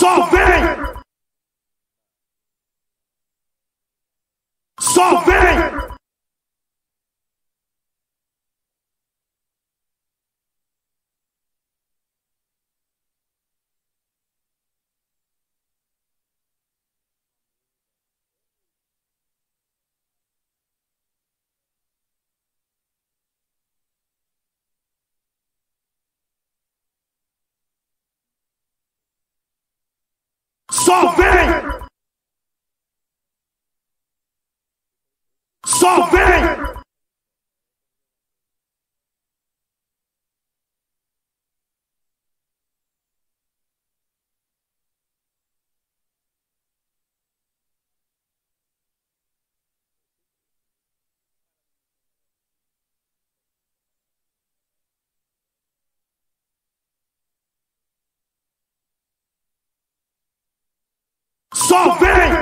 Só vem! Só vem! Só vem! Só vem!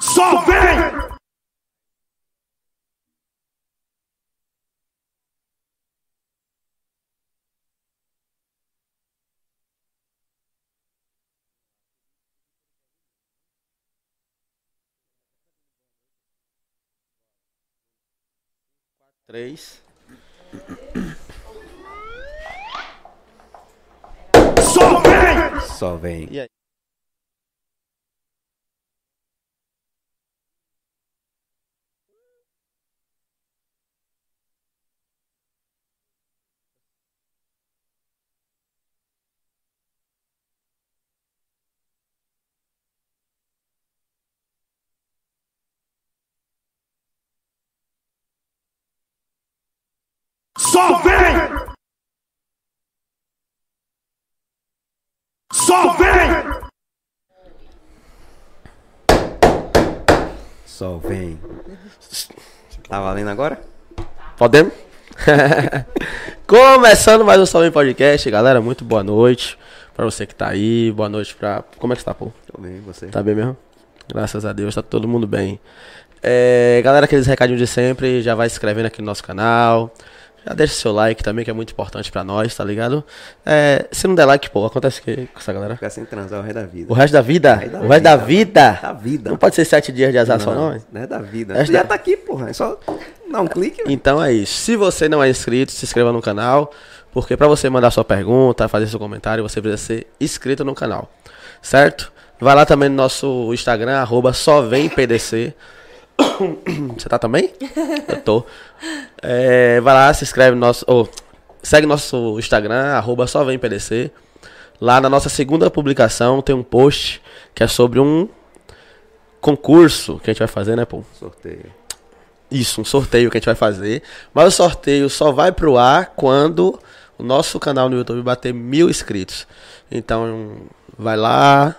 Só vem! Três. Só vem! Só vem! Só vem. Tá valendo agora? Podemos? Começando mais um Salve Podcast, galera. Muito boa noite pra você que tá aí. Boa noite pra. Como é que você tá, pô? Tô bem, você? Tá bem mesmo? Graças a Deus, tá todo mundo bem. É, galera, aqueles recadinhos de sempre, já vai se inscrevendo aqui no nosso canal. Já deixa seu like também, que é muito importante pra nós, tá ligado? É, se não der like, pô, acontece o que com essa galera? Ficar sem transar o resto da vida. O resto da vida? O resto da vida? Da vida. Não pode ser sete dias de azar só, não? Não é da vida. Resto Já da- tá aqui, porra. É só dar um clique. Então é isso. Se você não é inscrito, se inscreva no canal, porque pra você mandar sua pergunta, fazer seu comentário, você precisa ser inscrito no canal, certo? Vai lá também no nosso Instagram, arroba só vem PDC. Você tá também? Eu tô. É, vai lá, se inscreve no nosso. ou, segue nosso Instagram, arroba só vem PDC. Lá na nossa segunda publicação tem um post que é sobre um concurso que a gente vai fazer, né, pô? Sorteio. Isso, um sorteio que a gente vai fazer. Mas o sorteio só vai pro ar quando o nosso canal no YouTube bater mil inscritos. Então, vai lá,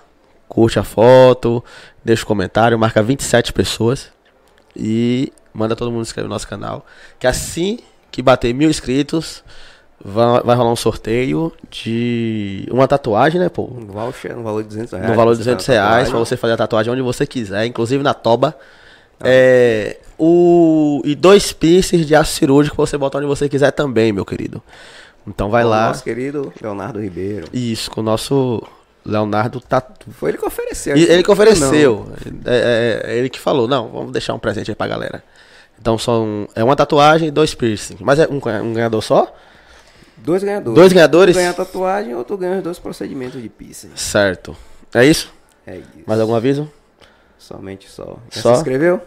curte a foto, deixa o comentário, marca 27 pessoas e manda todo mundo inscrever no nosso canal. Que assim que bater mil inscritos, vai, vai rolar um sorteio de uma tatuagem, né, pô? Um voucher no valor de 200 reais. No valor de Você tá 200 na reais, pra você fazer a tatuagem onde você quiser, inclusive na toba. É, o, e dois piercings de aço cirúrgico pra você botar onde você quiser também, meu querido. Então vai Com o lá. Nosso querido Leonardo Ribeiro. Isso, com o nosso Leonardo Tatu. Foi ele que ofereceu. E ele que ofereceu. É, é- é ele que falou, não, vamos deixar um presente aí pra galera. Então são. É uma tatuagem e dois piercings. Mas é um, um ganhador só? Dois ganhadores. Dois ganhadores? Um ganha a tatuagem, outro ganha os dois procedimentos de piercing. Certo. É isso? É isso. Mais algum aviso? Somente só. Já Só? se inscreveu?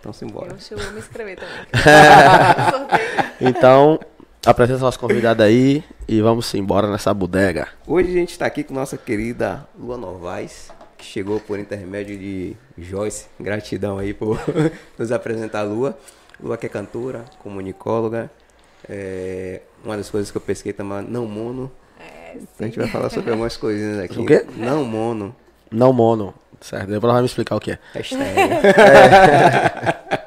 Então simbora. Que eu vou me inscrever também. Então, apresenta nosso convidado aí e vamos embora nessa bodega. Hoje a gente está aqui com nossa querida Lua Novaes, que chegou por intermédio de Joyce. Gratidão aí por nos apresentar a Lua. Lua que é cantora, comunicóloga. É, uma das coisas que eu pesquei também, não mono. É, A gente vai falar sobre algumas coisinhas aqui. O quê? Não mono. Não mono. Certo, depois ela vai me explicar o que é. Hashtag.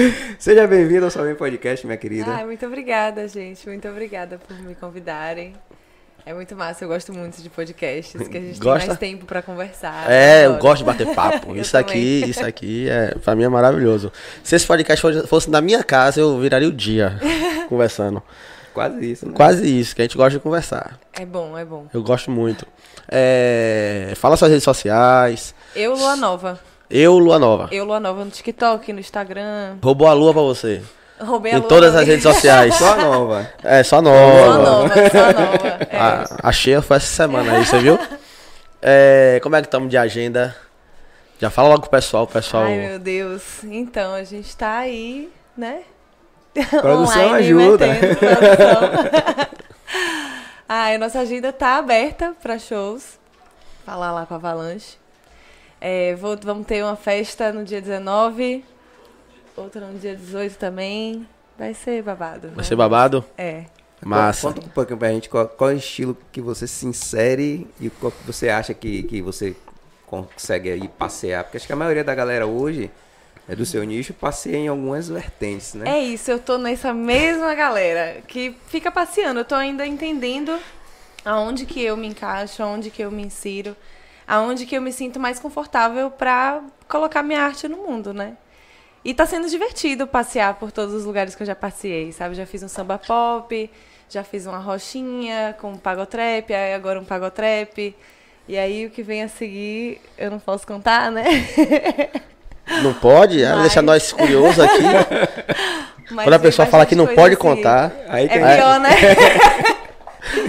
Seja bem-vindo ao Salve Podcast, minha querida. Ai, muito obrigada, gente. Muito obrigada por me convidarem. É muito massa, eu gosto muito de podcasts, que a gente Gosta? tem mais tempo pra conversar. É, eu gosto de bater papo. Isso aqui, isso aqui é, pra mim é maravilhoso. Se esse podcast fosse, fosse na minha casa, eu viraria o dia conversando. quase isso, né? Quase isso, que a gente gosta de conversar. É bom, é bom. Eu gosto muito. É, fala suas redes sociais. Eu, Lua Nova. Eu, Lua Nova. Eu, Lua Nova, no TikTok, no Instagram. Roubou a lua pra você. Roubei a Em Lua todas as redes sociais. Só nova. É, só Só nova. nova, só nova. É. A, a cheia foi essa semana aí, você viu? É, como é que estamos de agenda? Já fala logo pro pessoal, o pessoal. Ai, meu Deus. Então, a gente tá aí, né? Produção Online, ajuda. metendo produção. Ai, nossa agenda tá aberta pra shows. Falar lá com a Avalanche. É, vou- vamos ter uma festa no dia 19. Outra no dia 18 também. Vai ser babado. Vai ser babado? É. Massa. Conta um pouquinho pra gente qual, qual é o estilo que você se insere e qual que você acha que, que você consegue aí passear. Porque acho que a maioria da galera hoje é do seu nicho passeia em algumas vertentes, né? É isso, eu tô nessa mesma galera que fica passeando. Eu tô ainda entendendo aonde que eu me encaixo, aonde que eu me insiro, aonde que eu me sinto mais confortável pra colocar minha arte no mundo, né? E tá sendo divertido passear por todos os lugares que eu já passei, sabe? Já fiz um samba pop, já fiz uma rochinha com um pagotrap, aí agora um pagotrap. E aí o que vem a seguir, eu não posso contar, né? Não pode? Ah, Mas- Deixa nós curiosos aqui. Mas Quando a pessoa fala que não pode contar, Aí É tem- pior, né?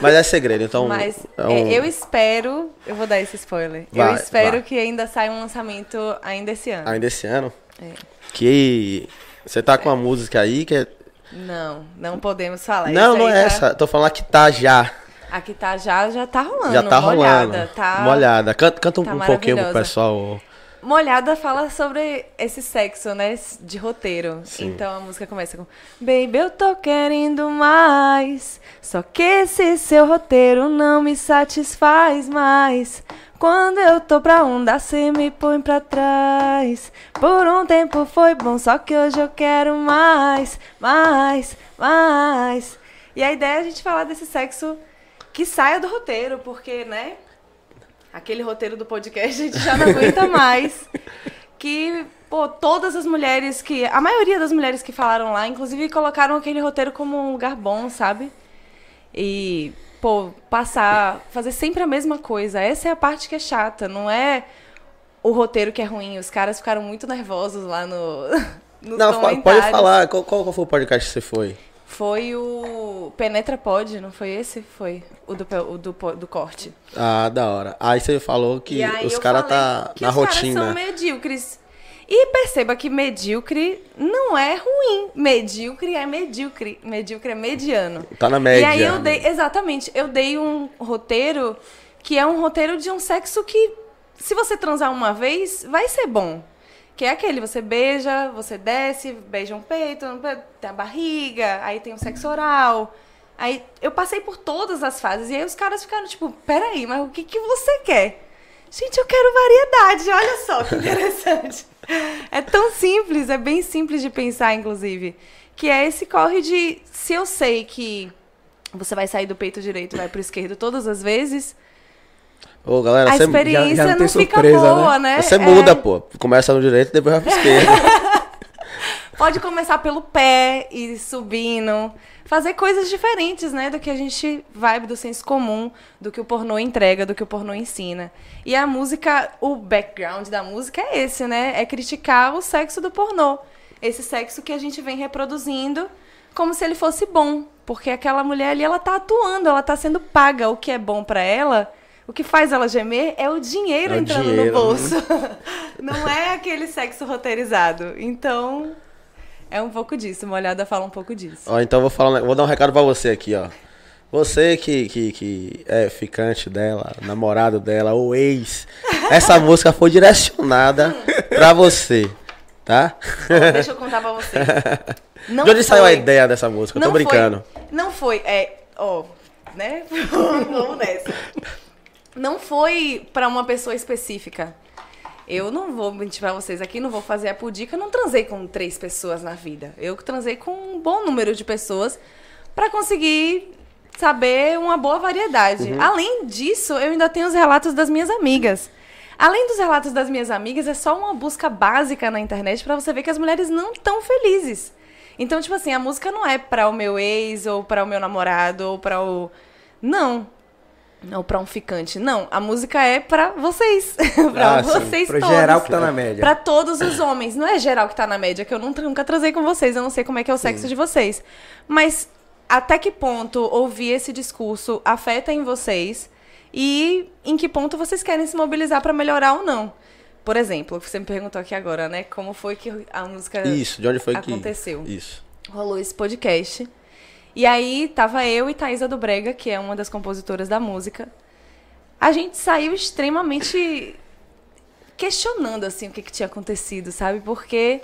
mas é segredo, então. Mas é é, um- eu espero, eu vou dar esse spoiler. Vai, eu espero vai. que ainda saia um lançamento ainda esse ano. Ainda esse ano. É. Que você tá com uma música aí que é. Não, não podemos falar. não, não é tá- essa. Tô falando que tá já. Aqui tá já, já tá rolando. já tá rolando. molhada, Tá, Molhada. Canta, canta um, tá um pouquinho pro pessoal. Molhada fala sobre esse sexo, né? De roteiro. Sim. Então a música começa com Baby, eu tô querendo mais. Só que esse seu roteiro não me satisfaz mais. Quando eu tô pra onda, cê me põe pra trás. Por um tempo foi bom, só que hoje eu quero mais, mais, mais. E a ideia é a gente falar desse sexo que saia do roteiro, porque, né? Aquele roteiro do podcast a gente já não aguenta mais. Que, pô, todas as mulheres que. A maioria das mulheres que falaram lá, inclusive, colocaram aquele roteiro como um lugar bom, sabe? E, pô, passar, fazer sempre a mesma coisa. Essa é a parte que é chata, não é o roteiro que é ruim. Os caras ficaram muito nervosos lá no. nos Não, pode falar. Qual, qual foi o podcast que você foi? Foi o Penetra Pod, não foi esse? Foi o do, o do, do corte. Ah, da hora. Aí você falou que os caras tá que na os caras rotina. são medíocres. E perceba que medíocre não é ruim. Medíocre é medíocre. Medíocre é mediano. Tá na média. E aí eu dei, exatamente, eu dei um roteiro que é um roteiro de um sexo que, se você transar uma vez, vai ser bom. Que é aquele, você beija, você desce, beija um peito, tem a barriga, aí tem o sexo oral. Aí eu passei por todas as fases e aí os caras ficaram tipo, peraí, mas o que, que você quer? Gente, eu quero variedade, olha só que interessante. É tão simples, é bem simples de pensar, inclusive. Que é esse corre de. Se eu sei que você vai sair do peito direito e vai pro esquerdo todas as vezes, Ô, galera, a você, experiência já não não, tem fica surpresa, boa, né? você É, muda, pô. Começa no direito, depois vai pro esquerdo. Pode começar pelo pé e subindo. Fazer coisas diferentes, né? Do que a gente vibe do senso comum, do que o pornô entrega, do que o pornô ensina. E a música, o background da música é esse, né? É criticar o sexo do pornô. Esse sexo que a gente vem reproduzindo como se ele fosse bom. Porque aquela mulher ali, ela tá atuando, ela tá sendo paga. O que é bom pra ela, o que faz ela gemer é o dinheiro É o entrando dinheiro, no bolso. Não é aquele sexo roteirizado. Então, é um pouco disso. Uma olhada fala um pouco disso. Ó, então vou falar, vou dar um recado pra você aqui, ó. Você que, que, que é ficante dela, namorado dela, ou ex, essa música foi direcionada pra você, tá? Deixa eu contar pra você. Não De onde saiu a foi- ideia dessa música? Eu tô não brincando. Foi, não foi, é, ó, né? Vamos nessa. Não foi pra uma pessoa específica. Eu não vou mentir pra vocês aqui, não vou fazer a pudica, eu não transei com três pessoas na vida. Eu transei com um bom número de pessoas pra conseguir saber uma boa variedade. Além disso, eu ainda tenho os relatos das minhas amigas. Além dos relatos das minhas amigas, é só uma busca básica na internet pra você ver que as mulheres não estão felizes. Então, tipo assim, a música não é pra o meu ex, ou pra o meu namorado, ou pra o. Não. Ou pra um ficante. Não. A música é pra vocês. pra Ah, sim. vocês Pro todos. geral que tá na média. Pra todos os homens. Não é geral que tá na média, que eu nunca, transei com vocês. Eu não sei como é que é o sexo de vocês. Mas até que ponto ouvir esse discurso afeta em vocês e em que ponto vocês querem se mobilizar pra melhorar ou não? Por exemplo, você me perguntou aqui agora, né? Como foi que a música Isso, de onde foi que. aconteceu? Isso. rolou esse podcast. E aí tava eu e Thaisa do Brega, que é uma das compositoras da música. A gente saiu extremamente questionando assim o que, que tinha acontecido, sabe? Porque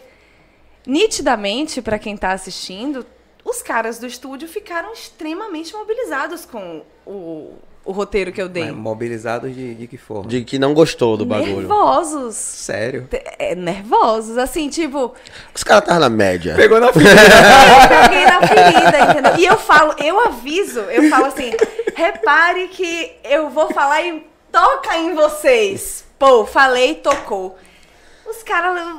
nitidamente para quem tá assistindo, os caras do estúdio ficaram extremamente mobilizados com o, o roteiro que eu dei. Mas mobilizados de, de que forma? De que não gostou do bagulho. Nervosos. Sério? É, nervosos, assim, tipo, Os caras estavam na média. Pegou na fila. Eu peguei na ferida, entendeu? E eu falo, eu aviso, eu falo assim, repare que eu vou falar e toca em vocês. Pô, falei, tocou. Os caras le-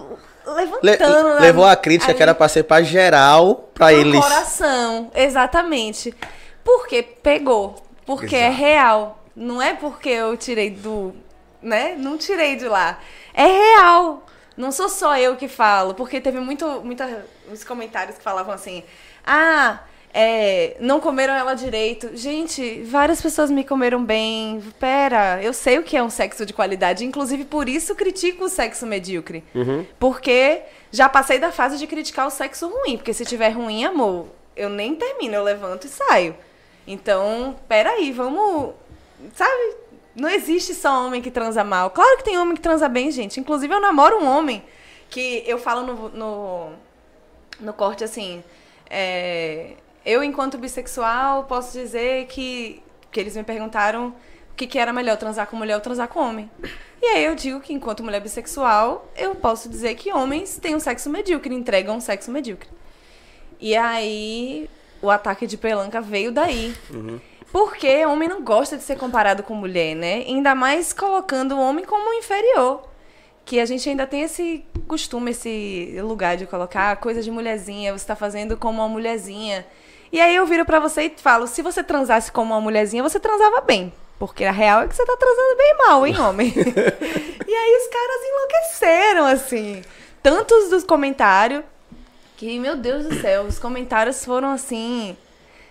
Le- levantando. na- levou a crítica ali que era pra ser pra geral, pra no eles. coração, exatamente. Porque pegou, porque é Exato. real. Não é porque eu tirei do, né? Não tirei de lá. É real. Não sou só eu que falo, porque teve muito, muita, uns comentários que falavam assim: "Ah, é, não comeram ela direito". Gente, várias pessoas me comeram bem. Pera, eu sei o que é um sexo de qualidade, inclusive por isso critico o sexo medíocre. Porque já passei da fase de criticar o sexo ruim, porque se tiver ruim, amor, eu nem termino, eu levanto e saio. Então, peraí, vamos. Sabe? Não existe só homem que transa mal. Claro que tem homem que transa bem, gente. Inclusive, eu namoro um homem que eu falo no, no, no corte assim. é, eu, enquanto bissexual, posso dizer que. Que eles me perguntaram o que, que era melhor, transar com mulher ou transar com homem. E aí eu digo que, enquanto mulher bissexual, eu posso dizer que homens têm um sexo medíocre, entregam um sexo medíocre. E aí o ataque de pelanca veio daí. Porque homem não gosta de ser comparado com mulher, né? Ainda mais colocando o homem como inferior. Que a gente ainda tem esse costume, esse lugar de colocar coisa de mulherzinha, você tá fazendo como uma mulherzinha. E aí eu viro pra você e falo, se você transasse como uma mulherzinha, você transava bem. Porque a real é que você tá transando bem mal, hein, homem? e aí os caras enlouqueceram, assim. Tantos dos comentários que, meu Deus do céu, os comentários foram assim.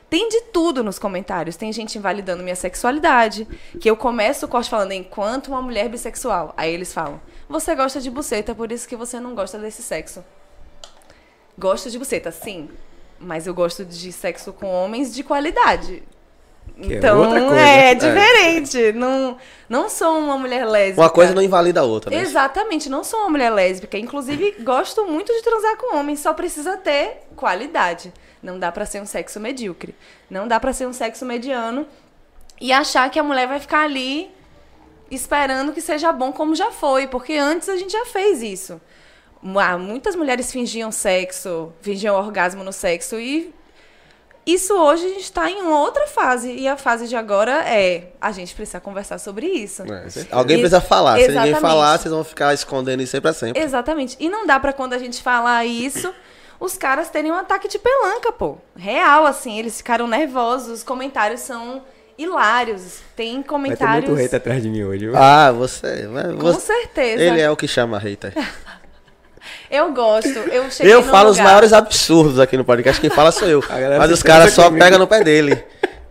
Tem de tudo nos comentários. Tem gente invalidando minha sexualidade. Que eu começo o corte falando enquanto uma mulher bissexual. Aí eles falam: Você gosta de buceta, por isso que você não gosta desse sexo. Gosto de buceta, sim. Mas eu gosto de sexo com homens de qualidade. Que é então, outra coisa. é, É. diferente. Não, não sou uma mulher lésbica. Uma coisa não invalida a outra, né? Exatamente, não sou uma mulher lésbica. Inclusive, gosto muito de transar com homens, só precisa ter qualidade. Não dá pra ser um sexo medíocre. Não dá pra ser um sexo mediano e achar que a mulher vai ficar ali esperando que seja bom como já foi, porque antes a gente já fez isso. Muitas mulheres fingiam sexo, fingiam orgasmo no sexo e isso hoje a gente está em uma outra fase e a fase de agora é a gente precisa conversar sobre isso. É, Alguém Ex- precisa falar. Se ninguém exatamente. falar, vocês vão ficar escondendo isso aí pra sempre. Exatamente. E não dá pra quando a gente falar isso, os caras terem um ataque de pelanca, pô. Real, assim, eles ficaram nervosos, os comentários são hilários. Tem Vai ter comentários. muito hate atrás de mim hoje. viu? Ah, você. Com você- certeza. Ele é o que chama hater. Eu gosto. Eu cheguei Eu falo os lugar- maiores absurdos aqui no podcast. Quem fala sou eu. Mas os caras só pegam no pé dele.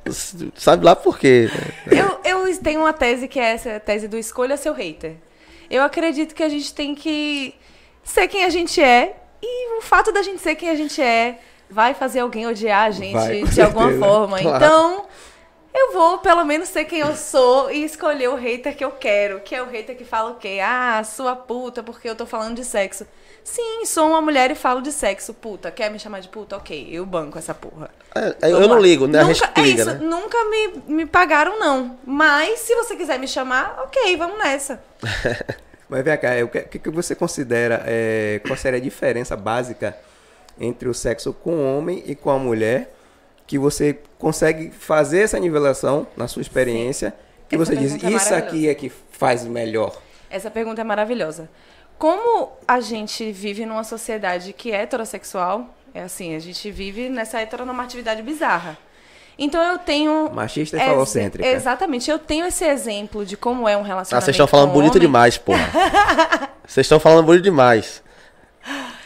Sabe lá por quê? Eu, eu tenho uma tese que é essa tese do escolha seu hater. Eu acredito que a gente tem que ser quem a gente é. E o fato da gente ser quem a gente é vai fazer alguém odiar a gente Vai, de alguma certeza. forma. Claro. Então, eu vou pelo menos ser quem eu sou e escolher o hater que eu quero. Que é o hater que fala o quê? Ah, sua puta, porque eu tô falando de sexo. Sim, sou uma mulher e falo de sexo. Puta, quer me chamar de puta? Ok, eu banco essa porra. É, eu Vamos não lá. ligo, né? A Nunca, é liga, isso, né? nunca me, me pagaram, não. Mas se você quiser me chamar, ok, vamos nessa. Mas vem cá, o que, o que que você considera, é, qual seria a diferença básica entre o sexo com o homem e com a mulher, que você consegue fazer essa nivelação na sua experiência, que Essa você diz, é isso aqui maravilhosa." é que faz melhor. Essa pergunta é maravilhosa. Como a gente vive numa sociedade que é heterossexual, É assim, a gente vive nessa heteronormatividade bizarra. Então eu tenho. Machista e ex- falocêntrica. Exatamente, eu tenho esse exemplo de como é um Ah, relacionamento. vocês estão falando bonito homem. demais, porra. Vocês estão falando bonito demais.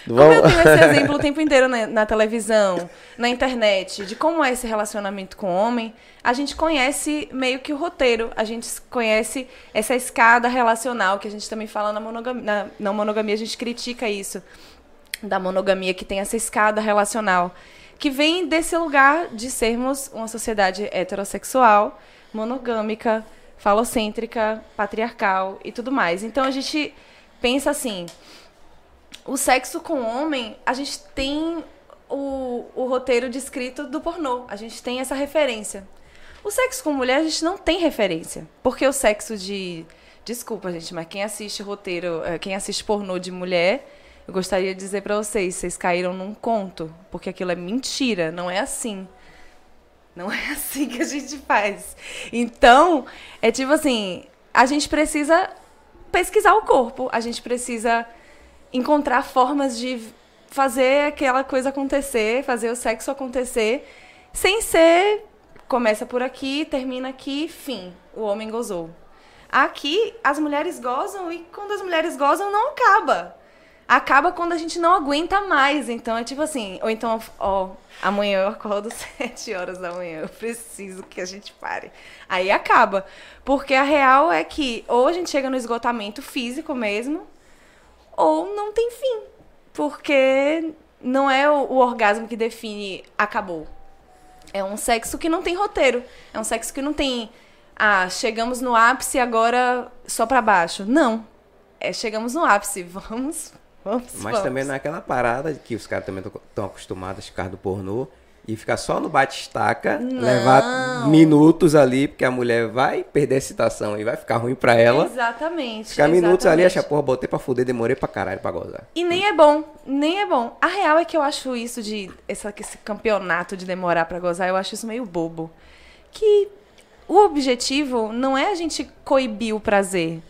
Como eu tenho esse exemplo o tempo inteiro na, na televisão, na internet, de como é esse relacionamento com o homem, a gente conhece meio que o roteiro, a gente conhece essa escada relacional que a gente também fala na monogamia. Na não monogamia, a gente critica isso, da monogamia que tem essa escada relacional, que vem desse lugar de sermos uma sociedade heterossexual, monogâmica, falocêntrica, patriarcal e tudo mais. Então a gente pensa assim o sexo com homem, a gente tem o, o roteiro descrito do pornô. A gente tem essa referência. O sexo com mulher, a gente não tem referência. Porque o sexo de. Desculpa, gente, mas quem assiste roteiro, eh, quem assiste pornô de mulher, eu gostaria de dizer pra vocês, vocês caíram num conto. Porque aquilo é mentira, não é assim. Não é assim que a gente faz. Então, é tipo assim, a gente precisa pesquisar o corpo, a gente precisa encontrar formas de fazer aquela coisa acontecer, fazer o sexo acontecer, sem ser começa por aqui, termina aqui, fim. O homem gozou. Aqui as mulheres gozam e quando as mulheres gozam não acaba. Acaba quando a gente não aguenta mais. Então é tipo assim, ou então, ó, amanhã eu acordo sete horas da manhã, eu preciso que a gente pare. Aí acaba. Porque a real é que ou a gente chega no esgotamento físico mesmo, ou não tem fim. Porque não é o, o orgasmo que define acabou. É um sexo que não tem roteiro. É um sexo que não tem. Ah, chegamos no ápice agora só pra baixo. Não. É chegamos no ápice. Vamos. Vamos. Mas vamos. também não é aquela parada que os caras também estão acostumados a ficar do pornô e ficar só no bate-estaca, levar minutos ali, porque a mulher vai perder a excitação e vai ficar ruim pra ela. Exatamente. Ficar minutos ali, exatamente. achar, porra, botei pra fuder, demorei pra caralho pra gozar. E nem é bom, nem é bom. A real é que eu acho isso de. Essa, esse campeonato de demorar pra gozar, eu acho isso meio bobo. Que o objetivo não é a gente coibir o prazer.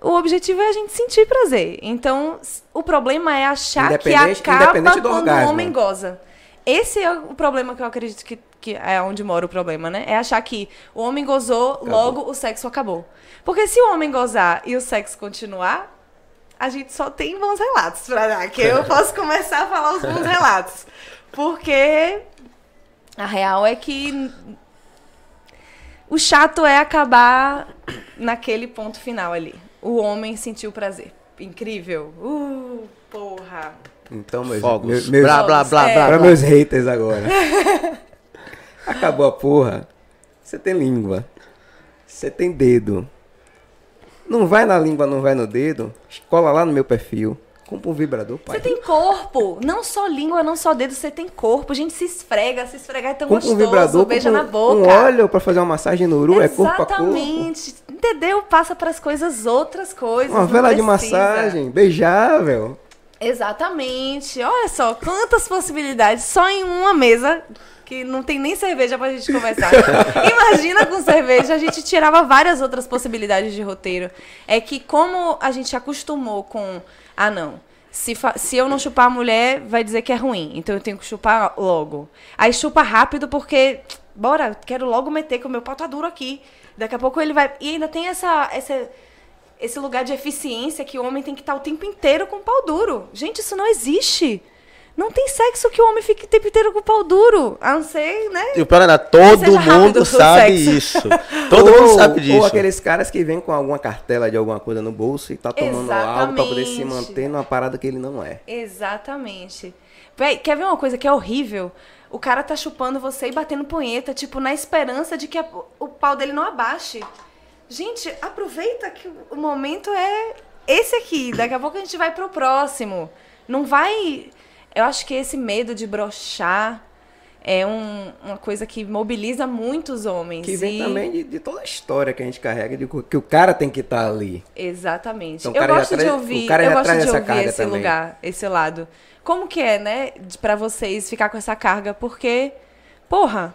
O objetivo é a gente sentir prazer. Então, o problema é achar que acaba quando o homem goza. Esse é o problema que eu acredito que, que é onde mora o problema, né? É achar que o homem gozou, logo o sexo acabou. Porque se o homem gozar e o sexo continuar, a gente só tem bons relatos pra dar. Que eu posso começar a falar os bons relatos. Porque a real é que o chato é acabar naquele ponto final ali. O homem sentiu prazer. Incrível. Uh, porra. Então, meus, Fogos. meus, meus, Blá, blá, blá, É. blá, Pra blá. meus haters agora. Acabou a porra. Você tem língua. Você tem dedo. Não vai na língua, não vai no dedo. Cola lá no meu perfil. Compra um vibrador, pai. Você tem corpo. Não só língua, não só dedo, você tem corpo. A gente se esfrega, se esfregar é tão Compra um gostoso. vibrador, beija na um, boca. um óleo pra fazer uma massagem no uru, é corpo a corpo. Exatamente. Entendeu? Passa para as coisas, outras coisas. Uma não vela de massagem, beijável. Exatamente. Olha só, quantas possibilidades só em uma mesa que não tem nem cerveja pra gente conversar. Imagina com cerveja, a gente tirava várias outras possibilidades de roteiro. É que como a gente acostumou com, ah não, se, se eu não chupar a mulher, vai dizer que é ruim. Então eu tenho que chupar logo. Aí chupa rápido porque, bora, quero logo meter que o meu pau tá duro aqui. Daqui a pouco ele vai. E ainda tem essa, essa esse lugar de eficiência que o homem tem que estar o tempo inteiro com o pau duro. Gente, isso não existe. Não tem sexo que o homem fique o tempo inteiro com o pau duro. A não ser, né? E o pior é, todo Seja rápido mundo sabe sexo. isso. Todo ou, mundo sabe disso. Ou aqueles caras que vêm com alguma cartela de alguma coisa no bolso e tá tomando algo pra poder se Exatamente. manter numa parada que ele não é. Exatamente. Véi, quer ver uma coisa que é horrível? O cara tá chupando você e batendo punheta, tipo, na esperança de que a- o pau dele não abaixe. Gente, aproveita que o momento é esse aqui. Daqui a pouco a gente vai pro próximo. Não vai. Eu acho que esse medo de brochar é um- uma coisa que mobiliza muitos homens. Que vem e- também de, de toda a história que a gente carrega, de que o cara tem que estar ali. Exatamente. Então, eu gosto de traz- ouvir, o cara eu gosto de ouvir esse também. lugar, esse lado. Como que é, né, de- pra vocês ficar com essa carga? Porque, porra,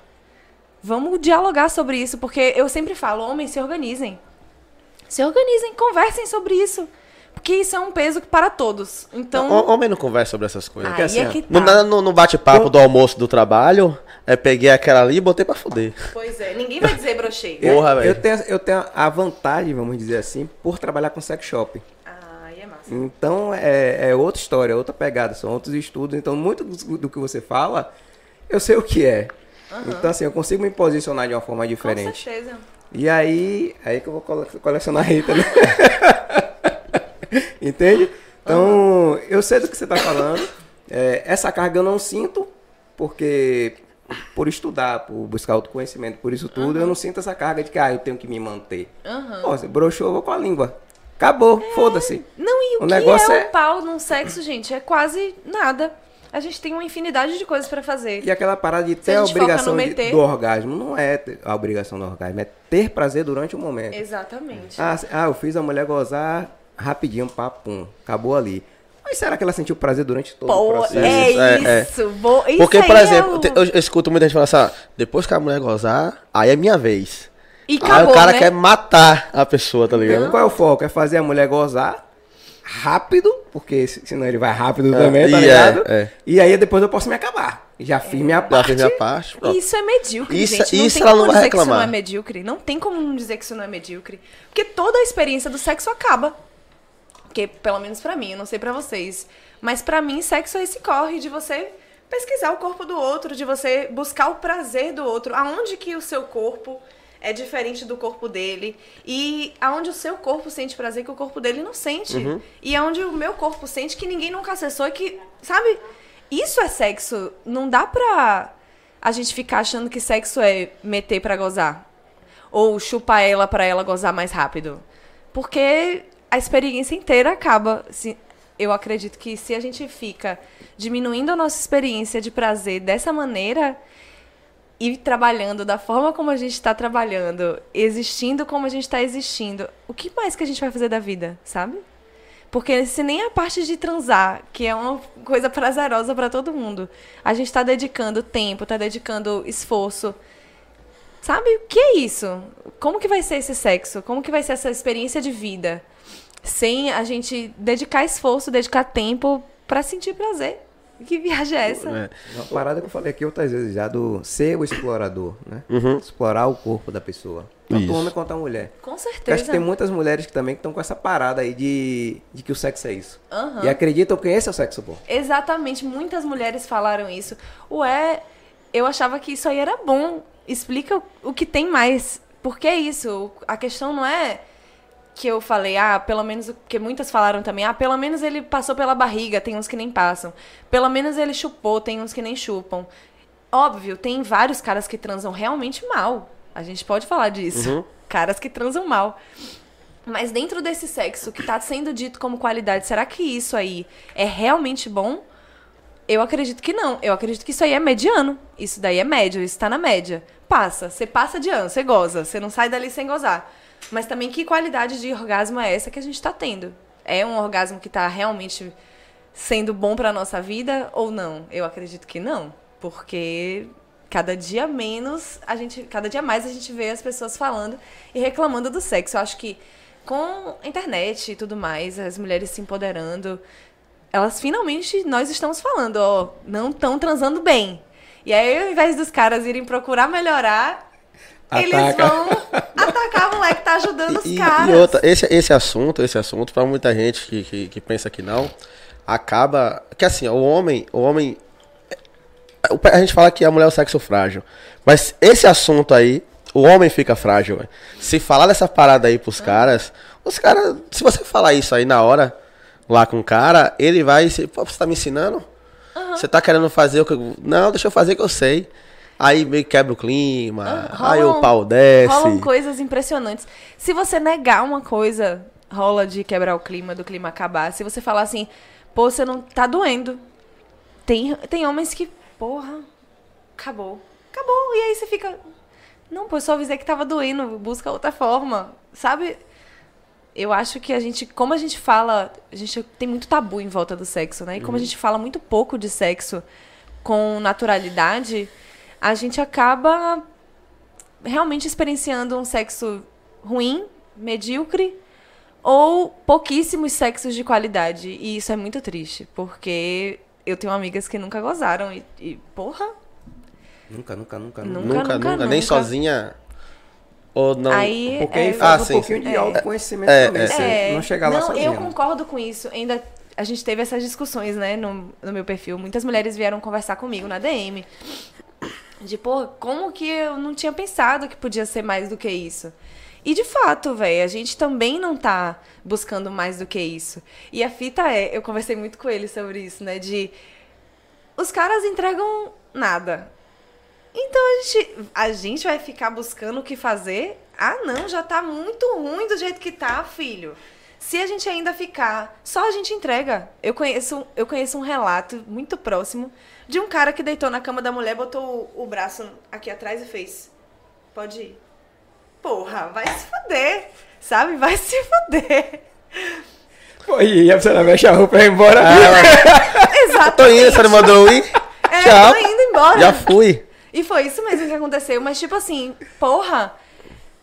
vamos dialogar sobre isso, porque eu sempre falo, homens, se organizem. Se organizem, conversem sobre isso. Porque isso é um peso para todos. Então, Hom- Homem não conversa sobre essas coisas. aí assim, é que tá. No, na- no, no bate-papo do almoço do trabalho, é peguei aquela ali e botei pra fuder. Pois é, ninguém vai dizer brochei. Eu, Porra, velho. eu, tenho, eu tenho a vantagem, vamos dizer assim, por trabalhar com sex shop. Ah, aí é massa. Então é, é outra história, outra pegada, são outros estudos. Então, muito do, do que você fala, eu sei o que é. Então, assim, eu consigo me posicionar de uma forma Com diferente. certeza. E aí, aí que eu vou cole- colecionar Rita, né? Entende? Então, eu sei do que você está falando. É, essa carga eu não sinto, porque por estudar, por buscar autoconhecimento, por isso tudo, eu não sinto essa carga de que ah, eu tenho que me manter. Aham. Pô, você broxou, eu vou com a língua. Acabou, foda-se. Não, e o, O que negócio é, é- o pau num sexo, gente? É quase nada. A gente tem uma infinidade de coisas pra fazer. E aquela parada de ter a a obrigação de- meter- do orgasmo, não é ter- a obrigação do orgasmo, é ter prazer durante o momento. Exatamente. Ah, ah, eu fiz a mulher gozar rapidinho, papum, acabou ali. Mas será que ela sentiu prazer durante todo o Pô, processo? é Isso, é, é. isso. bo- isso Porque, por é exemplo, o- te- eu, eu escuto muita gente falar assim, ah, depois que a mulher gozar, aí é minha vez. E aí acabou, o cara né? quer matar a pessoa, tá ligado? Qual é o foco? É fazer a mulher gozar rápido, porque se- senão ele vai rápido também, tá é, ligado? é. E aí depois eu posso me acabar. Já fiz minha Já parte. fez minha parte. pronto. Isso é medíocre, Isso- gente. Não isso tem ela como não vai dizer que isso não é reclamar. medíocre. Não tem como não dizer que isso não é medíocre. Porque toda a experiência do sexo acaba. Porque, pelo menos pra mim, eu não sei pra vocês. Mas pra mim, sexo é esse corre de você pesquisar o corpo do outro, de você buscar o prazer do outro. Aonde que o seu corpo é diferente do corpo dele. E aonde o seu corpo sente prazer que o corpo dele não sente. E aonde o meu corpo sente que ninguém nunca acessou e que, sabe? Isso é sexo. Não dá pra a gente ficar achando que sexo é meter pra gozar. Ou chupar ela pra ela gozar mais rápido. Porque a experiência inteira acaba. eu acredito que se a gente fica diminuindo a nossa experiência de prazer dessa maneira e trabalhando da forma como a gente está trabalhando, existindo como a gente está existindo, o que mais que a gente vai fazer da vida, sabe? Porque se nem a parte de transar, que é uma coisa prazerosa para todo mundo, a gente está dedicando tempo, está dedicando esforço. Sabe? O que é isso? Como que vai ser esse sexo? Como que vai ser essa experiência de vida? Sem a gente dedicar esforço, dedicar tempo para sentir prazer. Que viagem é essa? É. Uma parada que eu falei aqui outras vezes já, do ser o explorador, né? Uhum. Explorar o corpo da pessoa. Tanto Isso. homem quanto a mulher. Com Eu acho que certeza. tem muitas mulheres que também estão com essa parada aí de, de que o sexo é isso. Aham. E acreditam que esse é o sexo bom. Exatamente, muitas mulheres falaram isso. Ué, eu achava que isso aí era bom. Explica o, o que tem mais. Por que isso? A questão não é que eu falei, ah, pelo menos, porque muitas falaram também, ah, pelo menos ele passou pela barriga, tem uns que nem passam. Pelo menos ele chupou, tem uns que nem chupam. Óbvio, tem vários caras que transam realmente mal. A gente pode falar disso. Caras que transam mal. Mas dentro desse sexo que tá sendo dito como qualidade, será que isso aí é realmente bom? Eu acredito que não. Eu acredito que isso aí é mediano. Isso daí é médio, isso tá na média. Passa, você passa de ano, você goza, você não sai dali sem gozar. Mas também que qualidade de orgasmo é essa que a gente tá tendo? É um orgasmo que tá realmente sendo bom pra nossa vida ou não? Eu acredito que não, porque cada dia menos a gente, cada dia mais a gente vê as pessoas falando e reclamando do sexo. Eu acho que com a internet e tudo mais, as mulheres se empoderando, elas finalmente nós estamos falando, ó, não estão transando bem. E aí, ao invés dos caras irem procurar melhorar, eles Ataca. vão atacar a mulher que tá ajudando os E, caras. e outra, esse, esse assunto, esse assunto, pra muita gente que, que, que pensa que não, acaba. Que assim, o homem. O homem. o- A gente fala que a mulher é o sexo frágil. Mas esse assunto aí, o homem fica frágil, velho. Se falar dessa parada aí pros caras, os caras. Se você falar isso aí na hora, lá com o cara, ele vai. Se, Pô, você tá me ensinando? Você tá querendo fazer o que eu. Não, deixa eu fazer o que eu sei. Aí meio que quebra o clima, Ah, aí o rolam- pau desce. Rolam coisas impressionantes. Se você negar uma coisa, rola de quebrar o clima, do clima acabar. Se você falar assim, pô, você não tá doendo. Tem, tem homens que, porra, acabou. Acabou. E aí você fica. Não, pô, eu só avisei que tava doendo, busca outra forma. Sabe? Eu acho que a gente, como a gente fala, a gente tem muito tabu em volta do sexo, né? E como a gente fala muito pouco de sexo com naturalidade, a gente acaba realmente experienciando um sexo ruim, medíocre, ou pouquíssimos sexos de qualidade. E isso é muito triste, porque eu tenho amigas que nunca gozaram e, e porra, Nunca, nunca, nunca, Nunca, nunca. Nunca, nunca, nem nunca. sozinha. Ou não. aí Porque é, aí faz Ah, um sim. pouquinho de É. autoconhecimento É, também. é. Você É, não chegar lá não, sozinho. eu concordo com isso. Ainda a gente teve essas discussões, né, no, no meu perfil. Muitas mulheres vieram conversar comigo na DM. De, pô, como que eu não tinha pensado que podia ser mais do que isso? E de fato, velho, a gente também não tá buscando mais do que isso. E a fita é, eu conversei muito com ele sobre isso, né, de os caras entregam nada. Então a gente, a gente vai ficar buscando o que fazer? Ah, não, já tá muito ruim do jeito que tá, filho. Se a gente ainda ficar, só a gente entrega. Eu conheço, eu conheço um relato muito próximo de um cara que deitou na cama da mulher, botou o, o braço aqui atrás e fez: Pode ir. Porra, vai se fuder. Sabe? Vai se fuder. Pô, e a pessoa mexe a roupa e vai embora. Exato. Tô indo, você não mandou ir? É, Tchau. tô indo embora. Já fui. E foi isso mesmo que aconteceu. Mas, tipo assim, porra,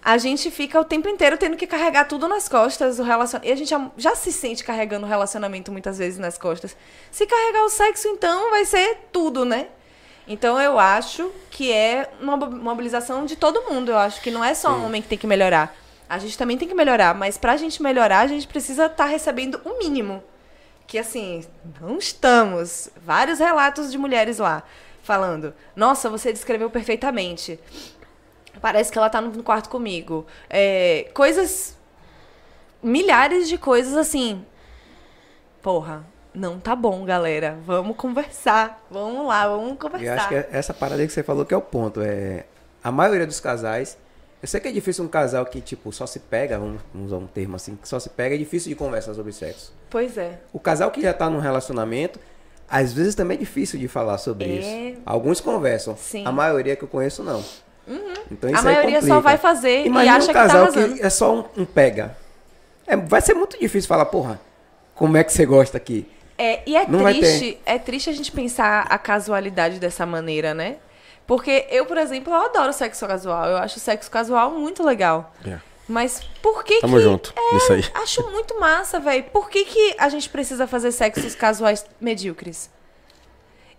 a gente fica o tempo inteiro tendo que carregar tudo nas costas do relacionamento. E a gente já, já se sente carregando o relacionamento muitas vezes nas costas. Se carregar o sexo, então, vai ser tudo, né? Então eu acho que é uma mo- mobilização de todo mundo. Eu acho que não é só o homem que tem que melhorar. A gente também tem que melhorar, mas pra gente melhorar, a gente precisa estar recebendo o mínimo. Que assim, não estamos. Vários relatos de mulheres lá falando: Nossa, você descreveu perfeitamente. Parece que ela tá no quarto comigo. É, coisas. Milhares de coisas assim. Porra, não tá bom, galera. Vamos conversar. Vamos lá, vamos conversar. E eu acho que essa parada que você falou que é o ponto. É, a maioria dos casais. Eu sei que é difícil um casal que, tipo, só se pega, vamos usar um termo assim, que só se pega, é difícil de conversar sobre sexo. Pois é. O casal que já tá num relacionamento, às vezes também é difícil de falar sobre É. isso. Alguns conversam. Sim. A maioria que eu conheço, não. Então, A isso aí maioria só vai fazer e Imagina acha um que tá casal que é só um, um pega. É, vai ser muito difícil falar, porra, como é que você gosta aqui? É, e é Não triste, é triste a gente pensar a casualidade dessa maneira, né? Porque eu, por exemplo, eu adoro sexo casual. Eu acho sexo casual muito legal. É. Mas por que Tamo que... junto nisso aí. Acho muito massa, velho. Por que, que a gente precisa fazer sexos casuais medíocres?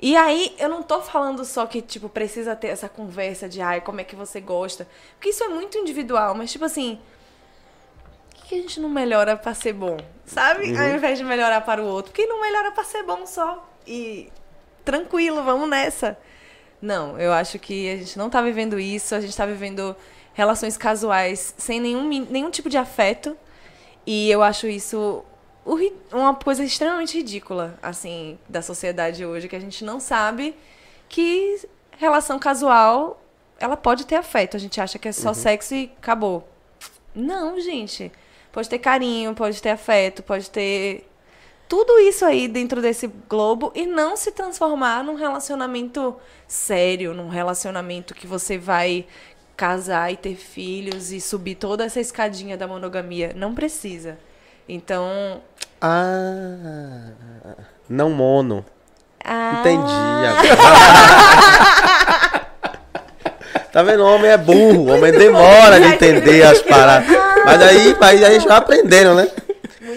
E aí, eu não tô falando só que, tipo, precisa ter essa conversa de, ai, como é que você gosta. Porque isso é muito individual, mas, tipo assim, por que, que a gente não melhora pra ser bom? Sabe? Ao invés de melhorar para o outro. Por que não melhora pra ser bom só? E tranquilo, vamos nessa. Não, eu acho que a gente não tá vivendo isso, a gente tá vivendo relações casuais sem nenhum, nenhum tipo de afeto. E eu acho isso uma coisa extremamente ridícula, assim, da sociedade hoje, que a gente não sabe que relação casual, ela pode ter afeto. A gente acha que é só sexo e acabou. Não, gente. Pode ter carinho, pode ter afeto, pode ter tudo isso aí dentro desse globo e não se transformar num relacionamento sério, num relacionamento que você vai casar e ter filhos e subir toda essa escadinha da monogamia. Não precisa. Então. Ah. Não mono. ah, Entendi agora. Tá vendo? O homem é burro, o homem demora de entender as paradas. Mas aí, aí a gente vai aprendendo, né?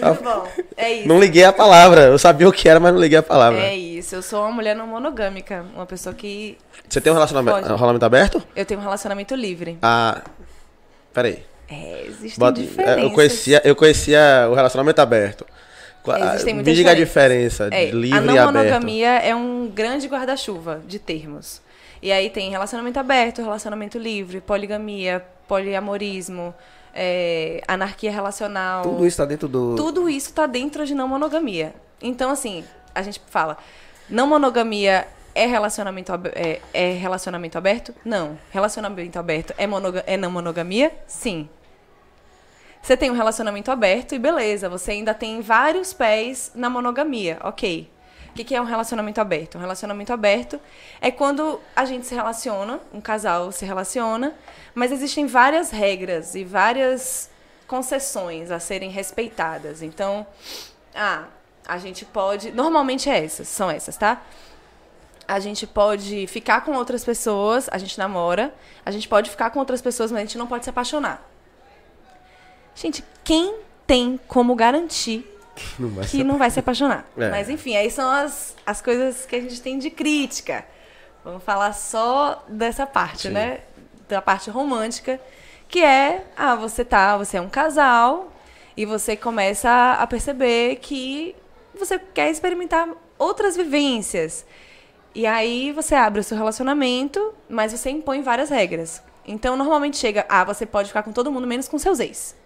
Muito bom. É isso. Não liguei a palavra. Eu sabia o que era, mas não liguei a palavra. É isso. Eu sou uma mulher não monogâmica. Uma pessoa que. Você tem um relacionamento, um relacionamento aberto? Eu tenho um relacionamento livre. Ah. Peraí. É, existem Bota- diferenças. eu, conhecia, eu conhecia o relacionamento aberto. Qua- Existem Me muitas diga a diferença de É, livre a não e aberto. monogamia é um grande guarda-chuva de termos. E aí tem relacionamento aberto, relacionamento livre, poligamia, poliamorismo, é, anarquia relacional. Tudo isso tá dentro do. Tudo isso tá dentro de não monogamia. Então, assim, a gente fala, não monogamia é relacionamento, é, é relacionamento aberto? Não. Relacionamento aberto é, monoga- é não monogamia? Sim. Você tem um relacionamento aberto e beleza, você ainda tem vários pés na monogamia, ok. O que, que é um relacionamento aberto? Um relacionamento aberto é quando a gente se relaciona, um casal se relaciona, mas existem várias regras e várias concessões a serem respeitadas. Então, ah, a gente pode. Normalmente é essas, são essas, tá? A gente pode ficar com outras pessoas, a gente namora, a gente pode ficar com outras pessoas, mas a gente não pode se apaixonar. Gente, quem tem como garantir Não vai que não vai se apaixonar. É. Mas enfim, aí são as, as coisas que a gente tem de crítica. Vamos falar só dessa parte, né? Da parte romântica, que é, ah, você tá, você é um casal e você começa a perceber que você quer experimentar outras vivências. E aí você abre o seu relacionamento, mas você impõe várias regras. Então, normalmente chega, ah, você pode ficar com todo mundo menos com seus ex.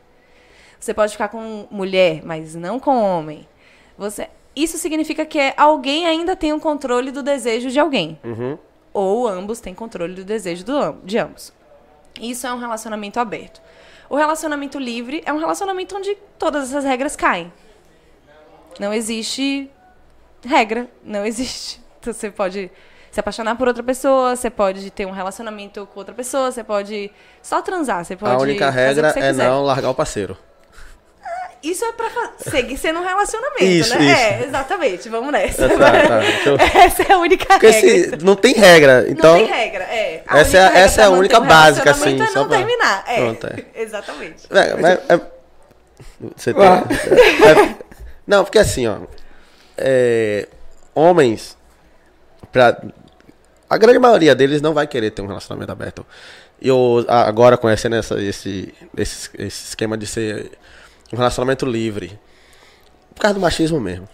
Você pode ficar com mulher, mas não com homem. Você, isso significa que alguém ainda tem o controle do desejo de alguém. Uhum. Ou ambos têm controle do desejo do de ambos. Isso é um relacionamento aberto. O relacionamento livre é um relacionamento onde todas essas regras caem. Não existe regra, não existe. Então, Você pode se apaixonar por outra pessoa, você pode ter um relacionamento com outra pessoa, você pode só transar, você pode A única regra é quiser. não largar o parceiro. Isso é pra seguir sendo um relacionamento, Isso, né? isso. É, exatamente, vamos nessa. Tá, tá, eu- Essa é a única Porque regra. se não tem regra, então. não tem regra, é. A essa é- regra essa é a única manter um básica, assim, só É não pra- terminar, é. Pronto, é. Exatamente. É, mas- é- você tem- Ah. é- não, porque assim, ó. é, homens, pra, a grande maioria deles não vai querer ter um relacionamento aberto. E eu, agora conhecendo essa, esse, esse, esse esquema de ser um relacionamento livre. Por causa do machismo mesmo.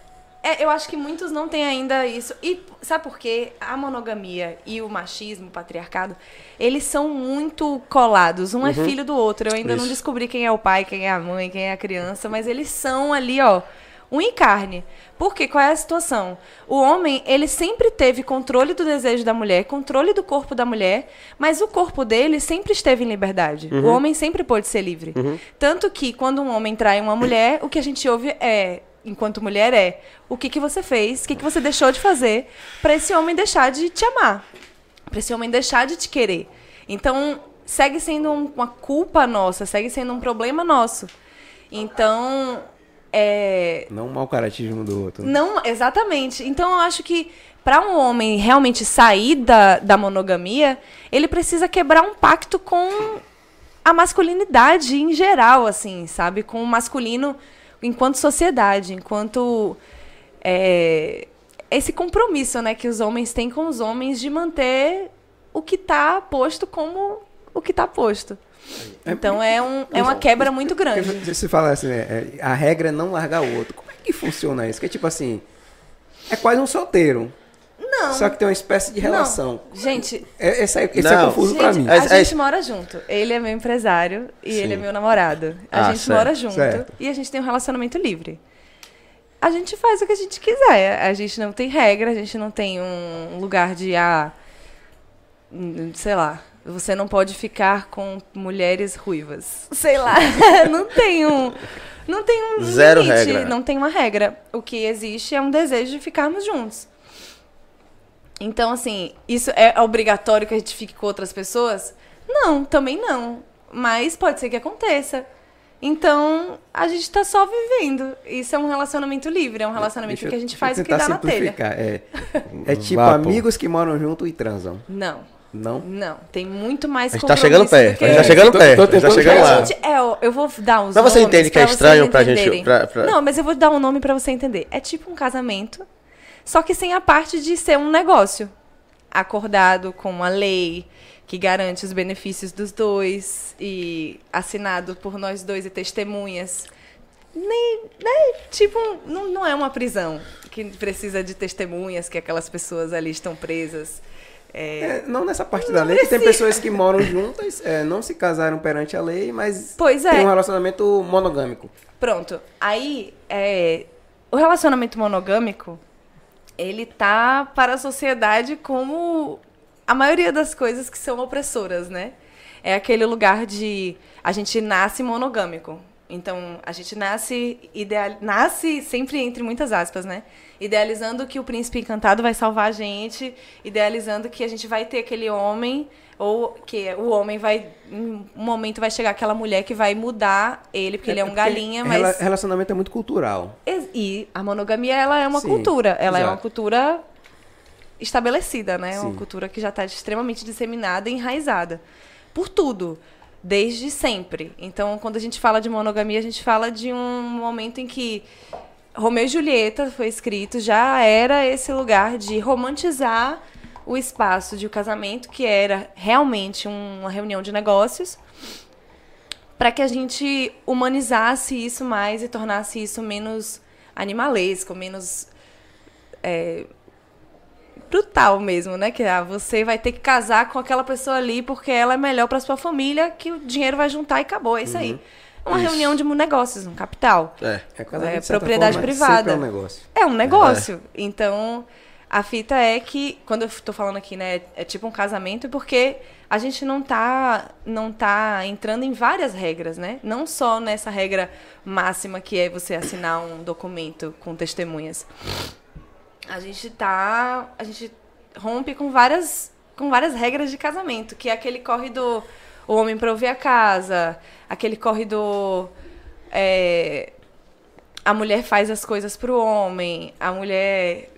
É, eu acho que muitos não têm ainda isso. E sabe por quê? A monogamia e o machismo, o patriarcado, eles são muito colados. Um é filho do outro. Eu ainda não Uhum. Isso. descobri quem é o pai, quem é a mãe, quem é a criança, mas eles são ali, ó, um em carne. Por quê? Qual é a situação? O homem, ele sempre teve controle do desejo da mulher, controle do corpo da mulher, mas o corpo dele sempre esteve em liberdade. O homem sempre pôde ser livre. Tanto que quando um homem trai uma mulher, o que a gente ouve é, enquanto mulher, é o que, que você fez, o que, que você deixou de fazer para esse homem deixar de te amar, para esse homem deixar de te querer. Então, segue sendo um- uma culpa nossa, segue sendo um problema nosso. Então, é, Não um mau caratismo do outro. não, exatamente. Então eu acho que para um homem realmente sair da, da monogamia, ele precisa quebrar um pacto com a masculinidade em geral, assim, sabe? Com o masculino enquanto sociedade, enquanto é, esse compromisso, né, que os homens têm com os homens de manter o que está posto como o que está posto. Então é, um, é uma quebra muito grande. Você fala assim, né? é, A regra é não largar o outro. Como é que funciona isso? Que é tipo assim. É quase um solteiro. Não. Só que tem uma espécie de relação. Não. Gente, É, esse é, esse é Não. confuso pra Gente, mim. É- a é- gente mora junto. Ele é meu empresário e Sim. ele é meu namorado. A Ah, gente certo, mora junto certo. e a gente tem um relacionamento livre. A gente faz o que a gente quiser. A gente não tem regra, a gente não tem um lugar de ah, hum, sei lá, você não pode ficar com mulheres ruivas. Sei lá, não tem um não tem um Zero limite, regra. não tem uma regra. O que existe é um desejo de ficarmos juntos. Então, assim, isso é obrigatório que a gente fique com outras pessoas? Não, também não. Mas pode ser que aconteça. Então, a gente tá só vivendo. Isso é um relacionamento livre, é um relacionamento Deixa que a gente faz o que tentar dá na telha. simplificar. É, é tipo Vá, pô. amigos que moram junto e transam. Não, Não? não. Tem muito mais A gente tá chegando perto, do a gente tá que- chegando Tô- perto, tô a gente tá chegando lá. Gente, é, eu vou dar uns Mas você entende que é estranho pra gente- pra- pra- Não, mas eu vou dar um nome pra você entender. É tipo um casamento, só que sem a parte de ser um negócio. Acordado com uma lei que garante os benefícios dos dois e assinado por nós dois e testemunhas. Nem, né? Tipo, não, não é uma prisão que precisa de testemunhas, que aquelas pessoas ali estão presas. É, É, não nessa parte Não da lei, que tem pessoas que moram juntas, é, não se casaram perante a lei, mas Pois é. tem um relacionamento monogâmico. Pronto. Aí, é, o relacionamento monogâmico, ele tá para a sociedade como a maioria das coisas que são opressoras, né? É aquele lugar de a gente nasce monogâmico. Então, a gente nasce ideal, nasce sempre entre muitas aspas, né? Idealizando que o príncipe encantado vai salvar a gente, idealizando que a gente vai ter aquele homem ou que o homem vai em um momento vai chegar aquela mulher que vai mudar ele, porque ele é um porque galinha, mas Relacionamento é muito cultural. E a monogamia, ela é uma Sim, cultura. Ela é uma exato. cultura estabelecida, né? Uma Sim. cultura que já está extremamente disseminada e enraizada. Por tudo. desde sempre. Então, quando a gente fala de monogamia, a gente fala de um momento em que Romeu e Julieta foi escrito, já era esse lugar de romantizar o espaço de o casamento, que era realmente um- uma reunião de negócios, para que a gente humanizasse isso mais e tornasse isso menos animalesco, menos é, brutal mesmo, né? Que ah, você vai ter que casar com aquela pessoa ali porque ela é melhor para sua família, que o dinheiro vai juntar e acabou, é isso aí. Uma Isso. reunião de negócios, um capital. É. É, casamento, É, propriedade forma, privada. É um negócio. É um negócio. Então, a fita é que, quando eu tô falando aqui, né, é tipo um casamento, porque a gente não tá, não tá entrando em várias regras, né? Não só nessa regra máxima que é você assinar um documento com testemunhas. A gente tá. A gente rompe com várias, com várias regras de casamento, que é aquele corre do o homem prover a casa, aquele corre do. é, a mulher faz as coisas pro homem, a mulher.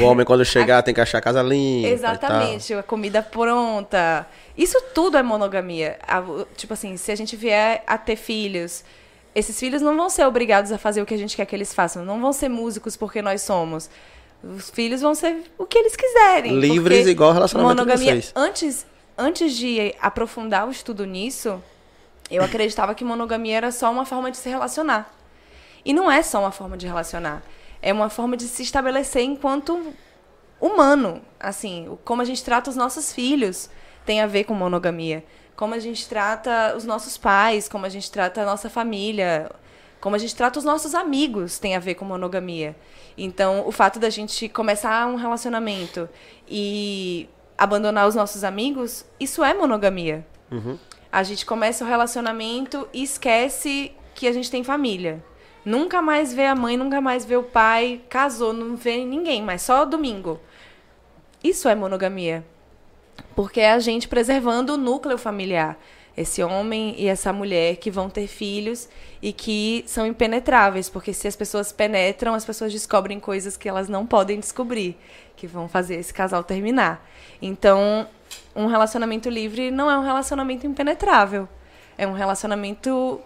O homem, quando chegar, tem que achar a casa limpa. Exatamente, a comida pronta. Isso tudo é monogamia. A- o- Tipo assim, se a gente vier a ter filhos, esses filhos não vão ser obrigados a fazer o que a gente quer que eles façam. Não vão ser músicos porque nós somos. Os filhos vão ser o que eles quiserem. Livres igual o relacionamento de monogamia. vocês. Antes, antes de aprofundar o estudo nisso, eu acreditava que monogamia era só uma forma de se relacionar. E não é só uma forma de relacionar. É uma forma de se estabelecer enquanto humano. Assim, como a gente trata os nossos filhos tem a ver com monogamia. Como a gente trata os nossos pais, como a gente trata a nossa família, como a gente trata os nossos amigos tem a ver com monogamia. Então, o fato da gente começar um relacionamento e abandonar os nossos amigos, isso é monogamia. A gente começa o relacionamento e esquece que a gente tem família. Nunca mais vê a mãe, nunca mais vê o pai, casou, não vê ninguém, mas só domingo. Isso é monogamia. Porque é a gente preservando o núcleo familiar. Esse homem e essa mulher que vão ter filhos e que são impenetráveis, porque se as pessoas penetram, as pessoas descobrem coisas que elas não podem descobrir, que vão fazer esse casal terminar. Então, um relacionamento livre não é um relacionamento impenetrável. É um relacionamento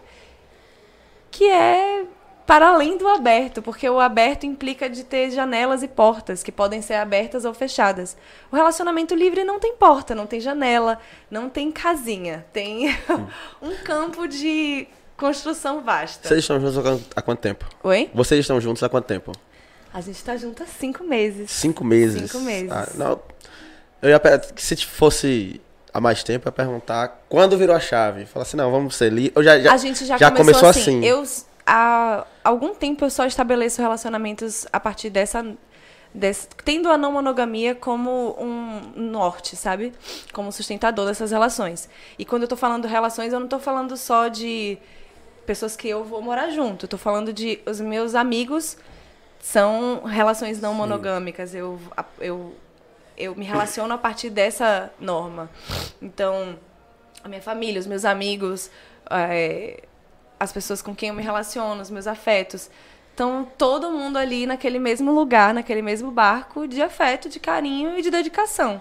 que é para além do aberto, porque o aberto implica de ter janelas e portas que podem ser abertas ou fechadas. O relacionamento livre não tem porta, não tem janela, não tem casinha, tem um campo de construção vasta. Vocês estão juntos há quanto- tempo? Oi? Vocês estão juntos há quanto tempo? A gente tá junto há cinco meses. Cinco meses. Cinco meses. Ah, não, eu ia se fosse há mais tempo, eu ia perguntar quando virou a chave. Falar assim, não, vamos ser li. Eu já, já, a gente já, já começou, começou assim. assim. Eu, há algum tempo eu só estabeleço relacionamentos a partir dessa. tendo a não monogamia como um norte, sabe? Como sustentador dessas relações. E quando eu tô falando relações, eu não tô falando só de pessoas que eu vou morar junto. Eu tô falando de os meus amigos são relações não monogâmicas. Eu, eu, eu me relaciono a partir dessa norma. Então, a minha família, os meus amigos, é, as pessoas com quem eu me relaciono, os meus afetos. Então, todo mundo ali naquele mesmo lugar, naquele mesmo barco de afeto, de carinho e de dedicação.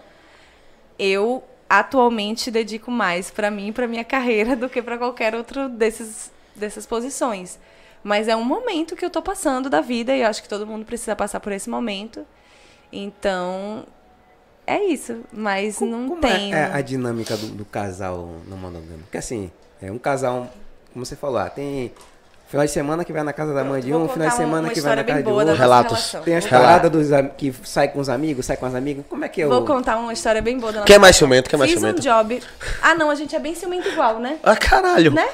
Eu atualmente dedico mais para mim para minha carreira do que para qualquer outro desses dessas posições. Mas é um momento que eu tô passando da vida e acho que todo mundo precisa passar por esse momento. Então, é isso. Mas não Como tem. é a dinâmica do, do casal não monogâmico? Porque assim, é um casal, como você falou, ah, tem final de semana que vai na casa da mãe de um, final de semana que vai na casa de outro. Relatos. Tem as Relato. paradas dos que sai com os amigos, sai com as amigas. Como é que é o... Vou contar uma história bem boa da é mais ciumento? Quem é mais Fiz um ciumento? job. Ah, não, a gente é bem ciumento igual, né? Ah, caralho. Né?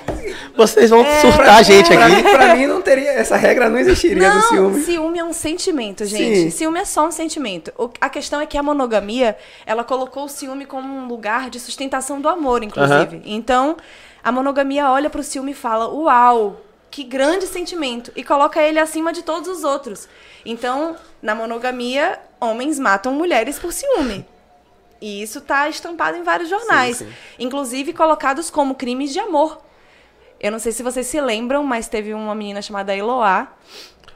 Vocês vão É, surtar a gente Pra aqui. mim, pra mim não teria, essa regra não existiria do Não, ciúme. é um sentimento, gente. Sim. Ciúme é só um sentimento. O- a questão é que a monogamia, ela colocou o ciúme como um lugar de sustentação do amor, inclusive. Então, a monogamia olha pro ciúme e fala: "Uau, que grande sentimento" e coloca ele acima de todos os outros. Então, na monogamia, homens matam mulheres por ciúme. E isso tá estampado em vários jornais, sim. inclusive colocados como crimes de amor. Eu não sei se vocês se lembram, mas teve uma menina chamada Eloá,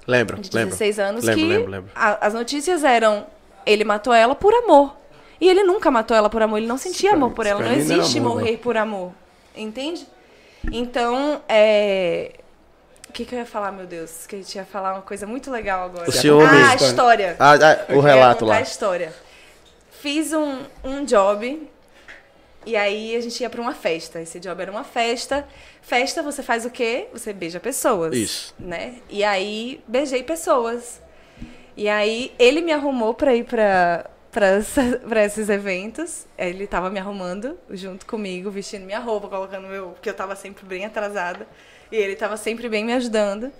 Lembro, de lembro. 16 anos lembro, que Lembro, lembro. a- as notícias eram ele matou ela por amor. E ele nunca matou ela por amor, ele não sentia amor por ela. Não não existe amor, morrer por amor. Entende? Então, é. O que, que eu ia falar, meu Deus? Que a gente ia falar uma coisa muito legal agora. O ciúme. Ah, a história. Ah, ah, o relato lá. a história. Fiz um, um job e aí a gente ia pra uma festa. Esse job era uma festa. Festa, você faz o quê? Você beija pessoas. Isso. Né? E aí, beijei pessoas. E aí, ele me arrumou pra ir pra, pra esses eventos. Ele tava me arrumando junto comigo, vestindo minha roupa, colocando meu. Porque eu tava sempre bem atrasada. E ele tava sempre bem me ajudando.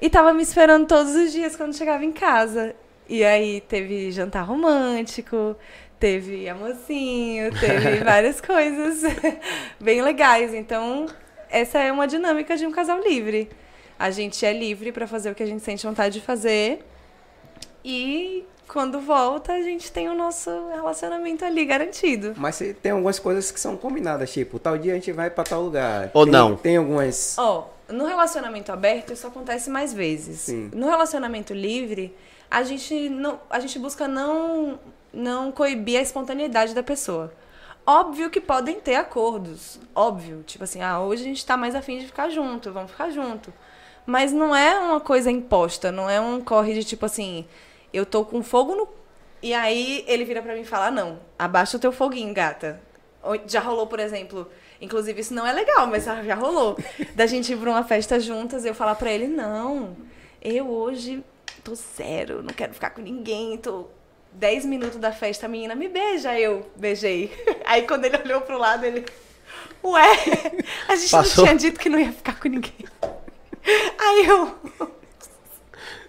E tava me esperando todos os dias quando chegava em casa. E aí teve jantar romântico, teve amorzinho, teve várias coisas bem legais. Então, essa é uma dinâmica de um casal livre. A gente é livre pra fazer o que a gente sente vontade de fazer. E quando volta, a gente tem o nosso relacionamento ali garantido. Mas tem algumas coisas que são combinadas, tipo, tal dia a gente vai pra tal lugar. Ou Tem- não. Tem algumas. Ó, no relacionamento aberto isso acontece mais vezes. Sim. No relacionamento livre, a gente não, a gente busca não não coibir a espontaneidade da pessoa. Óbvio que podem ter acordos, óbvio, tipo assim, ah, hoje a gente tá mais afim de ficar junto, vamos ficar junto. Mas não é uma coisa imposta, não é um corre de tipo assim, eu tô com fogo no e aí ele vira pra mim e fala: "Não, abaixa o teu foguinho, gata". Já rolou, por exemplo, inclusive isso não é legal, mas já rolou, da gente ir pra uma festa juntas e eu falar pra ele: "Não, eu hoje tô zero, não quero ficar com ninguém, tô 10 minutos da festa, a menina me beija, aí eu beijei. Aí quando ele olhou pro lado, ele Ué, a gente Passou. não tinha dito que não ia ficar com ninguém. Aí eu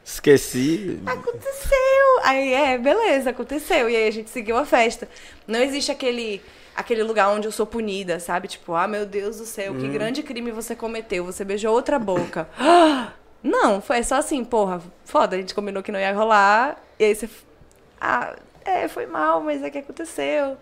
Esqueci. aconteceu. Aí é, beleza, aconteceu. E aí a gente seguiu a festa. Não existe aquele aquele lugar onde eu sou punida, sabe? Tipo, ah, meu Deus do céu, que grande crime você cometeu. Você beijou outra boca. Não, foi só assim, porra, foda, a gente combinou que não ia rolar. E aí você. Ah, é, foi mal, mas é que aconteceu.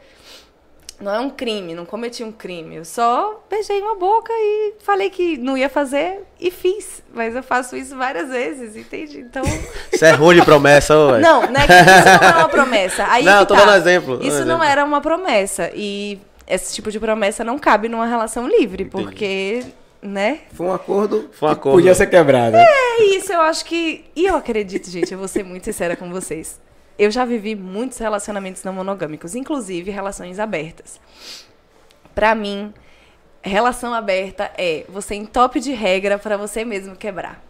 Não é um crime, não cometi um crime. Eu só beijei uma boca e falei que não ia fazer e fiz. Mas eu faço isso várias vezes, entende? Então. Isso é ruim de promessa, velho. Não, né? Isso não é uma promessa. Aí Não, eu tô tá. dando exemplo, dando Isso não exemplo. era uma promessa. E esse tipo de promessa não cabe numa relação livre, porque, né? Foi um acordo Foi um acordo. podia ser quebrado. É isso, eu acho que. E eu acredito, gente, eu vou ser muito sincera com vocês. Eu já vivi muitos relacionamentos não monogâmicos, inclusive relações abertas. Pra mim, relação aberta é você entope de regra pra você mesmo quebrar.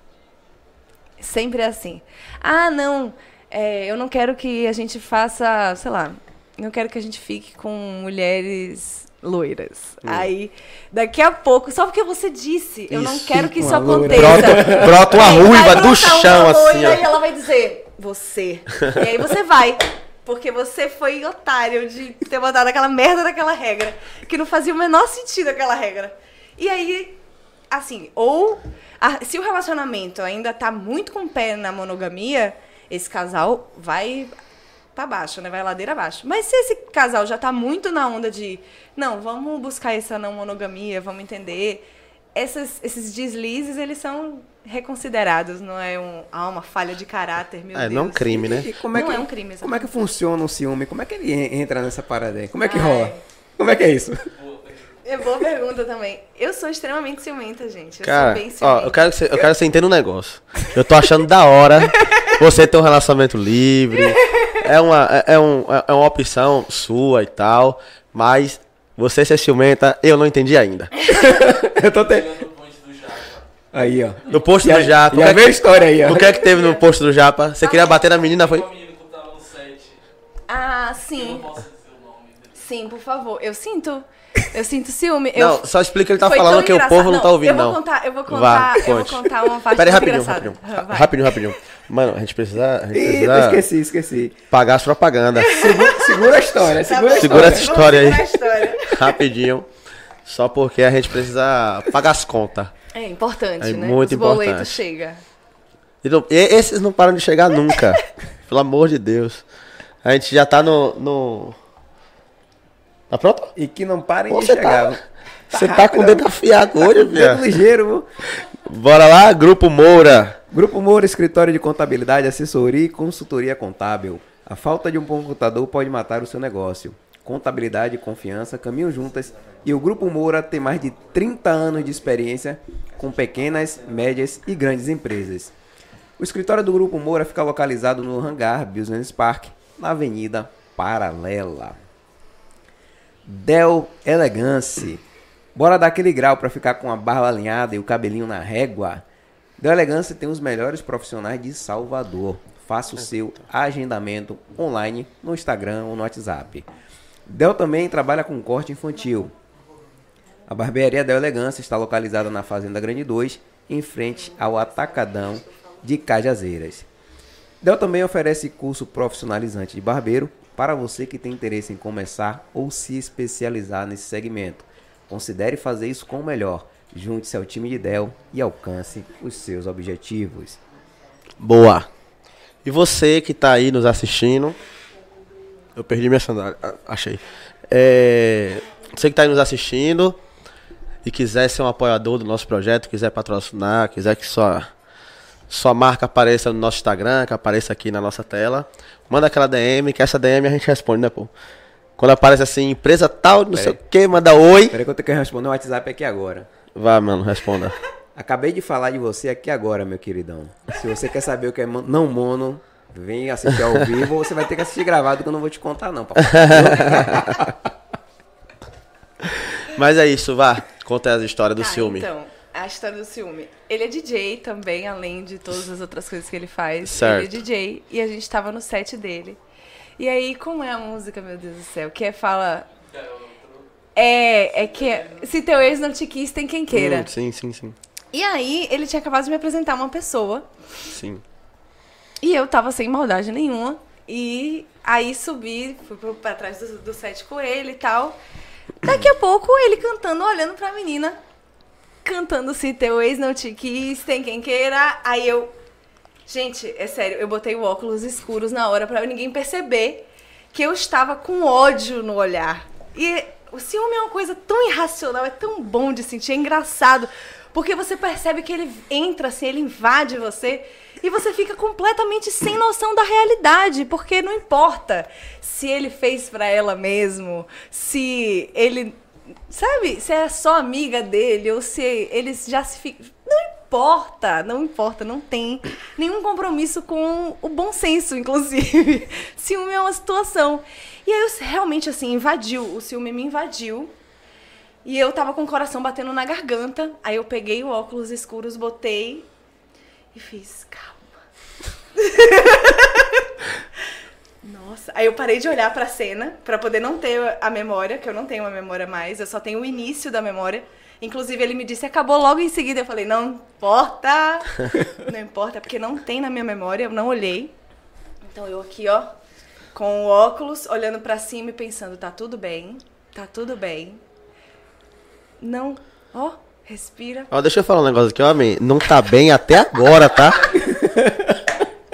Sempre é assim. Ah, não, é, eu não quero que a gente faça, sei lá, não quero que a gente fique com mulheres loiras. Aí, daqui a pouco, só porque você disse, eu não Isso, quero que uma isso aconteça. Brota uma Aí vai ruiva do chão, uma assim, ó. E ela vai dizer, você. E aí você vai. Porque você foi otário de ter botado aquela merda daquela regra. Que não fazia o menor sentido aquela regra. E aí, assim, ou a- se o relacionamento ainda tá muito com o pé na monogamia, esse casal vai pra baixo, né? Vai ladeira abaixo. Mas se esse casal já tá muito na onda de, não, vamos buscar essa não monogamia, vamos entender. Essas, esses deslizes, eles são reconsiderados, não é um, ah, uma falha de caráter, meu É, Deus. não é um crime, né? E como é Não que, é um crime, Como é que funciona o ciúme? Como é que ele en- entra nessa parada aí? Como é que Ai. rola? Como é que é isso? É boa pergunta também. Eu sou extremamente ciumenta, gente. Eu Cara, sou bem ó, ciumenta. eu quero, que você, eu quero que você entenda um negócio. Eu tô achando da hora você ter um relacionamento livre. É uma, é, é um, é uma opção sua e tal. Mas você ser ciumenta, eu não entendi ainda. Eu tô te... Aí, ó. No posto Já- do Japa. já o que é veio a que- história aí, ó. O que é que teve no posto do Japa? Você queria bater na menina, foi? Ah, sim. Sim, por favor. Eu sinto. Eu sinto ciúme. Não, eu... só explica que ele tá Foi falando que o engraçado. povo não tá ouvindo, eu vou não. Contar, eu vou contar, Vá, eu vou contar uma parte Pera aí, rapidinho, engraçada. rapidinho. Vai. Rapidinho, rapidinho. Mano, a gente precisa, a gente Ih, precisa esqueci, esqueci. pagar as propagandas. Segura, segura a história, Tá segura a bom, Segura história. essa história aí. história. Rapidinho. Só porque a gente precisa pagar as contas. É importante, É né? muito Os boletos importante. chegam. E não- e esses não param de chegar nunca. Pelo amor de Deus. A gente já tá no. no... Tá pronto? E que não parem Pô, de Você chegar. tá, você tá com o dedo afiado hoje, Dedo viado. ligeiro. viu? Bora lá, Grupo Moura. Grupo Moura, escritório de contabilidade, assessoria e consultoria contábil. A falta de um bom contador pode matar o seu negócio. Contabilidade e confiança caminham juntas e o Grupo Moura tem mais de 30 anos de experiência com pequenas, médias e grandes empresas. O escritório do Grupo Moura fica localizado no Hangar Business Park, na Avenida Paralela. Del Elegance. Bora dar aquele grau para ficar com a barba alinhada e o cabelinho na régua. Del Elegance tem os melhores profissionais de Salvador. Faça o seu agendamento online no Instagram ou no WhatsApp. Del também trabalha com corte infantil. A barbearia Del Elegância está localizada na Fazenda Grande 2, em frente ao Atacadão de Cajazeiras. Del também oferece curso profissionalizante de barbeiro para você que tem interesse em começar ou se especializar nesse segmento. Considere fazer isso com o melhor. Junte-se ao time de Del e alcance os seus objetivos. Boa. E você que tá aí nos assistindo. Eu perdi minha sandália. Ah, Achei. É, você que tá aí nos assistindo e quiser ser um apoiador do nosso projeto, quiser patrocinar, quiser que sua, sua marca apareça no nosso Instagram, que apareça aqui na nossa tela, manda aquela DM, que essa DM a gente responde, né, pô? Quando aparece assim, empresa tal, não sei o que, manda oi. Espera que eu tenho que responder o WhatsApp aqui agora. Vai, mano, responda. Acabei de falar de você aqui agora, meu queridão. Se você quer saber o que é não mono, vem assistir ao vivo ou você vai ter que assistir gravado que eu não vou te contar não, papai. Mas é isso, vá. Conta as histórias do Ah, ciúme. Então, a história do ciúme. Ele é DJ também, além de todas as outras coisas que ele faz. Certo. Ele é DJ e a gente tava no set dele. E aí, como é a música, meu Deus do céu? Que é fala. É, é que é, se teu ex não te quis, tem quem queira. Hum, sim, sim, sim. E aí, ele tinha acabado de me apresentar uma pessoa. Sim. E eu tava sem maldade nenhuma. E aí subi, fui pra trás do, do set com ele e tal. Daqui a pouco ele cantando, olhando pra menina. Cantando se teu ex não te quis, tem quem queira. Aí eu. Gente, é sério, eu botei o óculos escuros na hora pra ninguém perceber que eu estava com ódio no olhar. E o ciúme é uma coisa tão irracional, é tão bom de sentir, é engraçado. Porque você percebe que ele entra assim, ele invade você e você fica completamente sem noção da realidade, porque não importa se ele fez pra ela mesmo, se ele, sabe, se é só amiga dele ou se eles já se ficam, não importa, não importa, não tem nenhum compromisso com o bom senso, inclusive. Ciúme é uma situação. E aí eu realmente assim invadiu, o ciúme me invadiu. E eu tava com o coração batendo na garganta. Aí eu peguei o óculos escuros, botei e fiz, calma. Nossa, aí eu parei de olhar pra cena pra poder não ter a memória, que eu não tenho uma memória mais, eu só tenho o início da memória. Inclusive ele me disse, acabou logo em seguida. Eu falei, não importa, não importa, porque não tem na minha memória, eu não olhei. Então eu aqui, ó, com o óculos, olhando pra cima e pensando, tá tudo bem, tá tudo bem. Não, ó, respira. Ó, deixa eu falar um negócio aqui, homem. Não tá bem até agora, tá?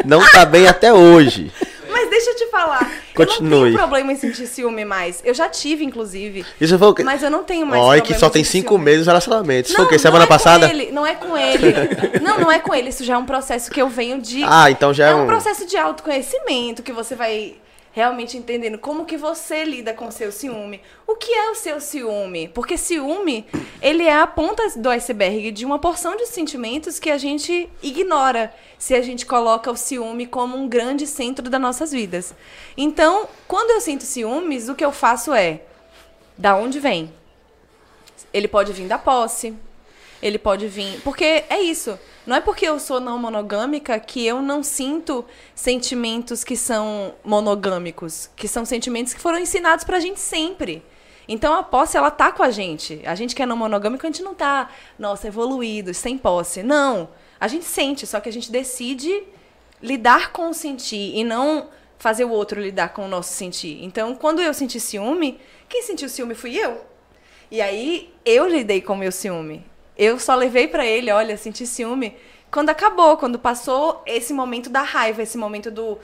Não tá bem até hoje. Mas deixa eu te falar. Eu não Continue. tenho problema em sentir ciúme mais. Eu já tive, inclusive. Isso foi o quê? Mas eu não tenho mais Olha que só em tem cinco ciúme. meses de relacionamento. Isso foi o quê? não Semana é passada? Com ele, não é com ele. Não, não é com ele. Isso já é um processo que eu venho de. Ah, então já é é um um- processo de autoconhecimento que você vai realmente entendendo como que você lida com o seu ciúme. O que é o seu ciúme? Porque ciúme, ele é a ponta do iceberg de uma porção de sentimentos que a gente ignora se a gente coloca o ciúme como um grande centro das nossas vidas. Então, quando eu sinto ciúmes, o que eu faço é da onde vem? Ele pode vir da posse. Ele pode vir. Porque é isso. Não é porque eu sou não monogâmica que eu não sinto sentimentos que são monogâmicos. Que são sentimentos que foram ensinados pra gente sempre. Então a posse, ela tá com a gente. A gente que é não monogâmico, a gente não tá, nossa, evoluído, sem posse. Não. A gente sente, só que a gente decide lidar com o sentir e não fazer o outro lidar com o nosso sentir. Então, quando eu senti ciúme, quem sentiu ciúme fui eu. E aí eu lidei com o meu ciúme. Eu só levei pra ele, olha, senti ciúme quando acabou, quando passou esse momento da raiva, esse momento do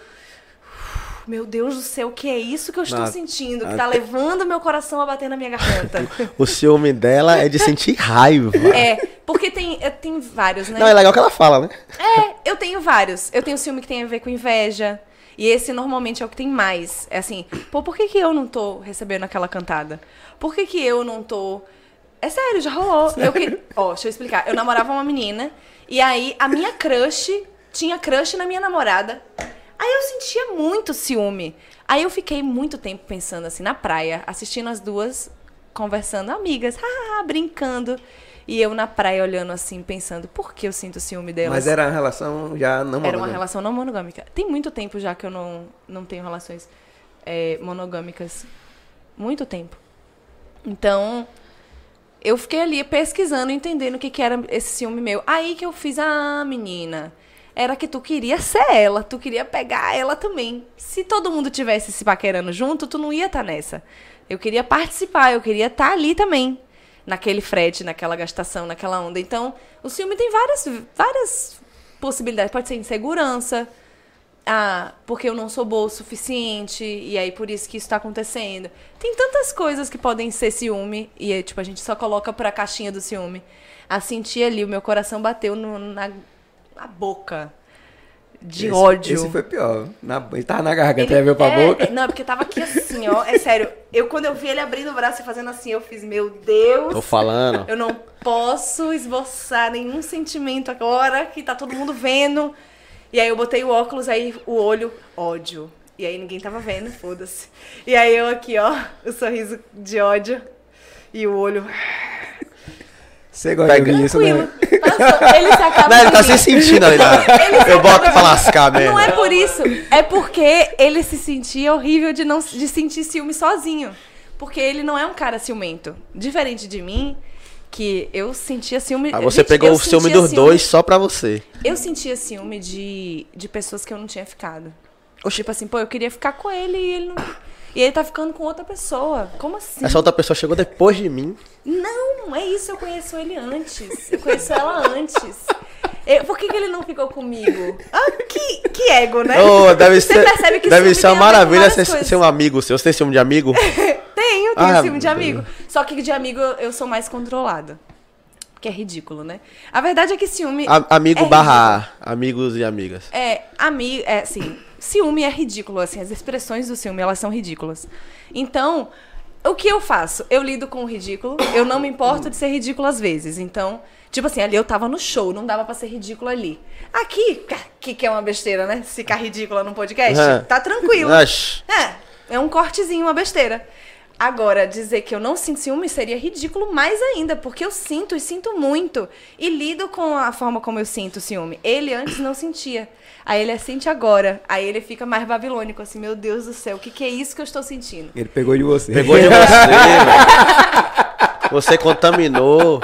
meu Deus do céu, o que é isso que eu estou Ah, sentindo? Que ah, tá levando meu coração a bater na minha garganta. O ciúme dela é de sentir raiva. é, porque tem, eh, tem vários, né? Não, é legal que ela fala, né? É, eu tenho vários. Eu tenho ciúme que tem a ver com inveja. E esse normalmente é o que tem mais. É assim, pô, por que, que eu não tô recebendo aquela cantada? Por que, que eu não tô. É sério, já rolou. Eu que... Ó, deixa eu explicar. Eu namorava uma menina, e aí a minha crush tinha crush na minha namorada. Aí eu sentia muito ciúme. Aí eu fiquei muito tempo pensando assim, na praia, assistindo as duas, conversando, amigas, brincando. E eu na praia olhando assim, pensando, por que eu sinto ciúme delas? Mas era uma relação já não Era uma monogâmica. relação não monogâmica. Tem muito tempo já que eu não, não tenho relações é, monogâmicas. Muito tempo. Então, eu fiquei ali pesquisando, entendendo o que, que era esse ciúme meu. Aí que eu fiz, ah, menina, era que tu queria ser ela, tu queria pegar ela também. Se todo mundo tivesse se paquerando junto, tu não ia estar nessa. Eu queria participar, eu queria estar ali também. Naquele frete, naquela gastação, naquela onda. Então, o ciúme tem várias, várias possibilidades. Pode ser insegurança, ah, porque eu não sou boa o suficiente, e aí por isso que isso tá acontecendo. Tem tantas coisas que podem ser ciúme, e é, tipo, a gente só coloca pra caixinha do ciúme. A sentir ali, o meu coração bateu no- na, na boca. De Esse- ódio. Esse foi pior. Na, ele tava na garganta, Ele- ele veio pra é, boca. Não, porque tava aqui assim, ó. É sério. Eu, quando eu vi ele abrindo o braço e fazendo assim, eu fiz, meu Deus. Tô falando. Eu não posso esboçar nenhum sentimento agora que tá todo mundo vendo. E aí eu botei o óculos, aí o olho, ódio. E aí ninguém tava vendo, foda-se. E aí eu aqui, ó, o sorriso de ódio. E o olho. Você gosta de isso, né? Passou. Ele se acaba Não, ele tá se sentindo ali. Né? Eu boto pra lascar mesmo. Não é por isso. É porque ele se sentia horrível de não de sentir ciúme sozinho. Porque ele não é um cara ciumento. Diferente de mim, que eu sentia ciúme. Ah, você Gente, pegou o ciúme dos dois só pra você. Eu sentia ciúme de, de pessoas que eu não tinha ficado. Tipo assim, pô, eu queria ficar com ele e ele não. E ele tá ficando com outra pessoa. Como assim? Essa outra pessoa chegou depois de mim. Não, não é isso. Eu conheço ele antes. Eu conheço ela antes. Eu- por que, que ele não ficou comigo? Ah, que, que ego, né? Oh, deve Você ser, percebe que deve ser uma maravilha ser, ser um amigo seu. Você tem ciúme de amigo? Tenho, tenho Ah, ciúme de amigo. Deus. Só que de amigo eu sou mais controlada. Que é ridículo, né? A verdade é que ciúme. A- amigo é barra amigos e amigas. É, amigo, é assim, ciúme é ridículo, assim, as expressões do ciúme, elas são ridículas. Então, o que eu faço? Eu lido com o ridículo, eu não me importo de ser ridículo às vezes. Então, tipo assim, ali eu tava no show, não dava pra ser ridículo ali. Aqui, que, que é uma besteira, né? Ficar ridícula num podcast, É. tá tranquilo. É, é um cortezinho, uma besteira. Agora, dizer que eu não sinto ciúme seria ridículo mais ainda, porque eu sinto e sinto muito. E lido com a forma como eu sinto ciúme. Ele antes não sentia. Aí ele sente agora. Aí ele fica mais babilônico, assim, meu Deus do céu, o que, que é isso que eu estou sentindo? Ele pegou de você. Pegou de você, velho. Você contaminou.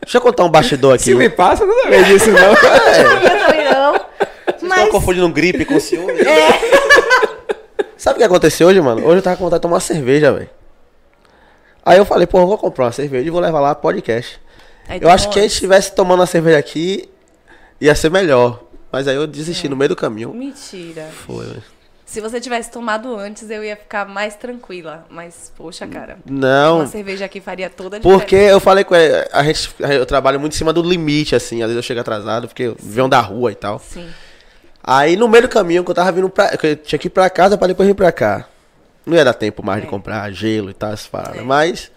Deixa eu contar um bastidor aqui. Se me passa, não vez disso, não. Eu também não. Mas estão confundindo gripe com ciúme? É. Sabe o que aconteceu hoje, mano? Hoje eu tava com vontade de tomar uma cerveja, velho. Aí eu falei, pô, eu vou comprar uma cerveja e vou levar lá podcast. Aí eu acho que a gente estivesse tomando uma cerveja aqui, ia ser melhor. Mas aí eu desisti no meio do caminho. Mentira. Foi, velho. Se você tivesse tomado antes, eu ia ficar mais tranquila. Mas, poxa, cara. Não, Uma cerveja aqui faria toda a diferença. porque eu falei com ele, a gente, eu trabalho muito em cima do limite, assim. Às vezes eu chego atrasado, porque venho da rua e tal. Sim. Aí no meio do caminho, que eu tava vindo pra. Que eu tinha que ir pra casa pra depois vir pra cá. Não ia dar tempo mais de É. comprar gelo e tal, essas paradas. É. Mas.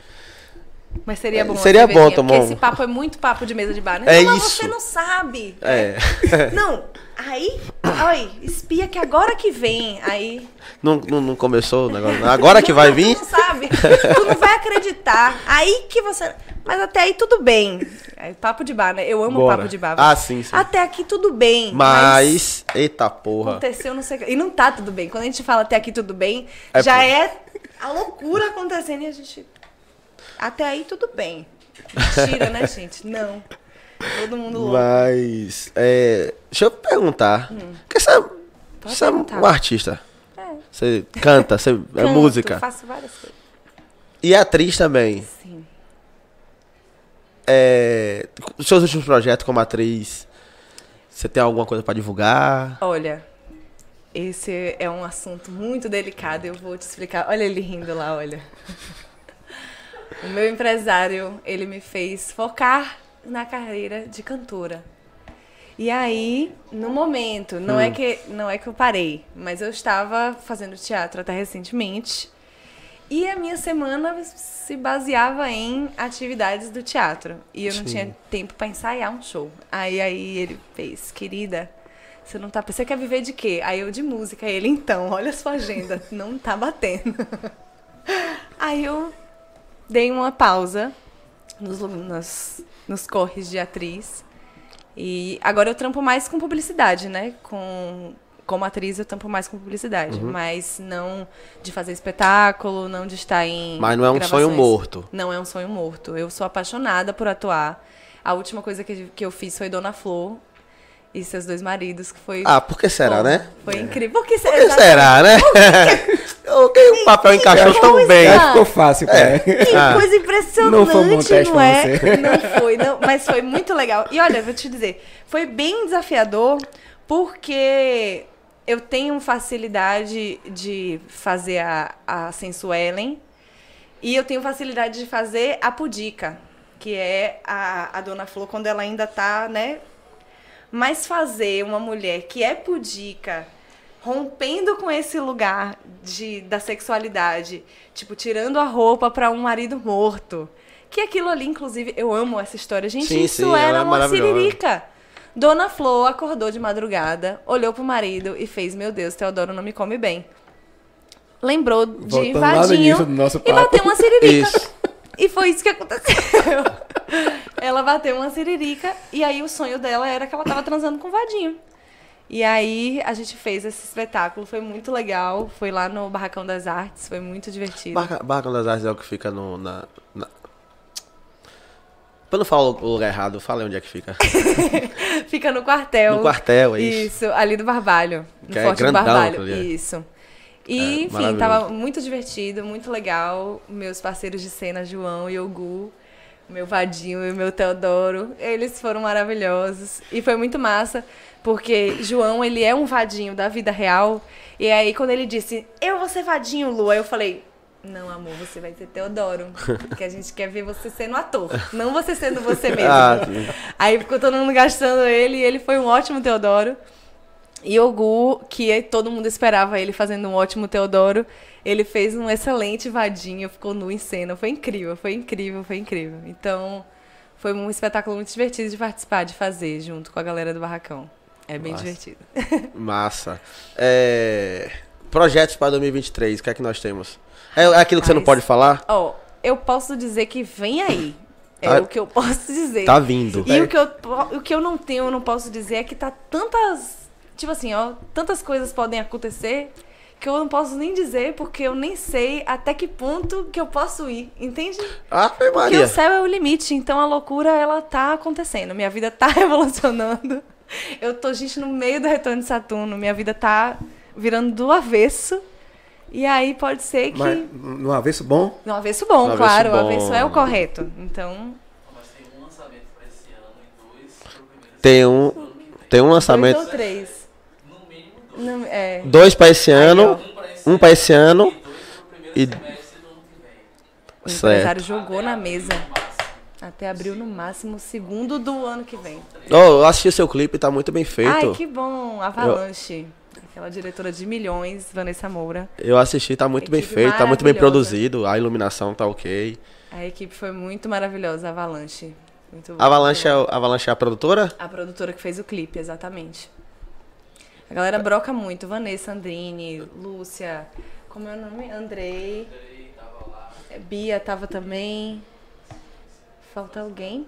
Mas seria bom. uma Seria bom cervejinha, tomar Porque um- esse papo é muito papo de mesa de bar, né? É não, mas isso. você não sabe. É. Não, aí, oi, espia que agora que vem, aí... não, não, não começou o negócio. Agora que vai vir. Tu não sabe, tu não vai acreditar, aí que você... Mas até aí tudo bem. É papo de bar, né? Eu amo Bora. papo de bar. Ah, sim, sim. Até aqui tudo bem, mas... Mas. Eita porra. Aconteceu, não sei o que. E não tá tudo bem. Quando a gente fala até aqui tudo bem, É, já é a loucura acontecendo e a gente. Até aí tudo bem. Mentira, né, gente? Não. Todo mundo louco. Mas. É, deixa eu perguntar. Porque você, é- você é um perguntar. artista. É. Você canta, você é Canto, música. Faço várias coisas. E é atriz também. Sim. É, seus últimos projetos como atriz, você tem alguma coisa pra divulgar? Olha, esse é um assunto muito delicado. Eu vou te explicar. Olha ele rindo lá, olha. O meu empresário, ele me fez focar na carreira de cantora. E aí, no momento, não, Hum. é que, não é que eu parei, mas eu estava fazendo teatro até recentemente. E a minha semana se baseava em atividades do teatro. E eu não Sim. tinha tempo para ensaiar um show. Aí, aí ele fez, querida, você não tá. Você quer viver de quê? Aí eu de música. Ele, então, olha a sua agenda, não tá batendo. Aí eu dei uma pausa nos, nos, nos corres de atriz. E agora eu trampo mais com publicidade, né? Com, como atriz eu trampo mais com publicidade. Uhum. Mas não de fazer espetáculo, não de estar em. Mas não é um gravações. sonho morto. Não é um sonho morto. Eu sou apaixonada por atuar. A última coisa que, que eu fiz foi Dona Flor e seus dois maridos, que foi. Ah, por que será, Bom, né? Foi incrível. Por que, Por que será, né? Ok, o papel encaixou tão bem. Acho que ficou fácil, cara. Que Ah. coisa impressionante, Não foi um bom teste não pra é? você. Não foi, não, mas foi muito legal. E olha, vou te dizer, foi bem desafiador porque eu tenho facilidade de fazer a, a Sensuelen e eu tenho facilidade de fazer a Pudica, que é a, a Dona Flor quando ela ainda tá, né? Mas fazer uma mulher que é pudica, rompendo com esse lugar de, da sexualidade, tipo, tirando a roupa pra um marido morto. Que aquilo ali, inclusive, eu amo essa história. Gente, Sim, isso sim, era é uma siririca. Dona Flor acordou de madrugada, olhou pro marido e fez: Meu Deus, Teodoro não me come bem. Lembrou de Voltando no vadinho do e bateu uma siririca. Isso. E foi isso que aconteceu. ela bateu uma siririca e aí o sonho dela era que ela tava transando com o vadinho. E aí a gente fez esse espetáculo, foi muito legal. Foi lá no Barracão das Artes, foi muito divertido. Barca das Artes é o que fica no. Na, na... Pra não falar o lugar errado, fala aí onde é que fica. Fica no quartel. No quartel, é isso. Isso, ali do Barbalho. No Que é Forte do grandão Barbalho. aquilo ali, é. E, enfim, tava muito divertido, muito legal. Meus parceiros de cena, João e Ogu, meu Vadinho e meu Teodoro, eles foram maravilhosos. E foi muito massa, porque João, ele é um vadinho da vida real. E aí, quando ele disse, eu vou ser vadinho, Lu, aí eu falei, não, amor, você vai ser Teodoro. Porque a gente quer ver você sendo ator, não você sendo você mesmo. Ah. Aí ficou todo mundo gastando ele e ele foi um ótimo Teodoro. E Ogu, que todo mundo esperava ele fazendo um ótimo Teodoro, ele fez um excelente vadinho, ficou nu em cena. Foi incrível, foi incrível, foi incrível. Então, foi um espetáculo muito divertido de participar, de fazer, junto com a galera do Barracão. É bem Massa. divertido. Massa. É, Projetos para 2023, o que é que nós temos? É é aquilo que você não pode falar? Ó, eu posso dizer que vem aí. É Tá- o que eu posso dizer. Tá vindo. E o que, eu, o que eu não tenho, eu não posso dizer é que tá tantas. Tipo assim, ó, tantas coisas podem acontecer que eu não posso nem dizer porque eu nem sei até que ponto que eu posso ir, entende? Ah, foi Porque Maria. o céu é o limite, então a loucura ela tá acontecendo. Minha vida tá revolucionando. Eu tô, gente, no meio do retorno de Saturno, minha vida tá virando do avesso. E aí pode ser que. Mas no avesso bom, No avesso bom, No avesso claro. bom. O avesso é o correto. Então, Mas tem um lançamento pra esse ano e dois pro primeiro Tem um, tem um dois lançamento. ou três. Não, é. Dois para esse ano, Um pra esse um para esse ano. e. O Certo. empresário jogou na mesa. Até abril no máximo, segundo do ano que vem. Oh, eu assisti o seu clipe, tá muito bem feito. Ai, que bom! Avalanche. Aquela diretora de milhões, Vanessa Moura. Eu assisti, tá muito bem feito, tá muito bem produzido, a iluminação tá ok. A equipe foi muito maravilhosa, Avalanche. Muito Avalanche é, Avalanche é a produtora? A produtora que fez o clipe, exatamente. A galera broca muito. Vanessa Andrini, Lúcia, como é o nome? Andrei. É, Bia tava também. Falta alguém?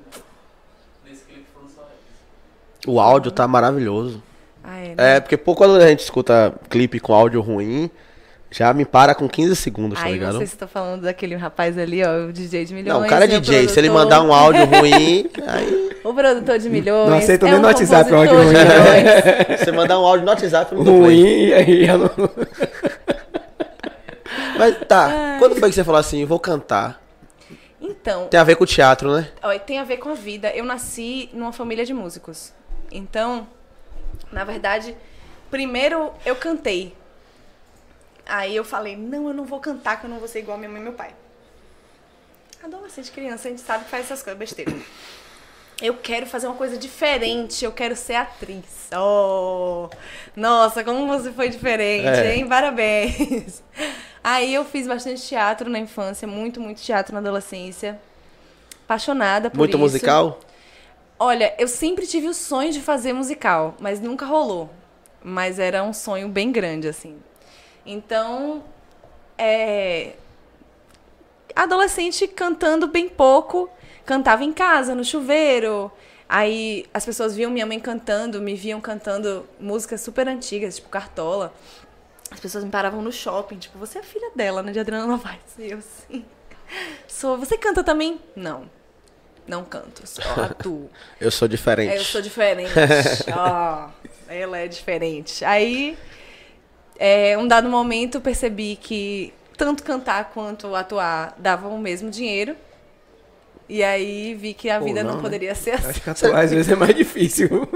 Nesse clipe foram só eles. O áudio tá maravilhoso. Ah, é, né? É, porque quando a gente escuta clipe com áudio ruim, já me para com 15 segundos, tá Aí ligado? vocês estão falando daquele rapaz ali, ó, o DJ de milhões. Não, o cara é DJ, se ele produtor- mandar um áudio ruim, aí O produtor de milhões. Não aceito é nem um no WhatsApp o compositor áudio ruim, né? milhões. você mandar um áudio no WhatsApp, eu não ruim, aí eu não... Mas tá, quando foi que você falou assim, vou cantar? Então, Tem a ver com o teatro, né? Ó, tem a ver com a vida. Eu nasci numa família de músicos. Então, na verdade, primeiro eu cantei. Aí eu falei, não, eu não vou cantar, que eu não vou ser igual a minha mãe e meu pai. Adolescente, criança, a gente sabe que faz essas coisas, besteira. eu quero fazer uma coisa diferente, eu quero ser atriz. Oh, nossa, como você foi diferente, É. hein? Parabéns. Aí eu fiz bastante teatro na infância, muito, muito teatro na adolescência. Apaixonada por Muito isso. musical? Olha, eu sempre tive o sonho de fazer musical, mas nunca rolou. Mas era um sonho bem grande, assim. Então, é. Adolescente cantando bem pouco, cantava em casa, no chuveiro. Aí as pessoas viam minha mãe cantando, me viam cantando músicas super antigas, tipo Cartola. As pessoas me paravam no shopping, tipo, você é filha dela, né, de Adriana Novaes? E eu, sim. Sou. Você canta também? Não. Não canto, só atuo. Eu sou diferente. É, eu sou diferente. Ó, ela é diferente. Aí, é, um dado momento, eu percebi que tanto cantar quanto atuar davam o mesmo dinheiro. E aí vi que a Ou vida não, não, né? poderia ser Eu assim. Acho que atuar às vezes é mais difícil.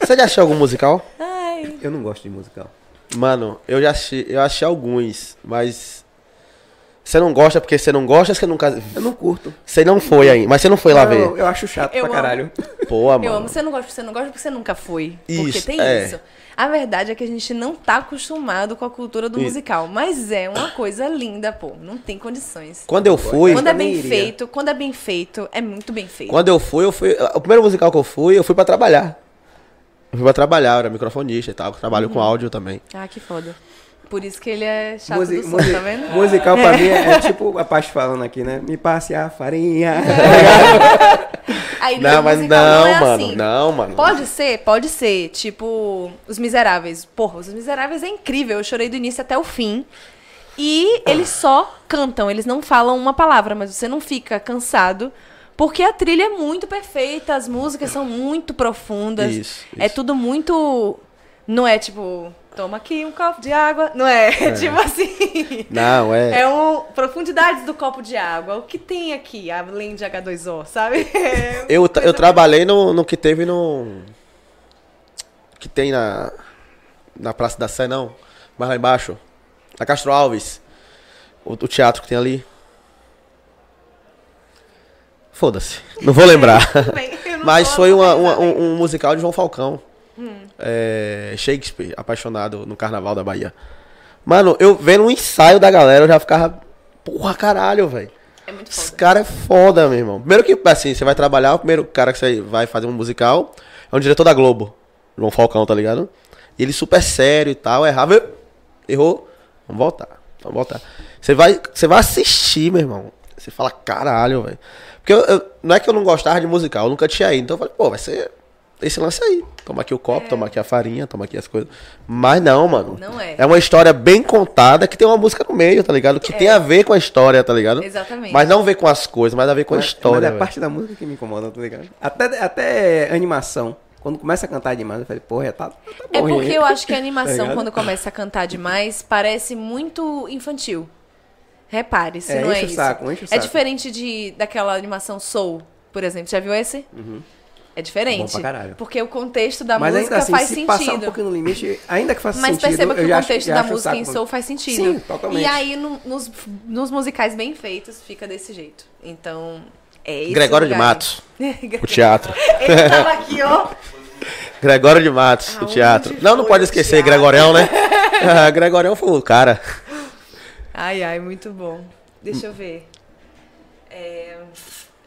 Você já assistiu algum musical? Ai, Eu não gosto de musical. Mano, eu já assisti, eu assisti alguns, mas. Você não gosta porque você não gosta, você nunca. Eu não curto. Você não foi aí, mas você não foi lá eu, ver. eu acho chato Eu pra amo. caralho. Pô, mano. eu amo. Você não gosta, você não gosta porque você nunca foi. Porque Isso, tem é. isso. A verdade é que a gente não tá acostumado com a cultura do Isso. musical. Mas é uma coisa linda, pô. Não tem condições. Quando eu fui. Quando é nem bem iria. feito, quando é bem feito, é muito bem feito. Quando eu fui, eu fui. O primeiro musical que eu fui, eu fui pra trabalhar. Eu fui pra trabalhar, eu era microfonista e tal. Trabalho Uhum. com áudio também. Ah, que foda. Por isso que ele é chato Musi- do som, tá vendo? Musical pra mim é, é tipo a parte falando aqui, né? Me passe a farinha. Aí, Não, mas musical não, é mano. assim. Não, mano. Pode ser, pode ser. Tipo, Os Miseráveis. Porra, Os Miseráveis é incrível. Eu chorei do início até o fim. E eles só cantam, eles não falam uma palavra, mas você não fica cansado. Porque a trilha é muito perfeita, as músicas são muito profundas. Isso, É isso. tudo muito. Não é tipo, toma aqui um copo de água. Não é, é tipo assim. Não, é. É um profundidades do copo de água. O que tem aqui, além de H2O, sabe? É Eu, eu trabalhei no, no que teve no. Que tem na. Na Praça da Sé, não. Mais lá embaixo. Na Castro Alves. O, o teatro que tem ali. Foda-se. Não vou lembrar. Bem, não Mas foi uma- uma- um, um musical de João Falcão. É, Shakespeare, apaixonado no Carnaval da Bahia. Mano, eu vendo um ensaio da galera, eu já ficava. Porra, caralho, velho. É muito Esse foda. cara é foda, meu irmão. Primeiro que, assim, você vai trabalhar, o primeiro cara que você vai fazer um musical é um diretor da Globo. João Falcão, tá ligado? E ele super sério e tal, errava. eu- Errou. Vamos voltar. Vamos voltar. Você vai, você vai assistir, meu irmão. Você fala, caralho, velho. Porque eu, eu- não é que eu não gostava de musical, eu nunca tinha ido. Então eu falei, pô, vai ser esse lance aí. Toma aqui o copo, toma aqui a farinha, toma aqui as coisas. Mas não, mano. Não é. É uma história bem contada que tem uma música no meio, tá ligado? Que tem a ver com a história, tá ligado? Exatamente. Mas não ver com as coisas, mas a ver com a Mas- história. Mas é a parte da música que me incomoda, tá ligado? Até, até animação. Quando começa a cantar demais, eu falei, porra, já tá, tá É porque eu acho que a Tá animação, ligado? quando começa a cantar demais, parece muito infantil. Repare, se É, não é enche o isso. saco, enche o é saco. diferente de, daquela animação Soul, por exemplo. Já viu esse? É diferente. Bom pra caralho. Porque o contexto da Mas música ainda assim, faz se sentido. passar um pouquinho no limite, ainda que faça Mas sentido, perceba que eu o acho- contexto da acho o música em. Soul faz sentido. Sim, totalmente. E aí, no- nos, nos musicais bem feitos, fica desse jeito. Então, é esse Gregório de lugar. Matos, o teatro. Ele tava aqui, ó. Gregório de Matos, o Aonde teatro. Não, não pode o esquecer, teatro? Gregorião, né? Ah, Gregorião foi o cara. Ai, ai, muito bom. Deixa eu ver. É,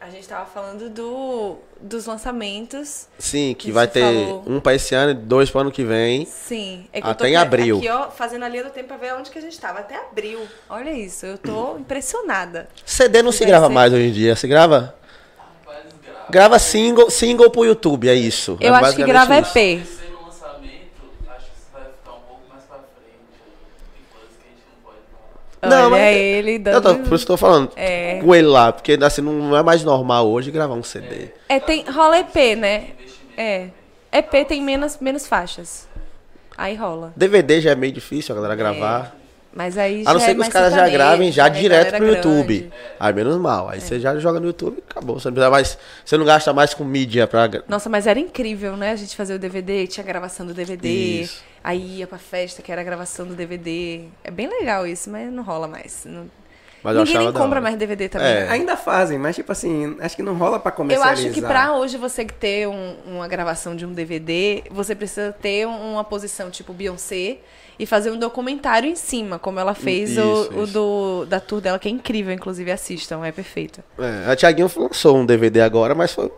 a gente tava falando do, dos lançamentos. Sim, que Isso vai ter falou. um pra esse ano e dois pro ano que vem. Sim. É Até em abril. Aqui, ó, fazendo a linha do tempo pra ver onde que a gente tava. Até abril. Olha isso, eu tô impressionada. CD não se grava ser- mais hoje em dia. Se grava? Rapaz, grava. Grava single, single pro YouTube, é isso. Eu É acho que grava isso. EP. Terceiro lançamento, acho que isso vai ficar um pouco mais pra frente. Tem coisas que a gente não pode falar. Não, Olha mas- ele Eu dando... tô, por isso que eu tô falando. É. Com ele lá, porque assim, não é mais normal hoje gravar um CD. É, tem, rola EP, né? É. EP tem menos, menos faixas. Aí rola. DVD já é meio difícil a galera gravar. Mas aí A não ser é que os caras já gravem já é direto pro YouTube. grande. É. Aí menos mal. Aí você já joga no YouTube e acabou. Você não precisa mais. Você não gasta mais com mídia pra. Nossa, mas era incrível, né? A gente fazer o DVD, tinha gravação do DVD. Isso. Aí ia pra festa, que era a gravação do DVD. É bem legal isso, mas não rola mais. Não- Mas eu Ninguém nem compra mais DVD também. É. Ainda fazem, mas tipo assim, acho que não rola pra Eu comercializar. acho que pra hoje você ter um- uma gravação de um DVD, você precisa ter um- uma posição tipo Beyoncé e fazer um documentário em cima, como ela fez Isso, o, o isso. do, da tour dela, que é incrível, inclusive assistam, é perfeito. É, a Thiaguinho lançou um DVD agora, mas foi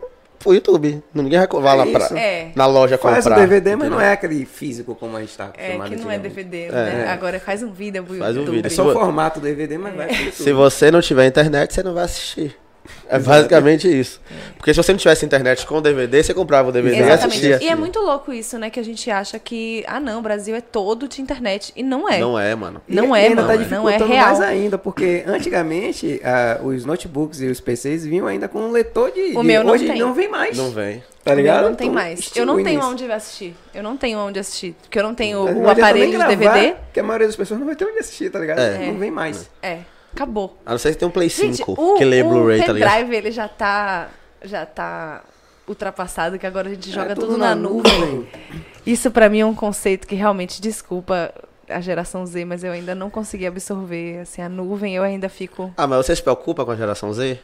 pro YouTube. Ninguém vai vai lá É pra. É. na loja Faz comprar. o DVD, mas não é aquele físico como a gente tá É, que não é. DVD, né? Agora faz um vídeo pro Faz um YouTube. vídeo. É só o formato do DVD, mas vai pro YouTube. Se você não tiver internet, você não vai assistir. É basicamente isso. Porque se você não tivesse internet com DVD, você comprava o DVD e Exatamente. assistia. E é muito louco isso, né? Que a gente acha que, ah não, o Brasil é todo de internet. E não é. Não é, mano. Não E- é, e ainda mano, tá não é dificultando real. mais ainda, porque antigamente ah, os notebooks e os PCs vinham ainda com um leitor de. O de- meu não hoje tem. não vem mais. Não vem. Tá ligado? não tem Então, mais. Eu não tenho isso. onde assistir. Eu não tenho onde assistir. Porque eu não tenho o aparelho de gravar, DVD. Que a maioria das pessoas não vai ter onde assistir, tá ligado? É. Não vem mais. É, acabou. A não ser que tem um Play 5 Gente, o, que lê o Blu-ray, tá ligado? pendrive, ele já tá, já tá ultrapassado, que agora a gente joga É tudo, na, nuvem. Isso pra mim é um conceito que realmente, desculpa a geração Z, mas eu ainda não consegui absorver, assim, a nuvem, eu ainda fico... Ah, mas você se preocupa com a geração Z?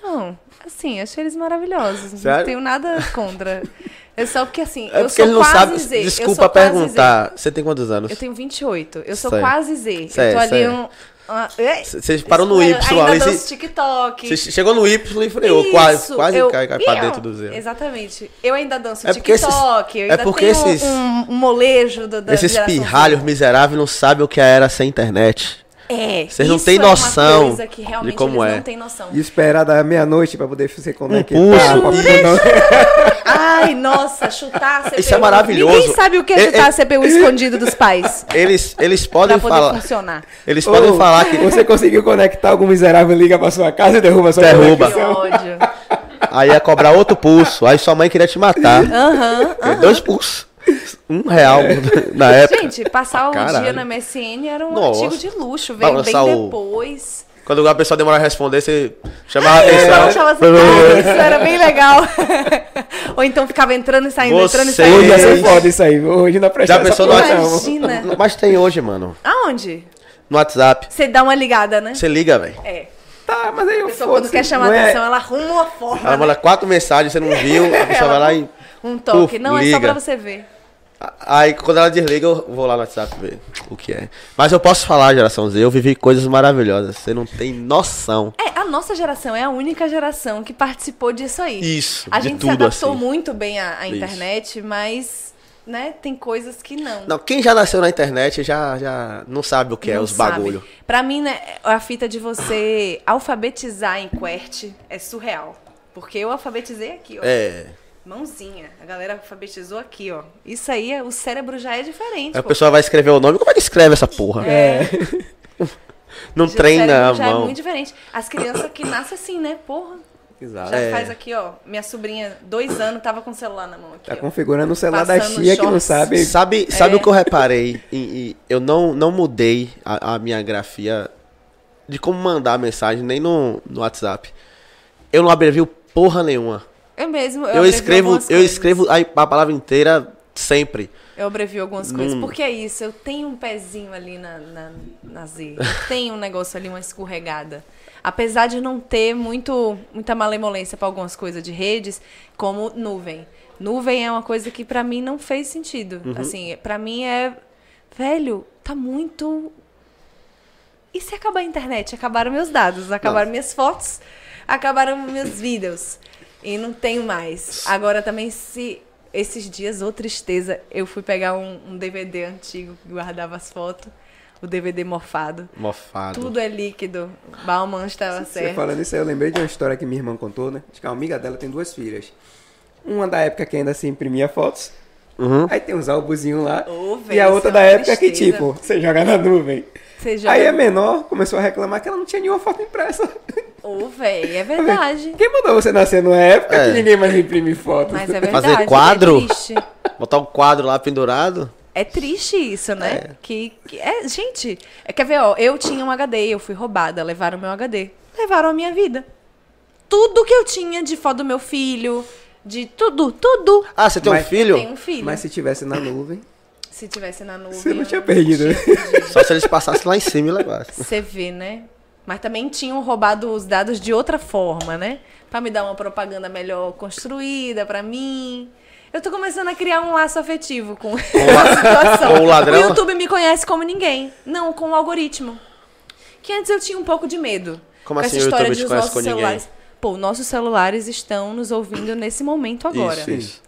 Não, assim, achei eles maravilhosos, não Sério? tenho nada contra. É só porque, assim, É eu porque sou não quase sabe. Z. Desculpa perguntar. Você tem quantos anos? Eu tenho 28, eu sou Sei. quase Z. Sei, eu tô ali sei. um... uma- Ei, Você parou no Y ali. danço Você TikTok. você chegou no Y e freou. Isso, Quase, quase eu- cai, cai pra dentro do Z. Exatamente. Eu ainda danço É esses- TikTok, eu é porque tenho esses- um, um molejo do, da Esses pirralhos miseráveis não sabem o que era sem internet. É, Vocês não têm é noção coisa que realmente de como eles é. não têm noção. E esperar da meia-noite pra poder se conectar. pulso. pra poder não- Ai, nossa, chutar a CPU. Isso é maravilhoso. Ninguém sabe o que é É- chutar é- a CPU escondido dos pais. Eles, eles Pra podem poder falar. funcionar. Eles podem Ô, falar que. Você conseguiu conectar algum miserável liga pra sua casa e derruba sua Derruba. Que conexão. ódio. Aí ia cobrar outro pulso. Aí sua mãe queria te matar. Aham. É, Dois pulsos. Um real na época. Gente, passar o Caralho. dia na MSN era um Nossa. artigo de luxo. Veio bem o- depois. Quando a pessoa demora a responder, você chamava a Eu atenção. assim, ah, isso era bem legal. Ou então ficava entrando e saindo, entrando e saindo. Hoje ia ser Ei. foda isso aí. Hoje não presta Já pensou no Imagina. Mas tem hoje, mano. Aonde? No WhatsApp. Você dá uma ligada, né? Você liga, velho. É. Tá, mas aí eu A pessoa quando quer chamar não é- atenção, ela arruma uma forma. Ela manda quatro mensagens, você não viu, a pessoa vai lá e. Um toque. Puf, Não, é só liga. pra você ver. Aí quando ela desliga, eu vou lá no WhatsApp ver o que é. Mas eu posso falar, geração Z, eu vivi coisas maravilhosas. Você não tem noção. É, a nossa geração é a única geração que participou disso aí. Isso, A gente se adaptou assim. muito bem à, à Isso. internet, mas, né, tem coisas que não. Não, quem já nasceu na internet já, já não sabe o que é Não os sabe. bagulho. Pra mim, né, a fita de você alfabetizar em QWERTY é surreal. Porque eu alfabetizei aqui, ó. É. Mãozinha. A galera alfabetizou aqui, ó. Isso aí, é- o cérebro já é diferente. Aí a pô. pessoa vai escrever o nome, como é que escreve essa porra? É. Não Já o treina cérebro a já é mão. muito diferente. As crianças que nascem assim, né? Porra. Exato. Já É. faz aqui, ó. Minha sobrinha, dois anos, tava com o celular na mão aqui. Tá ó. configurando o celular da Passando tia que não shorts. sabe. Sabe, sabe É. o que eu reparei? E, e eu não, não mudei a, a minha grafia de como mandar mensagem, nem no, no WhatsApp. Eu não abrevio porra nenhuma. Eu mesmo. Eu, Eu, escrevo, eu escrevo a, a palavra inteira sempre. Eu abrevio algumas coisas. Num- Porque é isso, eu tenho um pezinho ali na, na, na Z. Eu tenho um negócio ali, uma escorregada. Apesar de não ter muito, muita malemolência para algumas coisas de redes, como nuvem. Nuvem é uma coisa que pra mim não fez sentido. Uhum. Assim, pra mim é. Velho, tá muito. E se acabar a internet? Acabaram meus dados, acabaram minhas fotos, acabaram meus vídeos. E não tenho mais. Agora também, se esses dias, ô tristeza, eu fui pegar um, um DVD antigo que guardava as fotos, o DVD morfado. Mofado. Tudo é líquido. Bauman estava Você certo. falando isso aí, eu lembrei de uma história que minha irmã contou, né? Acho que uma amiga dela tem duas filhas. Uma da época que ainda se imprimia fotos. Uhum. Aí tem uns álbusinzinhos lá. Ô, e a outra é da uma época que, tristeza. tipo, você joga na nuvem. Você joga... Aí a menor começou a reclamar que ela não tinha nenhuma foto impressa. Ô, velho, é verdade. Quem mandou você nascer numa época É. que ninguém mais imprime foto? Mas é Fazer verdade. quadro? É triste. Botar um quadro lá pendurado. É triste isso, né? Que, que é, gente, é, quer ver, ó, eu tinha um HD, eu fui roubada, levaram meu HD, levaram a minha vida. Tudo que eu tinha de foto do meu filho, de tudo, tudo. Ah, você tem Mas um filho? Tem um filho. Mas se tivesse na nuvem, Se tivesse na nuvem. você não eu tinha perdido. né? Só se eles passassem lá em cima e levassem. Você vê, né? Mas também tinham roubado os dados de outra forma, né? Pra me dar uma propaganda melhor construída pra mim. Eu tô começando a criar um laço afetivo com essa situação. com o ladrão? O YouTube me conhece como ninguém. Não, com o algoritmo. Que antes eu tinha um pouco de medo. Como com assim essa o história YouTube de te os conhece nossos com ninguém? celulares. Pô, nossos celulares estão nos ouvindo nesse momento agora. Isso, isso.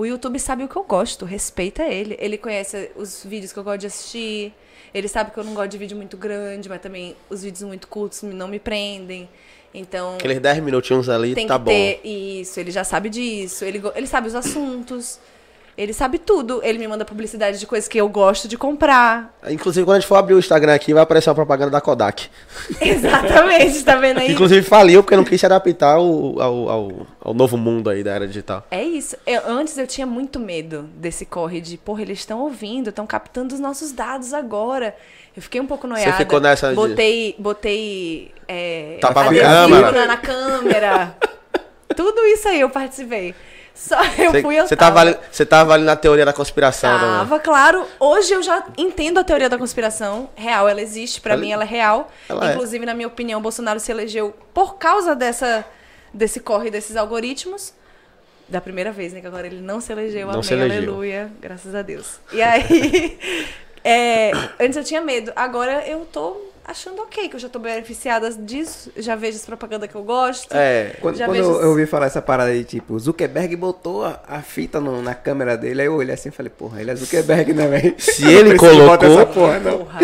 O YouTube sabe o que eu gosto, respeita ele. Ele conhece os vídeos que eu gosto de assistir. Ele sabe que eu não gosto de vídeo muito grande, mas também os vídeos muito curtos não me prendem. Então, Aqueles 10 minutinhos ali, tem tá que bom. ter isso. Ele já sabe disso. Ele, ele sabe os assuntos. Ele sabe tudo. Ele me manda publicidade de coisas que eu gosto de comprar. Inclusive, quando a gente for abrir o Instagram aqui, vai aparecer uma propaganda da Kodak. Exatamente, tá vendo aí? inclusive faliu porque não quis se adaptar ao, ao, ao, ao novo mundo aí da era digital. É isso. Eu- antes eu tinha muito medo desse corre de, porra, eles estão ouvindo, estão captando os nossos dados agora. Eu fiquei um pouco noiada. ficou nessa de- Botei, botei é, Tapava a adesivo câmera. Na câmera. Tudo isso aí eu participei. Só eu Você- fui, eu Você tava. tava, ali- você tava ali na teoria da conspiração. né? Tava, claro. Hoje eu já entendo a teoria da conspiração. Real, ela existe. Pra Ela- mim, ela é real. ela é. Inclusive, na minha opinião, Bolsonaro se elegeu por causa dessa, desse corre desses algoritmos. Da primeira vez, né? Que agora ele não se elegeu. Não amém, se elegeu. aleluia. Graças a Deus. E aí... é, antes eu tinha medo. Agora eu tô achando ok, que eu já tô beneficiada disso. Já vejo as propagandas que eu gosto. É. Quando, Já quando vejo eu, eu ouvi falar essa parada aí, tipo, Zuckerberg botou a, a fita no- na câmera dele, aí eu olhei assim e falei, porra, ele é Zuckerberg, né, velho? Se Eu ele colocou- essa porra, não. Porra.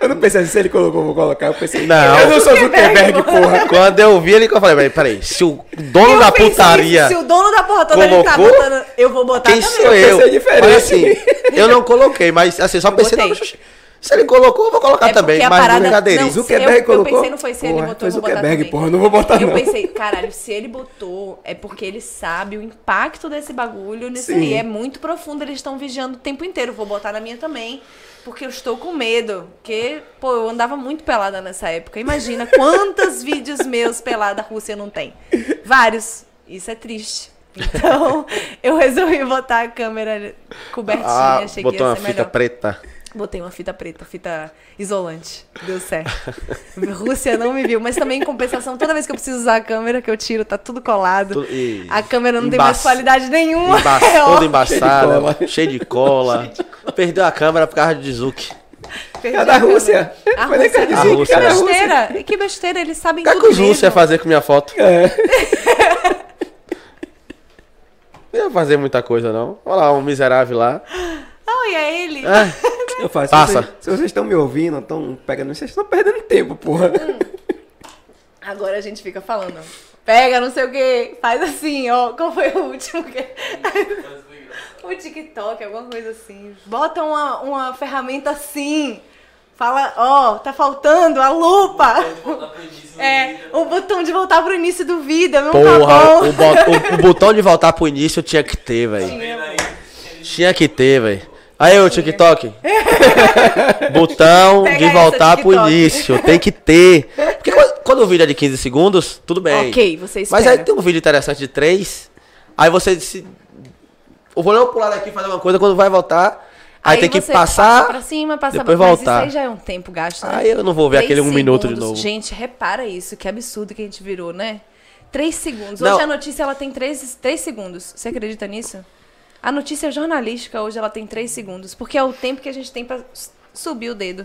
Eu não pensei assim, se ele colocou, eu vou colocar. Eu pensei, Não. eu não sou Zuckerberg, porra. Quando eu vi ele, eu falei, peraí, peraí, se o dono Eu da pensei putaria. isso, Se o dono da porra toda ele tá colocou, botando, eu vou botar Quem também. sou eu? pensei diferente. Mas assim, eu não coloquei, mas assim, só Eu pensei, botei. não, se ele colocou, eu vou colocar É também, mas parada- brincadeirinha. não, Zuckerberg eu, eu colocou? pensei, não foi se ele Porra, botou, eu foi vou botar Zuckerberg, porra, não vou botar Eu não. pensei, caralho, se ele botou, é porque ele sabe o impacto desse bagulho nisso Sim. aí. É muito profundo, eles estão vigiando o tempo inteiro. Vou botar na minha também, porque eu estou com medo. Porque, pô, eu andava muito pelada nessa época. Imagina quantos vídeos meus pelada a Rússia não tem. Vários. Isso é triste. Então, eu resolvi botar a câmera cobertinha, Ah, achei que botou ia uma ser fita melhor. preta. Botei uma fita preta, fita isolante. Deu certo. Rússia não me viu, mas também em compensação, toda vez que eu preciso usar a câmera que eu tiro, tá tudo colado. E- A câmera não tem Embaça- mais qualidade nenhuma. Emba É toda embaçada, cheio de cola. Perdeu a câmera por causa de Zuki. Perdi É da. Rússia. A Rússia. cara de A Zuc, Rússia. Que da Rússia. besteira. Que besteira, eles sabem O que, é tudo que os russos iam fazer com minha foto? É. Não ia fazer muita coisa, não. Olha lá, um miserável lá. Olha ele. É, Eu faço, Passa. se vocês- se vocês estão me ouvindo, estão pegando, vocês estão perdendo tempo, porra. Agora a gente fica falando. Pega, não sei o que, faz assim, ó. Qual foi o último que. o TikTok, alguma coisa assim. Bota uma, uma ferramenta assim. Fala, ó, tá faltando a lupa. É, o botão de voltar pro início do vídeo, não tá porra, bom. o, o- o botão de voltar pro início tinha que ter, velho. Tinha que ter, velho. Aí, o TikTok. Botão Pega de voltar pro início. Tem que ter. Porque quando, quando o vídeo é de 15 segundos, tudo bem. Ok, você Mas aí tem um vídeo interessante de 3. Aí você se. Eu vou não pular daqui e fazer uma coisa, quando vai voltar. Aí, tem que passar. passa pra cima, passa depois pra... Mas voltar. isso aí já é um tempo gasto, né? Aí eu não vou ver aquele um minuto de novo. Gente, repara isso, que absurdo que a gente virou, né? Três segundos. Não. Hoje a notícia ela tem três, três segundos. Você acredita nisso? A notícia jornalística hoje ela tem três segundos, porque é o tempo que a gente tem pra s- subir o dedo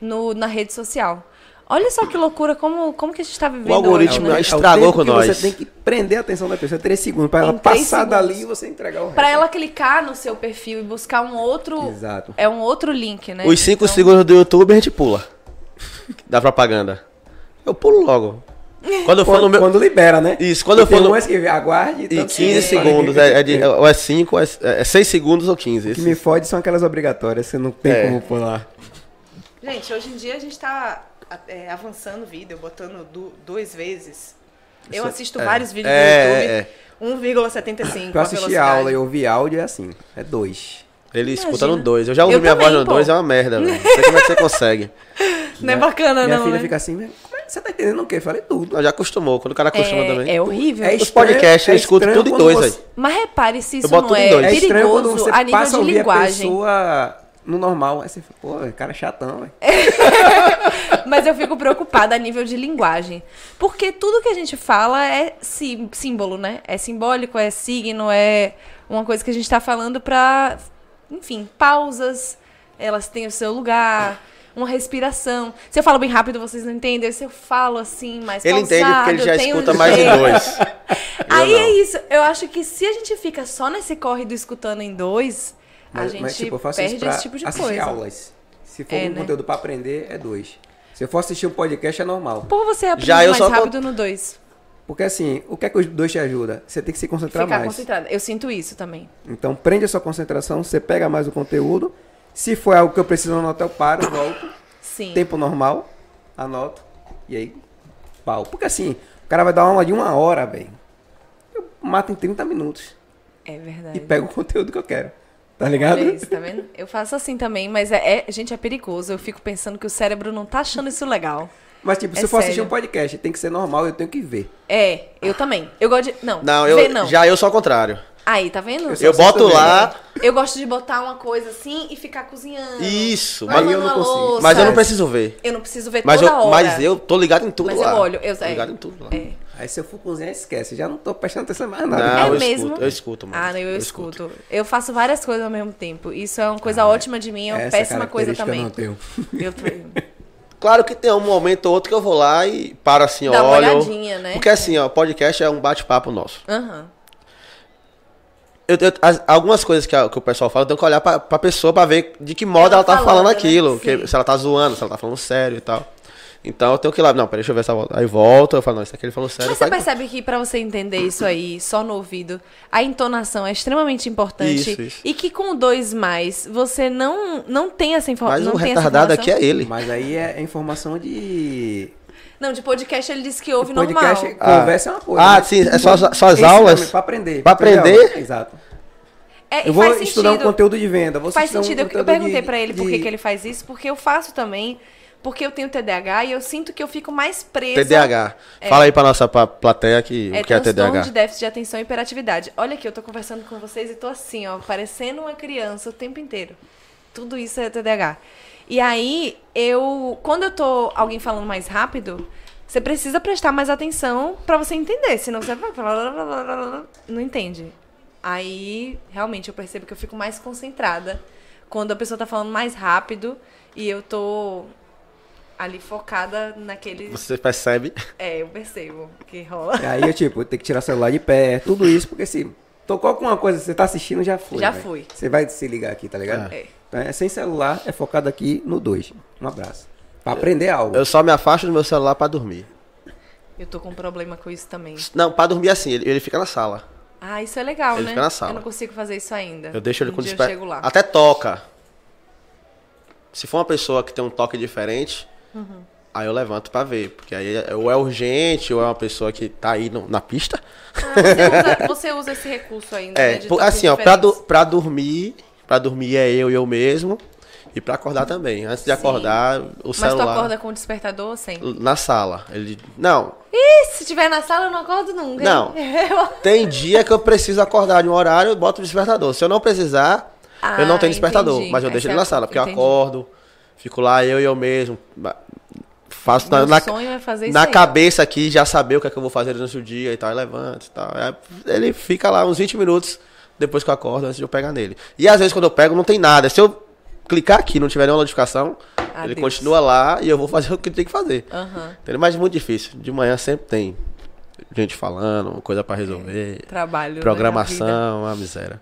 no, na rede social. Olha só que loucura, como, como que a gente tá vivendo algoritmo hoje, né? é estragou tempo com que nós. Você tem que prender a atenção da pessoa, três segundos, pra ela passar segundos. dali e você entregar o resto. Pra ela clicar no seu perfil e buscar um outro... Exato. É um outro link, né? Os 5 Então- segundos do YouTube a gente pula. Da propaganda. Eu pulo logo. Quando eu for Quando, no meu. quando libera, né? Isso, quando eu Tem for no- que aguarde E tanto 15 tempo. segundos. É, é, de, ou é 5, é 6 segundos ou 15. O que me fode são aquelas obrigatórias, você não tem É. como pular. Gente, hoje em dia a gente tá é, avançando o vídeo, botando du- duas vezes. Eu assisto é. vários vídeos É, do YouTube. 1,75 Pra a assistir aula e ouvir áudio é assim, é dois. Ele Imagina. escuta no 2. Eu já ouvi Eu minha também, voz no pô. 2, é uma merda, velho. Não sei como é que você consegue. Não é bacana, Minha não, filha né? fica assim, "Mas como é você tá entendendo o quê? Eu falei tudo. Não, já acostumou. Quando o cara acostuma também. É, é horrível. É Os estranho- podcasts eu é escuto tudo em dois, você- velho. Mas repare se isso não é. É estranho quando perigoso você a nível passa a de ouvir a linguagem. pessoa no normal, aí você fala, pô, o cara é chatão, velho. Mas eu fico preocupada a nível de linguagem. Porque tudo que a gente fala é sim- símbolo, né? É simbólico, é signo, é uma coisa que a gente tá falando pra. Enfim, pausas, elas têm o seu lugar, uma respiração. Se eu falo bem rápido, vocês não entendem. Se eu falo assim, mais Ele entende porque ele pausado, já tem um escuta mais em dois. Aí é isso. Eu acho que se a gente fica só nesse corre do escutando em dois, a gente tipo, eu faço perde isso pra esse tipo de assistir coisa. aulas. Se for É, um né? conteúdo pra aprender, é dois. Se eu for assistir um podcast, é normal. Por você aprender Já eu mais só tô- rápido no dois. Porque assim, o que é que os dois te ajuda? Você tem que se concentrar Ficar mais. concentrada. Eu sinto isso também. Então prende a sua concentração, você pega mais o conteúdo. Se for algo que eu preciso anotar, eu paro, volto. Sim. Tempo normal, anoto. E aí, pau. Porque assim, o cara vai dar uma aula de uma hora, velho. Eu mato em 30 minutos. É verdade. E pego o conteúdo que eu quero. Tá ligado? Olha isso, tá vendo? Eu faço assim também, mas é, é- gente, é perigoso. Eu fico pensando que o cérebro não tá achando isso legal. Mas tipo, se É eu for assistir sério. um podcast, tem que ser normal, eu tenho que ver. É, eu também. Eu gosto de. Não, Não, eu, ver não. já eu sou ao contrário. Aí, tá vendo? Eu Eu boto assisto lá, Eu gosto de botar uma coisa assim e ficar cozinhando. Isso, lavando eu não consigo. louça. mas eu não preciso ver. Eu não preciso ver Mas toda eu, hora. mas eu tô ligado em tudo Mas lá. eu olho, eu- Tô é. ligado em tudo lá. É. Aí se eu for cozinhar, esquece. Já não tô prestando atenção mais nada. Não, É eu mesmo? escuto, eu escuto, mano. Ah, não, eu, escuto. Eu faço várias coisas ao mesmo tempo. Isso é uma coisa ótima de mim, é uma Essa péssima coisa também. eu não tenho. Eu tenho. Claro que tem um momento ou outro que eu vou lá e paro assim, Dá uma olho. olhadinha, né? Porque assim, ó, podcast é um bate-papo nosso. Aham. Eu- eu- as- algumas coisas que, a- que o pessoal fala, eu tenho que olhar pra, pra pessoa pra ver de que modo Ela ela, tá falando, falando né? aquilo. Sim. que- se ela tá zoando, se ela tá falando sério e tal. Então eu tenho que ir lá, não, peraí, deixa eu ver essa volta. Aí volta, eu falo, não, isso aqui ele falou sério. Mas você percebe que pra você entender isso aí, só no ouvido, a entonação é extremamente importante. Isso, isso. E que com dois mais, você não, não tem essa informa- Mas não o tem essa retardado informação. aqui é ele. Mas aí é informação de. Não, de podcast ele disse que ouve podcast, normal. Ah. conversa é uma coisa. Ah, né? sim, é só, só as aulas. Pra aprender. Pra aprender? Exato. É, Eu vou estudar um sentido. conteúdo de venda. Vou Faz estudar um sentido. Eu- perguntei de- pra ele por que, de- que ele faz isso, porque eu faço também. Porque eu tenho TDAH e eu sinto que eu fico mais presa. TDAH. Fala aí pra nossa pa- plateia que, É o que é TDAH. de déficit de atenção e hiperatividade. Olha aqui, eu tô conversando com vocês e tô assim, ó, parecendo uma criança o tempo inteiro. Tudo isso é TDAH. E aí, eu. Quando eu tô alguém falando mais rápido, você precisa prestar mais atenção pra você entender. Senão você vai. Não entende. Aí, realmente, eu percebo que eu fico mais concentrada quando a pessoa tá falando mais rápido e eu tô ali focada naquele. Você percebe? É, eu percebo que rola. E Aí eu, tipo, tem que tirar o celular de pé, tudo isso, porque se tocou alguma coisa, você tá assistindo, já foi. Já velho. foi. Você vai se ligar aqui, tá ligado? É. Então, é sem celular, é focado aqui no 2. Um abraço. Pra aprender algo. Eu só me afasto do meu celular pra dormir. Eu tô com um problema com isso também. Não, pra dormir assim, ele, ele fica na sala. Ah, isso é legal, Ele né? fica na sala. Eu não consigo fazer isso ainda. Eu deixo ele um com desper... eu chego lá. Até toca. Se for uma pessoa que tem um toque diferente, Uhum. aí eu levanto pra ver. Porque aí é- ou é urgente, ou é uma pessoa que tá aí no- na pista. Ah, você, usa, você usa esse recurso ainda, É, né? assim, ó, pra, do, pra dormir, pra dormir é eu e eu mesmo. E pra acordar também. Antes de Sim. acordar, o Mas tu celular. acorda com o despertador sem? Na sala. Ele. Não, Ih, se tiver na sala eu não acordo nunca. Não. Eu- Tem dia que eu preciso acordar de um horário, eu boto o despertador. Se eu não precisar, eu não Ah, tenho despertador. entendi. Mas eu deixo ele na sala, porque eu entendi. acordo, fico lá eu e eu mesmo. Faço na, Meu na, sonho é fazer isso na aí. cabeça aqui, já saber o que é que eu vou fazer durante o dia e tal, e levanto e tal. É, ele fica lá uns 20 minutos depois que eu acordo, antes de eu pegar nele. E às vezes quando eu pego não tem nada. Se eu clicar aqui e não tiver nenhuma notificação, ele Adeus. continua lá e eu vou fazer o que tem que fazer. Entendeu? Mas é muito difícil. De manhã sempre tem gente falando, coisa pra resolver. Trabalho. né. Programação, a miséria.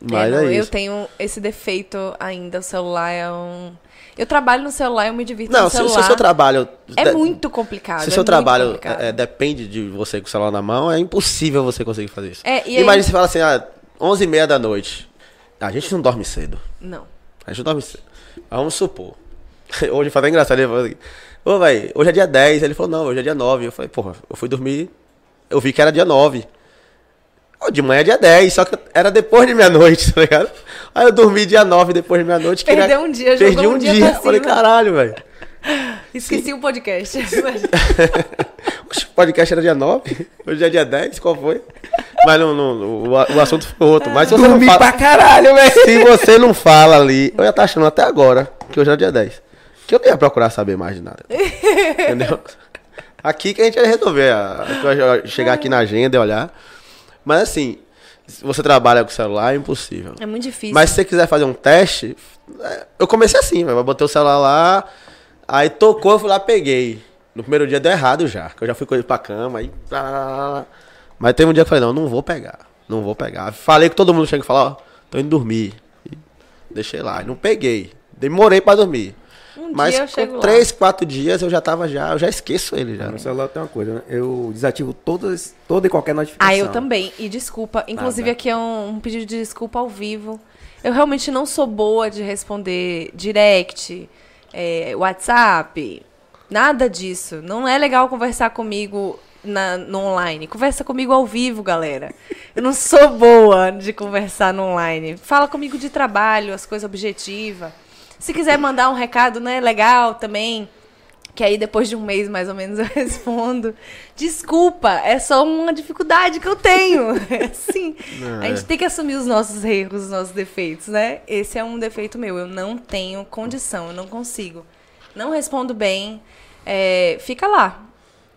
É, Mas não, é, eu isso. tenho esse defeito ainda. O celular é um. Eu trabalho no celular, eu me divirto Não, no se, celular. se o seu trabalho. É de- muito complicado. Se o é seu muito trabalho é, depende de você com o celular na mão, é impossível você conseguir fazer isso. É, e Imagina aí- você fala assim, ah, 11h30 da noite. A gente não dorme cedo. Não. A gente não dorme cedo. Mas vamos supor. Hoje foi até engraçado. Ele falou assim, ô, velho, hoje é dia 10. Ele falou, não, hoje é dia 9. Eu falei, porra, eu fui dormir. Eu vi que era dia 9. Ô, de manhã é dia 10, só que era depois de meia-noite, tá ligado? Aí eu dormi dia 9 depois de meia-noite. Perdeu um dia, Perdi um um dia dia. Falei, caralho, velho. Esqueci o podcast. Oxe, O podcast era dia 9, hoje é dia 10, qual foi? Mas não, não, o, o assunto foi outro. Mas se você não Dormi fala, pra caralho, velho. se você não fala ali, eu já tá achando até agora que hoje é dia 10. Que eu não ia procurar saber mais de nada. Entendeu? Aqui que a gente vai resolver. vai chegar aqui na agenda e olhar. Mas assim, se você trabalha com celular, é impossível. É muito difícil. Mas se você quiser fazer um teste, é, eu comecei assim. Eu botei o celular lá, aí tocou, eu fui lá, peguei. No primeiro dia deu errado já, que eu já fui com ele pra cama, aí. lá, lá, lá, lá. Mas teve um dia que eu falei, não, não vou pegar. Não vou pegar. Falei que todo mundo chega e fala, ó, tô indo dormir. E deixei lá. E não peguei. Demorei pra dormir. Um Mas dia eu chego com lá. três, quatro dias eu já tava já, eu já esqueço ele já. No celular tem uma coisa, né? Eu desativo todas, toda e qualquer notificação. Ah, eu também. E desculpa. Inclusive, Nada. aqui é um, um pedido de desculpa ao vivo. Eu realmente não sou boa de responder direct, é, WhatsApp, nada disso. Não é legal conversar comigo na, no online. Conversa comigo ao vivo, galera. Eu não sou boa de conversar no online. Fala comigo de trabalho, as coisas objetivas. Se quiser mandar um recado, né, legal também. Que aí depois de um mês, mais ou menos, eu respondo. Desculpa, é só uma dificuldade que eu tenho. É assim. Não, a gente é. tem que assumir os nossos erros, os nossos defeitos, né? Esse é um defeito meu. Eu não tenho condição, eu não consigo. Não respondo bem. é, fica lá.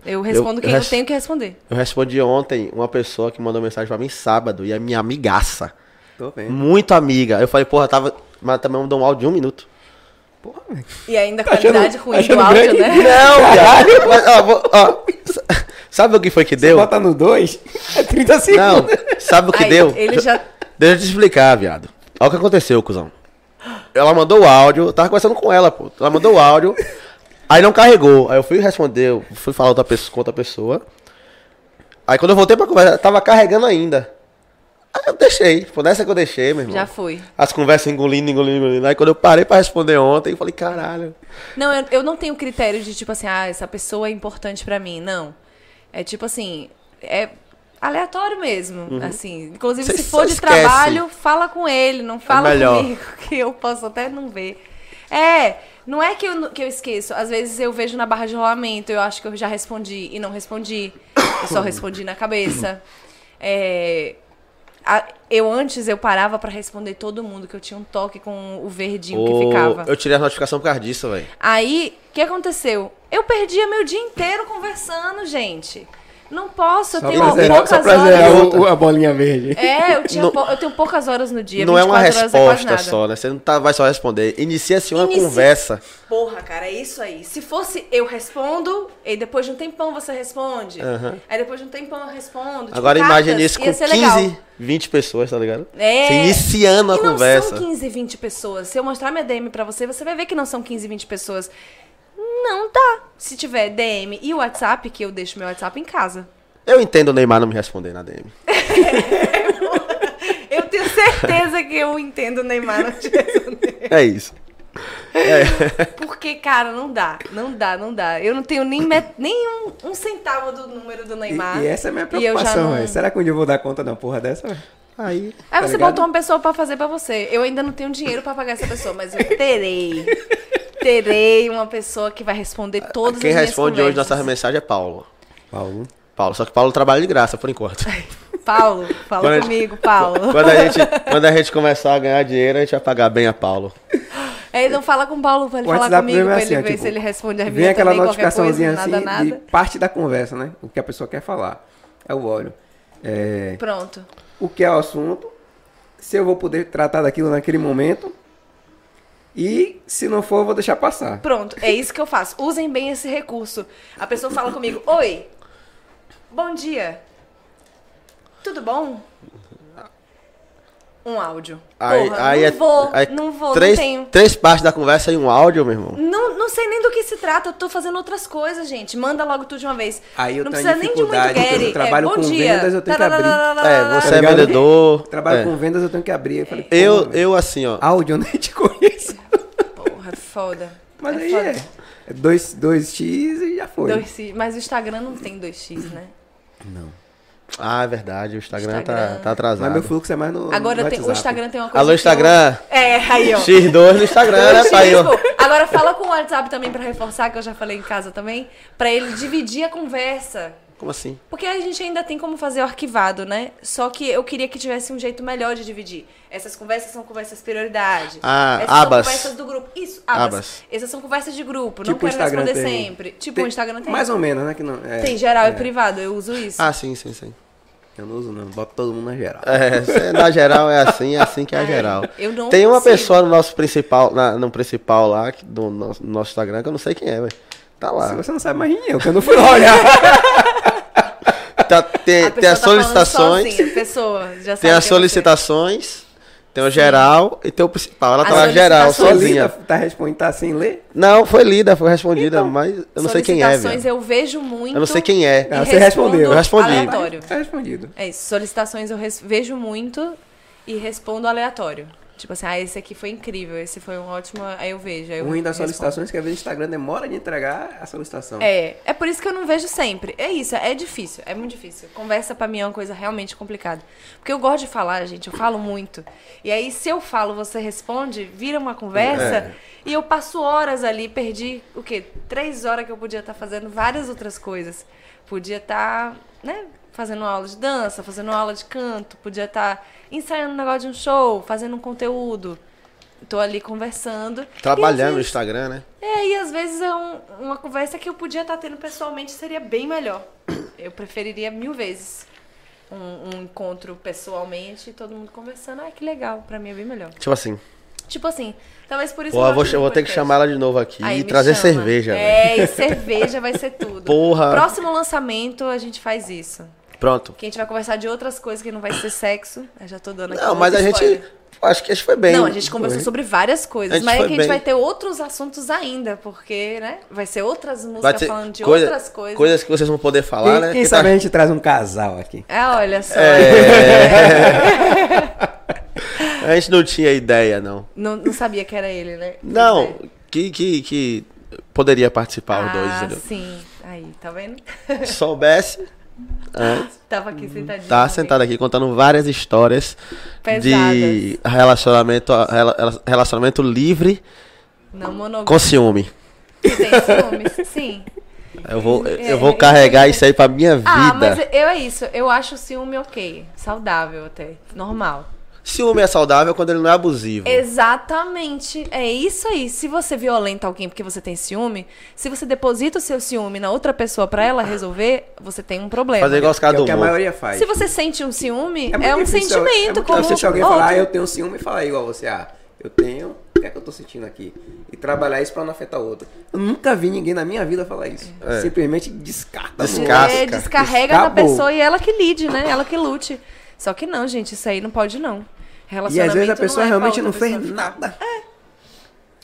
Eu respondo eu quem eu, res- tenho que responder. Eu respondi ontem uma pessoa que mandou mensagem pra mim sábado, e é minha amigaça. Tô vendo. Muito amiga. Eu falei, porra, tava. Mas também mandou um áudio de um minuto. Porra, velho. E ainda a Tá achando- qualidade ruim do achando áudio, grande? né? Não, viado. Mas, ó, vou- ó, sabe o que foi que Você deu? bota no 2, é 30 segundos. Não, sabe o que Aí, deu? ele já. Deixa eu te explicar, viado. Olha o que aconteceu, cuzão. Ela mandou o áudio, eu tava conversando com ela, pô. Ela mandou o áudio, aí não carregou. Aí eu fui responder, eu fui falar outra pessoa, com outra pessoa. Aí quando eu voltei pra conversa, tava carregando ainda. Aí eu deixei, foi nessa que eu deixei, meu irmão. Já foi. As conversas engolindo, engolindo, engolindo. Aí quando eu parei pra responder ontem, eu falei, caralho. Não, eu, eu não tenho critério de tipo assim, ah, essa pessoa é importante pra mim. Não. É tipo assim, é aleatório mesmo, assim. Inclusive, Você se for de esquece. trabalho, fala com ele, não fala melhor. comigo, que eu posso até não ver. É, não é que eu, que eu esqueço. Às vezes eu vejo na barra de rolamento, eu acho que eu já respondi e não respondi. Eu só respondi na cabeça. É, eu antes eu parava pra responder todo mundo, que eu tinha um toque com o verdinho que Ô, ficava. Eu tirei a notificação por causa disso, velho. Aí, o que aconteceu? Eu perdia meu dia inteiro conversando, gente. Não posso, eu Só tenho zerar, poucas horas. o- o- a bolinha verde. É, eu, tinha Não- pou- eu tenho poucas horas no dia. não é uma 24 horas é resposta nada. só, né? Você não tá, vai só responder. Inicia-se uma Inicia- conversa. Porra, cara, é isso aí. Se fosse eu respondo, e depois de um tempão você responde. Aham. Aí depois de um tempão eu respondo. Tipo, Agora cartas, imagine isso com ia 15, ser legal. 20 pessoas, tá ligado? É. Você iniciando a e não conversa. são 15, 20 pessoas. Se eu mostrar minha DM pra você, você vai ver que não são 15, 20 pessoas. Não dá. Se tiver DM e WhatsApp, que eu deixo meu WhatsApp em casa. Eu entendo o Neymar não me responder na DM. Eu tenho certeza que eu entendo o Neymar não te responder. É isso. Porque, cara, não dá. Não dá, não dá. Eu não tenho nem, nem um, um centavo do número do Neymar. E, e essa é a minha preocupação, não-. Será que um dia eu vou dar conta de uma porra dessa? Aí. Aí tá você ligado? botou uma pessoa pra fazer pra você. Eu ainda não tenho dinheiro pra pagar essa pessoa, mas eu terei. Terei uma pessoa que vai responder todas Quem as minhas responde hoje conversas. nossa mensagem é Paulo. Paulo. Paulo. Só que Paulo trabalha de graça por enquanto. Paulo, fala Quando a gente- comigo, Paulo. quando, a gente, quando a gente começar a ganhar dinheiro, a gente vai pagar bem a Paulo. Aí não fala com o Paulo pra ele O falar WhatsApp comigo, é pra assim, ele ver tipo, se ele responde a Vem aquela também, coisa, notificaçãozinha nada, assim nada. parte da conversa, né? O que a pessoa quer falar. Eu olho. É, Pronto. o que é o assunto, se eu vou poder tratar daquilo naquele momento. E se não for, eu vou deixar passar. Pronto, é isso que eu faço. Usem bem esse recurso. A pessoa fala comigo, oi, bom dia, tudo bom? Um áudio. Aí, Porra, aí não é, vou, aí não vou, três, não tenho. Três partes da conversa e um áudio, meu irmão. Não, não sei nem do que se trata, eu tô fazendo outras coisas, gente. Manda logo tudo de uma vez. Aí eu não tenho precisa nem de muito dificuldade, porque eu Gary. trabalho é, bom com dia. vendas, eu tenho que abrir. É, você é vendedor. Trabalho é. com vendas, eu tenho que abrir. Eu falei, Eu, eu assim, ó. áudio, eu nem te conheço. Foda. Mas é aí foda. é. É 2x e já foi. Dois X, mas o Instagram não tem 2x, né? Não. Ah, é verdade. O Instagram, Instagram. Tá, tá atrasado. Mas meu fluxo é mais no. Agora no tem, o. Instagram tem uma coisa. Alô, que eu- Instagram. É, aí, ó. X2 no Instagram, né, pai? Agora fala com o WhatsApp também pra reforçar, que eu já falei em casa também, pra ele dividir a conversa. Como assim? Porque a gente ainda tem como fazer o arquivado, né? Só que eu queria que tivesse um jeito melhor de dividir. Essas conversas são conversas prioridade. Ah, Essas abas. são conversas do grupo. Isso, abas. Abas. Essas são conversas de grupo. Tipo não quero Instagram responder tem. sempre. Tipo Tem- o Instagram tem. Mais ou menos, né? Que não, é, Tem geral é. e privado, eu uso isso. Ah, sim, sim, sim. Eu não uso, não. Boto todo mundo na geral. É, na geral é assim, é assim que é a geral. eu não Tem uma consigo. pessoa no nosso principal, na- no principal lá, que- do nosso, no nosso Instagram, que eu não sei quem é, velho. Tá Se lá. você não sabe mais nem eu, que eu não fui lá olhar. Tá- tem, A tem pessoa as tá solicitações, sozinha, a pessoa já sabe tem as é solicitações, tem o geral e tem o principal. Ela tá lá geral, sozinha. Tá respondendo, tá sem ler? Não, foi lida, foi respondida, mas eu não sei quem é, Solicitações eu vejo muito. Eu não sei quem é. Ah, você respondeu. Eu respondi. Aleatório. Tá respondido. É isso. Solicitações eu vejo muito e respondo aleatório. Tipo assim, ah, esse aqui foi incrível, esse foi um ótimo. Aí eu vejo. Aí eu O ruim das respondo. solicitações é que às vezes o Instagram demora de entregar a solicitação. É, é por isso que eu não vejo sempre. É isso, é difícil, é muito difícil. Conversa pra mim é uma coisa realmente complicada. Porque eu gosto de falar, gente, eu falo muito. E aí, se eu falo, você responde, vira uma conversa, É. e eu passo horas ali, perdi o quê? Três horas que eu podia estar fazendo várias outras coisas. Podia estar, né, fazendo aula de dança, fazendo aula de canto, podia estar ensaiando um negócio de um show, fazendo um conteúdo. Tô ali conversando. E Trabalhando no Instagram, né? é, e às vezes é um- uma conversa que eu podia estar tendo pessoalmente seria bem melhor. Eu preferiria mil vezes um, um encontro pessoalmente, todo mundo conversando. Ah, que legal, pra mim é bem melhor. Tipo assim, Tipo assim, talvez por isso pô, eu vou, eu vou ter que chamar ela de novo aqui Aí e trazer chama. cerveja. É, e cerveja vai ser tudo. Porra. Próximo lançamento a gente faz isso. Pronto. Que a gente vai conversar de outras coisas que não vai ser sexo. Eu já tô dando aqui Não, mas a gente. Acho que a gente foi bem. Não, a gente conversou Foi. sobre várias coisas, mas é que a gente bem. vai ter outros assuntos ainda, porque, né? Vai ser outras músicas Vai ter falando de coisa- outras coisas. coisas que vocês vão poder falar, Quem, né? quem Que sabe tá- a gente traz um casal aqui. É, olha só. A gente não tinha ideia, não. Não, não sabia que era ele, né? Não, é. que, que, que poderia participar os dois, Ah, entendeu? sim. Aí, tá vendo? Se soubesse, antes, Tava aqui sentadinho. tá também. sentado aqui contando várias histórias de relacionamento, rela- relacionamento livre Não monogâmico. com ciúme. Tem ciúmes? Sim. Eu vou, É, eu vou é, carregar é. isso aí pra minha vida. Ah, mas eu é isso. Eu acho o ciúme ok. Saudável até. Normal. Ciúme é saudável quando ele não é abusivo. Exatamente. É isso aí. Se você violenta alguém porque você tem ciúme, se você deposita o seu ciúme na outra pessoa pra ela resolver, você tem um problema. Fazer igual os é caras o do que a maioria faz. Se você sente um ciúme, é, muito um difícil- sentimento É como difícil alguém outro. falar, ah, eu tenho ciúme e falar igual você. Ah, eu tenho, o que é que eu tô sentindo aqui? E trabalhar isso pra não afetar o outro. Eu nunca vi ninguém na minha vida falar isso. É. Simplesmente descarta. Descasca. É, descarrega na Acabou. pessoa e ela que lide, né? Ela que lute. Só que não, gente, isso aí não pode não. E às vezes a não pessoa é realmente não fez nada.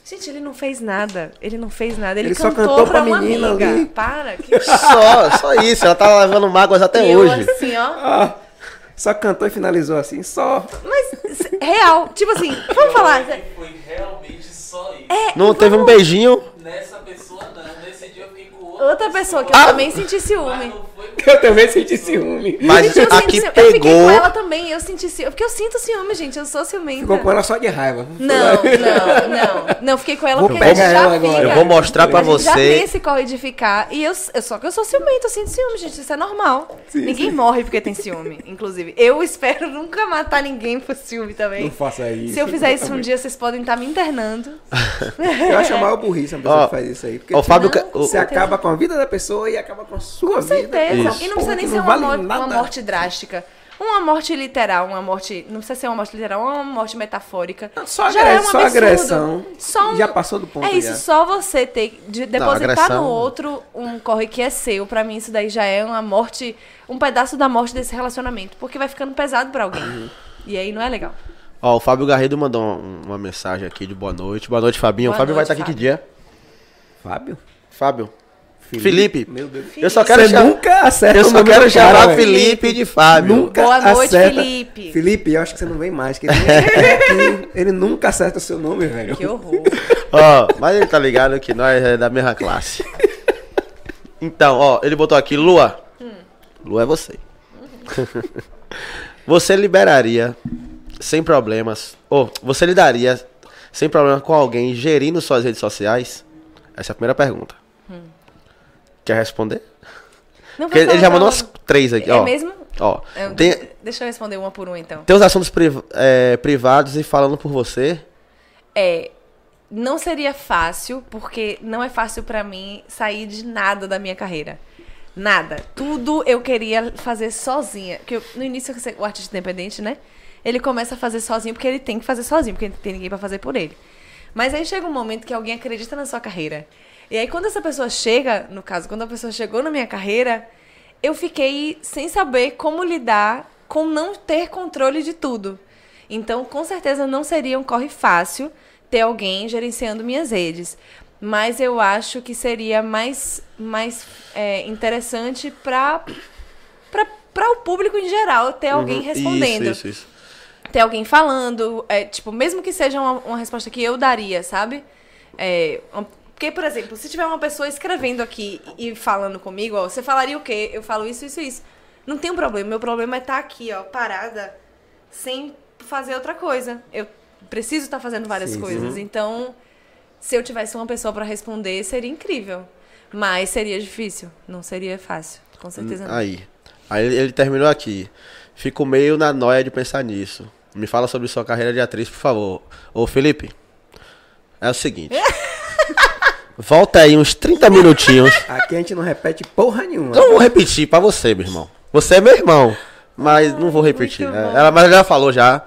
Gente, ele não fez nada. Ele não fez nada. Ele, Ele só cantou, cantou pra pra uma menina amiga. ali. Para. Que... Só, só isso. Ela tá levando mágoas até E eu hoje. assim, ó. Ah, só cantou e finalizou assim, só. Mas, real. Tipo assim, vamos falar. Foi realmente só isso. Não teve um beijinho. Nessa pessoa não. Nesse dia eu fiquei com outra, pessoa que eu Ah! também senti ciúme. Eu também senti ciúme. Mas Gente, eu aqui sinto ciúme. Eu fiquei pegou. com ela também. Eu senti ciúme. Porque eu sinto ciúme, gente. Eu sou ciumenta. Ficou com ela só de raiva. Não, não, não. Não, fiquei com ela Vou porque a pegar gente já ela agora. fica. Eu vou mostrar pra a gente já você. tem esse corre de ficar. E eu, eu- só que eu sou ciumenta, eu sinto ciúme, gente. Isso é normal. ninguém morre porque tem ciúme, inclusive. Eu espero nunca matar ninguém por ciúme também. Não faça isso. Se eu fizer isso um dia, vocês podem estar me internando. Eu acho a maior burrice uma pessoa Ó, que faz isso aí. Porque Ó, o Fábio. Não, você acaba com a vida da pessoa e acaba com a sua Com vida. certeza. Isso. E não precisa nem que ser não uma, vale morte, uma morte drástica. Uma morte literal, uma morte. Não precisa ser uma morte literal, uma morte metafórica. Só, Já é um só agressão. Só um- Já passou do ponto. É isso, já. só você ter de depositar agressão- no outro um corre que é seu. Pra mim, isso daí já é uma morte, um pedaço da morte desse relacionamento. Porque vai ficando pesado pra alguém. Uhum. E aí não é legal. Ó, o Fábio Garrido mandou um- uma mensagem aqui de boa noite. Boa noite, Fabinho. Boa o Fábio vai noite, estar aqui que Fábio. dia? Fábio? Fábio. Felipe. Meu Deus. Eu só quero Você chamar. nunca acerta Eu o só nome quero cara, chamar velho. Felipe de Fábio. Nunca Boa noite, acerta. Felipe. Felipe, eu acho que você não vem mais. Que ele, que ele nunca acerta o seu nome, velho. Que horror. Ó, mas ele tá ligado que nós é da mesma classe. Então, ó, ele botou aqui, Lua. Hum. Lua é você. Você liberaria sem problemas, ou você lidaria sem problema com alguém gerindo suas redes sociais? Essa é a primeira pergunta. Quer responder? Não Porque ele já mandou umas três aqui, É ó. mesmo? Ó, Eu- tem, Deixa eu responder uma por uma então. tem os assuntos priv- é, privados e falando por você. É, não seria fácil, porque não é fácil pra mim sair de nada da minha carreira. Nada. Tudo eu queria fazer sozinha. Porque eu- no início, o artista independente, né? Ele começa a fazer sozinho porque ele tem que fazer sozinho, porque não tem ninguém pra fazer por ele. Mas aí chega um momento que alguém acredita na sua carreira. E aí quando essa pessoa chega, no caso, quando a pessoa chegou na minha carreira, eu fiquei sem saber como lidar com não ter controle de tudo. Então, com certeza não seria um corre fácil ter alguém gerenciando minhas redes. Mas eu acho que seria mais, mais é, interessante para o público em geral ter alguém Uhum. respondendo Isso, isso, isso. ter alguém falando, é, tipo, mesmo que seja uma, uma resposta que eu daria, sabe? É, porque, por exemplo, se tiver uma pessoa escrevendo aqui e falando comigo, ó, você falaria o quê? Eu falo isso, isso, isso. Não tem um problema. Meu problema é estar aqui, ó, parada, sem fazer outra coisa. Eu preciso estar fazendo várias Sim, sim. coisas. Então, se eu tivesse uma pessoa pra responder, seria incrível. Mas seria difícil. Não seria fácil. Com certeza não. Aí. Aí ele, ele terminou aqui. Fico meio na noia de pensar nisso. Me fala sobre sua carreira de atriz, por favor. Ô, Felipe. É o seguinte. Volta aí uns 30 minutinhos. Aqui a gente não repete porra nenhuma. Não vou repetir pra você, meu irmão. Você é meu irmão. Mas não vou repetir. ela, mas ela já falou já.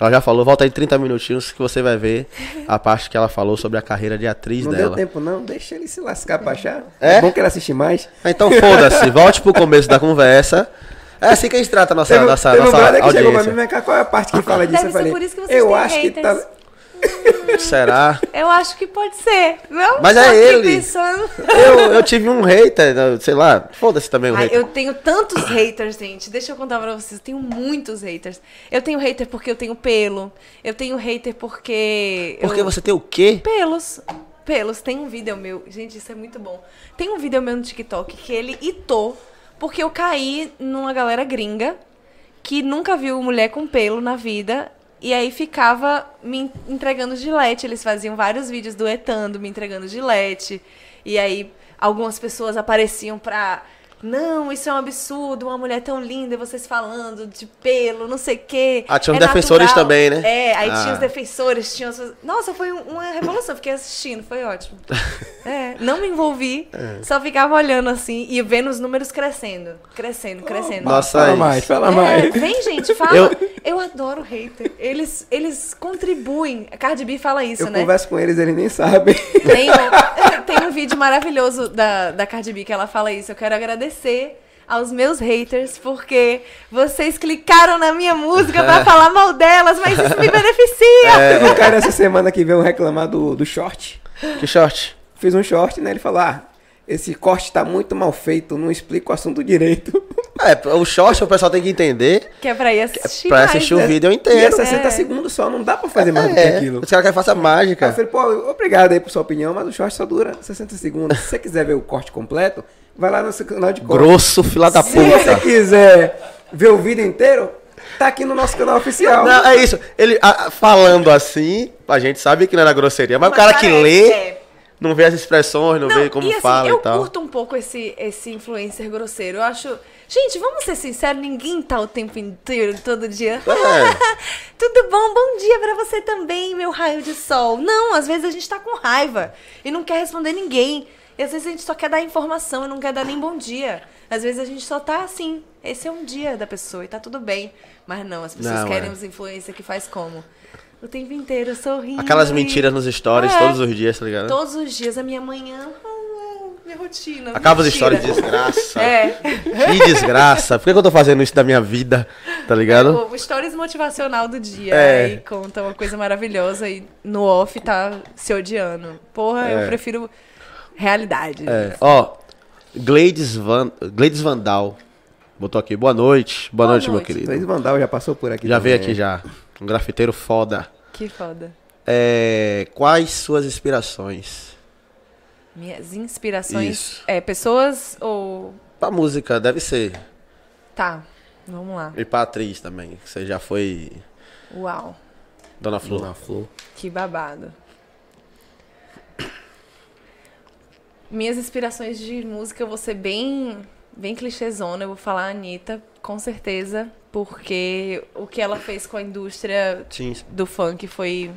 Ela já falou. Volta aí 30 minutinhos que você vai ver a parte que ela falou sobre a carreira de atriz Não dela. deu tempo não, deixa ele se lascar pra achar. É? É bom que ele assiste mais. Então foda-se. Volte pro começo da conversa. É assim que a gente trata a nossa, Teve, nossa, teve um nossa brother que chegou pra audiência. mim, vem cá, qual é a parte que fala disso? Deve eu ser falei, por isso que vocês eu acho que haters. tá... Será? Eu acho que pode ser. Não? Mas é ele. pensando. Eu, eu tive um hater, né, sei lá, foda-se também o Ai, hater. eu tenho tantos haters, gente. Deixa eu contar pra vocês. Eu tenho muitos haters. Eu tenho hater porque eu tenho pelo. Eu tenho hater porque. Porque eu... você tem o quê? Pelos. Pelos. Tem um vídeo meu. Gente, isso é muito bom. Tem um vídeo meu no TikTok que ele hitou porque eu caí numa galera gringa que nunca viu mulher com pelo na vida. E aí ficava me entregando gilete. Eles faziam vários vídeos duetando, me entregando gilete. E aí algumas pessoas apareciam pra. Não, isso é um absurdo, uma mulher tão linda, e vocês falando de pelo, não sei o quê. Ah, tinha é defensores natural." também, né? É, aí Ah. tinha os defensores, tinha os... Nossa, foi um- uma revolução, fiquei assistindo, foi ótimo. É, não me envolvi, É. só ficava olhando assim e vendo os números crescendo, crescendo, crescendo. Nossa, Fala isso. mais, fala É, mais. vem, gente, fala. Eu- Eu... adoro hater. Eles, eles contribuem. A Cardi B fala isso, Eu né? converso com eles, eles nem sabem. Tem um, tem um vídeo maravilhoso da, da Cardi B que ela fala isso. Eu quero agradecer aos meus haters, porque vocês clicaram na minha música pra falar mal delas, mas isso me beneficia. Teve um cara essa semana que veio reclamar do, do short. Que short. Fiz um short, né? Ele falou, ah, esse corte tá muito mal feito, não explica o assunto direito. É, o short o pessoal tem que entender Que é pra ir assistir pra mais, assistir né? o vídeo E é inteiro. 60 É. segundos só, não dá pra fazer mais do que É, aquilo. os caras querem que faça Aí eu mágica. falei, pô, obrigado aí por sua opinião, mas o short só dura 60 segundos. Se você quiser ver o corte completo, vai lá no seu canal de corte. Grosso, fila da Se você puta. quiser ver o vídeo inteiro, tá aqui no nosso canal oficial. Não, é isso. Ele a- falando assim, a gente sabe que não era grosseria, mas, o cara que lê é. Não vê as expressões, não, vê como e assim, fala eu e tal. curto um pouco esse, esse influencer grosseiro. Eu acho. Gente, vamos ser sinceros, ninguém tá o tempo inteiro, todo dia. É. Tudo bom? Bom dia pra você também, meu raio de sol. Não, às vezes a gente tá com raiva e não quer responder ninguém. E às vezes a gente só quer dar informação e não quer dar nem bom dia. Às vezes a gente só tá assim. Esse é um dia da pessoa e tá tudo bem. Mas não, as pessoas Não, querem é. os influencers que faz como? O tempo inteiro sorrindo. Aquelas e- mentiras nos stories É. todos os dias, tá ligado? Todos os dias, a minha manhã. ah, Minha rotina. Acaba as histórias de desgraça. É. Que desgraça. Por que, eu tô fazendo isso da minha vida? Tá ligado? O stories motivacional do dia. É. Aí conta uma coisa maravilhosa e no off tá se odiando. Porra, É. eu prefiro realidade. É. Ó, Gleides, Van, Gleides Vandal botou aqui. Boa noite. Boa, Boa noite, meu noite. querido. Luiz Vandal já passou por aqui. Já veio também. aqui já. Um grafiteiro foda. Que foda. É, quais suas inspirações? Minhas inspirações. Isso. É, pessoas ou. Pra música, deve ser. Tá. Vamos lá. E pra atriz também, que você já foi Uau, Dona Flor. Dona Flor. que babado. Minhas inspirações de música eu vou ser bem, bem clichêzona. Eu vou falar a Anitta, com certeza, porque o que ela fez com a indústria Sim. do funk foi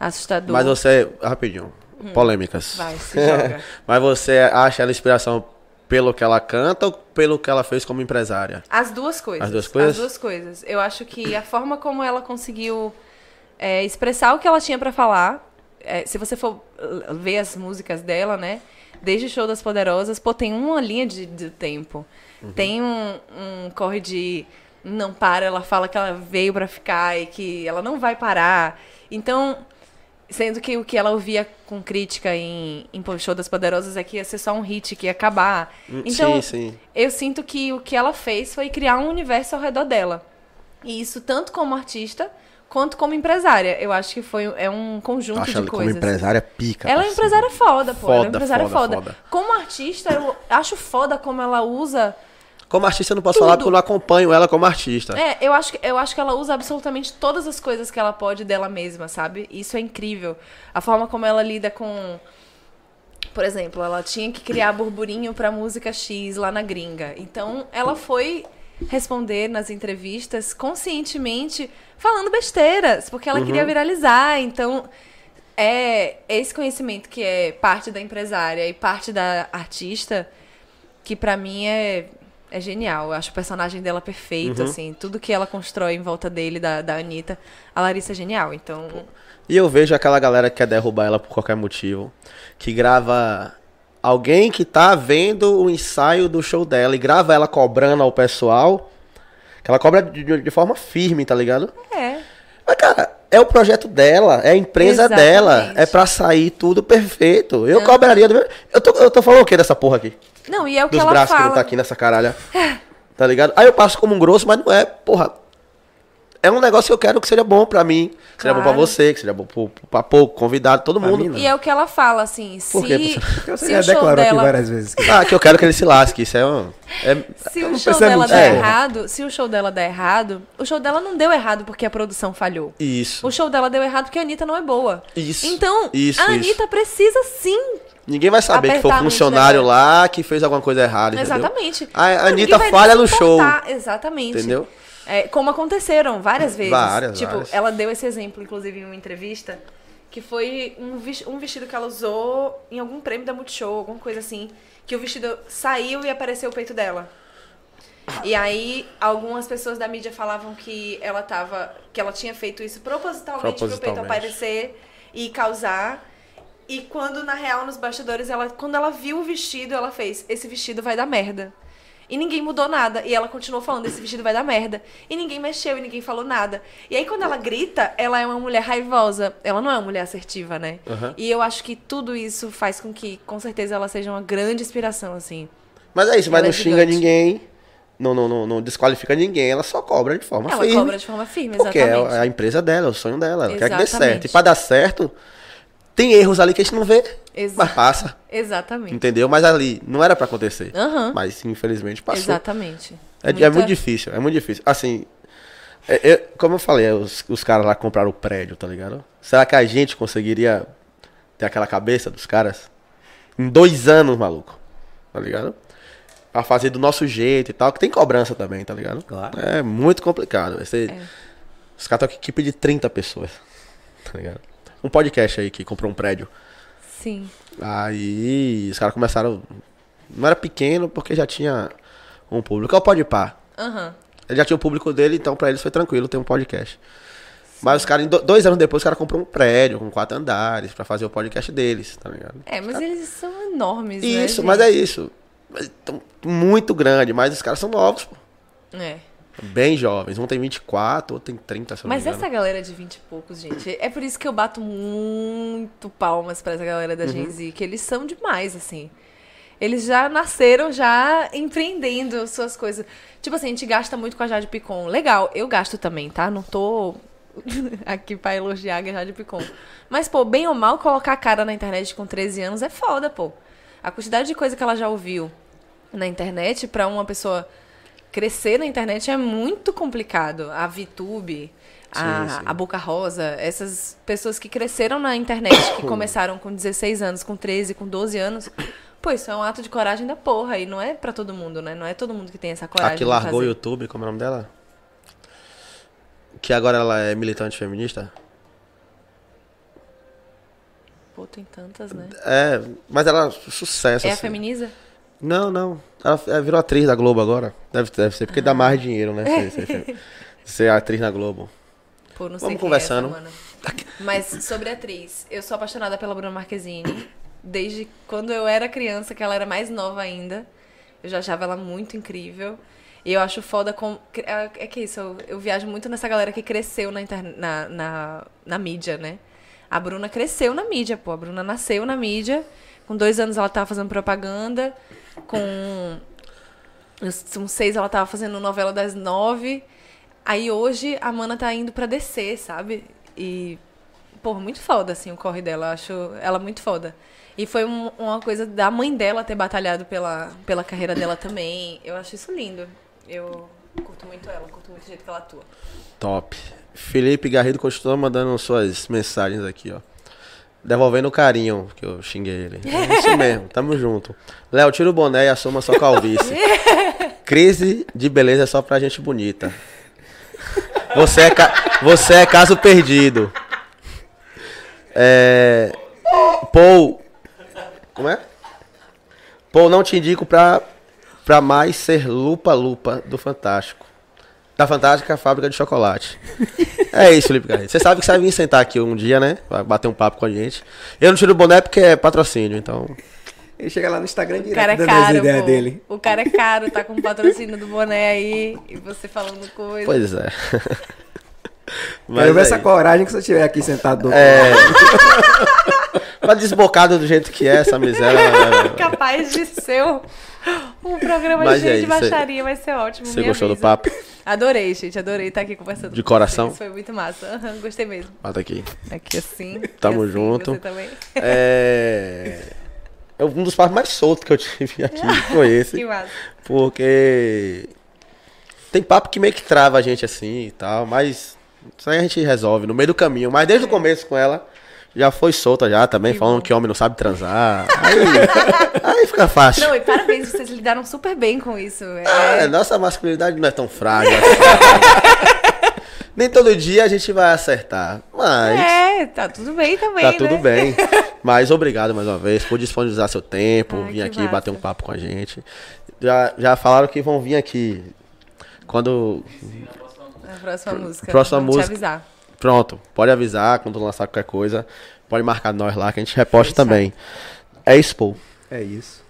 assustador. Mas você, rapidinho, polêmicas. Hum. Vai, se joga. Mas você acha ela inspiração pelo que ela canta ou pelo que ela fez como empresária? As duas coisas. As duas coisas? As duas coisas. Eu acho que a forma como ela conseguiu é, expressar o que ela tinha pra falar, é, se você for ver as músicas dela, né? Desde o Show das Poderosas, pô, tem uma linha de, de tempo. Uhum. Tem um, um corre de não para, ela fala que ela veio pra ficar e que ela não vai parar. Então, sendo que o que ela ouvia com crítica em, em Show das Poderosas é que ia ser só um hit, que ia acabar. Hum, Então, sim, sim. eu sinto que o que ela fez foi criar um universo ao redor dela. E isso tanto como artista quanto como empresária. Eu acho que foi é um conjunto Acho de ela como coisas. empresária pica. Ela é empresária foda, pô. ela é Foda, empresária foda, foda, foda. Como artista, eu acho foda como ela usa. Como artista eu não posso falar Tudo. porque eu não acompanho ela como artista. É, eu acho, que- eu acho que ela usa absolutamente todas as coisas que ela pode dela mesma, sabe? Isso é incrível. A forma como ela lida com. Por exemplo, ela tinha que criar burburinho pra música X lá na gringa. Então, ela foi responder nas entrevistas conscientemente falando besteiras, porque ela queria viralizar. Então, é esse conhecimento que é parte da empresária e parte da artista que pra mim é, é genial. Eu acho o personagem dela perfeito, assim. Tudo que ela constrói em volta dele, da, da Anitta. A Larissa é genial, então... E eu vejo aquela galera que quer derrubar ela por qualquer motivo, que grava alguém que tá vendo o ensaio do show dela e grava ela cobrando ao pessoal, que ela cobra de- de forma firme, tá ligado? É. Mas, cara, é o projeto dela, é a empresa Exatamente. dela, é pra sair tudo perfeito. Eu Não. cobraria. do- Eu tô, eu tô falando o que dessa porra aqui? Não, e é o que Dos ela braços que não tá aqui nessa caralha. Tá ligado? Aí eu passo como um grosso, mas não é, porra. É um negócio que eu quero que seja bom pra mim, que seja bom pra Claro. você, que seja bom pro, pro, pra pouco, convidado, todo Pra mundo. mim, não. E é o que ela fala, assim, se, Por quê? Porque você se já o show declarou aqui dela... várias vezes. Que... Ah, que eu quero que ele se lasque. Isso é um. É, Se o show dela isso, der porra. errado, se o show dela der errado, o show dela não deu errado porque a produção falhou. isso. O show dela deu errado porque a Anitta não é boa. Isso. Então, Isso, a isso. Anitta precisa sim. Ninguém vai saber que foi mente funcionário lá que fez alguma coisa errada. entendeu? Exatamente. A- a Anitta falha no show. Exatamente. Entendeu? É, como aconteceram várias vezes. Várias, Tipo, várias. ela deu esse exemplo, inclusive, em uma entrevista, que foi um, ves- um vestido que ela usou em algum prêmio da Multishow, alguma coisa assim, que o vestido saiu e apareceu o peito dela. E aí, algumas pessoas da mídia falavam que ela tava. que ela tinha feito isso propositalmente, pro peito Propositalmente. aparecer e causar. E quando, na real, nos bastidores, ela, quando ela viu o vestido, ela fez, esse vestido vai dar merda. E ninguém mudou nada. E ela continuou falando, esse vestido vai dar merda. E ninguém mexeu e ninguém falou nada. E aí, quando ela grita, ela é uma mulher raivosa. Ela não é uma mulher assertiva, né? Aham. E eu acho que tudo isso faz com que, com certeza, ela seja uma grande inspiração, assim. Mas é isso, mas Ela não é xinga ninguém. Não, não, não, não desqualifica ninguém. Ela só cobra de forma Ela firme. cobra de forma firme, Porque é exatamente. a empresa dela, é o sonho dela. Ela quer que dê Exatamente. certo. E pra dar certo, tem erros ali que a gente não vê. Exa- Mas passa. Exatamente. Entendeu? Mas ali não era pra acontecer. Aham. Mas infelizmente passou. Exatamente. É, é Muita- muito difícil, é muito difícil. Assim, é- é- como eu falei, é, os, os caras lá compraram o prédio, tá ligado? Será que a gente conseguiria ter aquela cabeça dos caras? Em dois anos, maluco. Tá ligado? Pra fazer do nosso jeito e tal, que tem cobrança também, tá ligado? Claro. É muito complicado. Você, É. Os caras estão com equipe de 30 pessoas. Tá ligado? Um podcast aí que comprou um prédio. Sim. Aí os caras começaram. Não era pequeno porque já tinha um público. É o Podpah. Aham. Ele já tinha o público dele, então pra eles foi tranquilo ter um podcast. Mas os caras, dois anos depois, os caras compraram um prédio com quatro andares pra fazer o podcast deles, tá ligado? É, mas eles são enormes, né? Isso, mas é isso. Mas tão muito grande, mas os caras são novos, pô. É. Bem jovens. Um tem 24, outro tem 30, se eu não Mas me essa galera de 20 e poucos, gente, é por isso que eu bato muito palmas pra essa galera Uhum. da Gen Z, que eles são demais, assim. Eles já nasceram já empreendendo suas coisas. Tipo assim, a gente gasta muito com a Jade Picon. Legal, eu gasto também, tá? Não tô aqui pra elogiar a Jade Picon. Mas, pô, bem ou mal, colocar a cara na internet com 13 anos é foda, pô. A quantidade de coisa que ela já ouviu na internet pra uma pessoa crescer na internet é muito complicado. A VTube, a, Sim, sim. a Boca Rosa, essas pessoas que cresceram na internet, que começaram com 16 anos, com 13, com 12 anos. Pô, isso é um ato de coragem da porra. E não é pra todo mundo, né? Não é todo mundo que tem essa coragem. A que largou o. YouTube, como é o nome dela? Que agora ela é militante feminista? Pô, tem tantas, né? É, mas ela sucesso. É a assim. feminiza? Não, não. Ela, ela virou atriz da Globo agora. Deve, deve ser porque dá mais dinheiro, né? Ser, ser, ser atriz na Globo. Pô, não sei Vamos conversando. é essa. Mas sobre a atriz, eu sou apaixonada pela Bruna Marquezine. Desde quando eu era criança, que ela era mais nova ainda. Eu já achava ela muito incrível. E eu acho foda com. É é que isso, eu, eu viajo muito nessa galera que cresceu na, na, na, na mídia, né? A Bruna cresceu na mídia, pô. A Bruna nasceu na mídia. Com dois anos ela tava fazendo propaganda. Com uns seis ela tava fazendo novela das nove. Aí hoje a Mana tá indo pra descer, sabe? E, pô, muito foda, assim, o corre dela. Eu Acho ela muito foda. E foi um- uma coisa da mãe dela ter batalhado pela, pela carreira dela também. Eu acho isso lindo. Eu curto muito ela, curto muito o jeito que ela atua. Top. Felipe Garrido continua mandando suas mensagens aqui, ó. Devolvendo o carinho que eu xinguei ele. É isso mesmo, tamo junto. Léo, tira o boné e assuma sua calvície. Crise de beleza é só pra gente bonita. Você é, ca- você é caso perdido. É. Paul. Como é? Paul, não te indico pra, pra mais ser lupa-lupa do Fantástico. Da Fantástica Fábrica de Chocolate. É isso, Felipe Garrido. Você sabe que você vai vir sentar aqui um dia, né? Vai bater um papo com a gente. Eu não tiro o boné porque é patrocínio, então. Ele chega lá no Instagram O direto, cara é dando as caro, ideias pô. dele. O cara é caro, tá com o patrocínio do boné aí. E você falando coisa. Pois é. Quero ver é essa isso. coragem que você estiver aqui sentado É. Pra desbocado do jeito que é essa miséria. Capaz de ser um, programa Mas cheio é de você- baixaria, vai ser ótimo. Você gostou do avisa. papo? Adorei, gente, adorei estar aqui conversando De coração? Foi muito massa. Gostei mesmo. Bota aqui. Aqui assim. Tamo assim, junto. Você também. É. é Um dos papos mais soltos que eu tive aqui foi esse. Que massa. Porque tem papo que meio que trava a gente assim e tal, mas isso aí a gente resolve no meio do caminho. Mas desde o começo com ela, já foi solta já também, Que falando bom. que homem não sabe transar. Aí, aí fica fácil. Não, e parabéns, vocês lidaram super bem com isso. Ah, É, nossa masculinidade não é tão frágil assim. Nem todo dia a gente vai acertar, mas é, tá tudo bem também. tá né? tudo bem. Mas obrigado mais uma vez por disponibilizar seu tempo, Ai, vir aqui massa. bater um papo com a gente. Já, já falaram que vão vir aqui quando A próxima música. próxima Vamos música. te avisar. Pronto, pode avisar quando lançar qualquer coisa. Pode marcar nós lá que a gente reposta também. É isso, pô. É isso.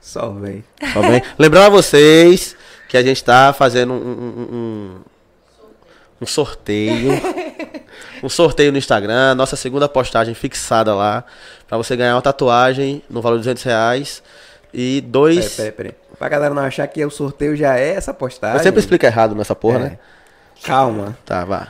Só vem. Tá bem? Lembrando a vocês que a gente tá fazendo um, um- um- um sorteio. Um sorteio no Instagram. Nossa segunda postagem fixada lá. Pra você ganhar uma tatuagem no valor de 200 reais. E Peraí, dois. peraí, peraí. Pra galera não achar que o sorteio já é essa postagem. Eu sempre explico errado nessa porra, É. né? Calma. Tá, vá.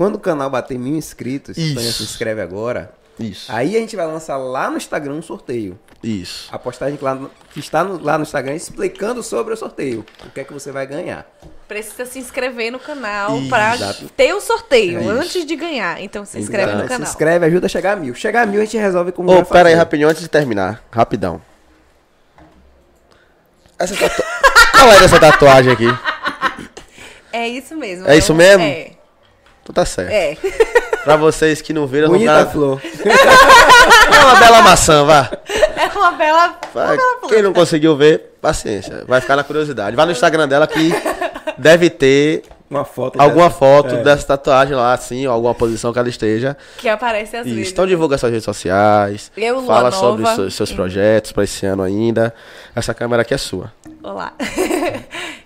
Quando o canal bater mil inscritos, Isso. Tânia se inscreve agora. Isso. Aí a gente vai lançar lá no Instagram um sorteio. Isso. A postagem que, lá no- que está no- lá no Instagram explicando sobre o sorteio. O que é que você vai ganhar. Precisa se inscrever no canal Exato. ter o sorteio É isso. antes de ganhar. Então se inscreve Então, no canal. Se inscreve, ajuda a chegar a mil. Chegar a mil a gente resolve como Ô, vai pera aí, rapidinho, antes de terminar. Rapidão. Essa tatu... Qual era essa tatuagem aqui? É isso mesmo. É isso um- mesmo? É. Tu tá certo. É. Pra vocês que não viram, não Bonita tá... flor. é uma bela maçã, vá. É uma bela. Vai. Quem não conseguiu ver, paciência. Vai ficar na curiosidade. Vai no Instagram dela que deve ter Uma foto. alguma dessa. foto É. dessa tatuagem lá, assim, ou alguma posição que ela esteja. Que aparece vezes. Então divulga suas redes sociais. Eu, Lua Fala sobre Nova. seus, seus projetos pra esse ano ainda. Essa câmera aqui é sua. Olá.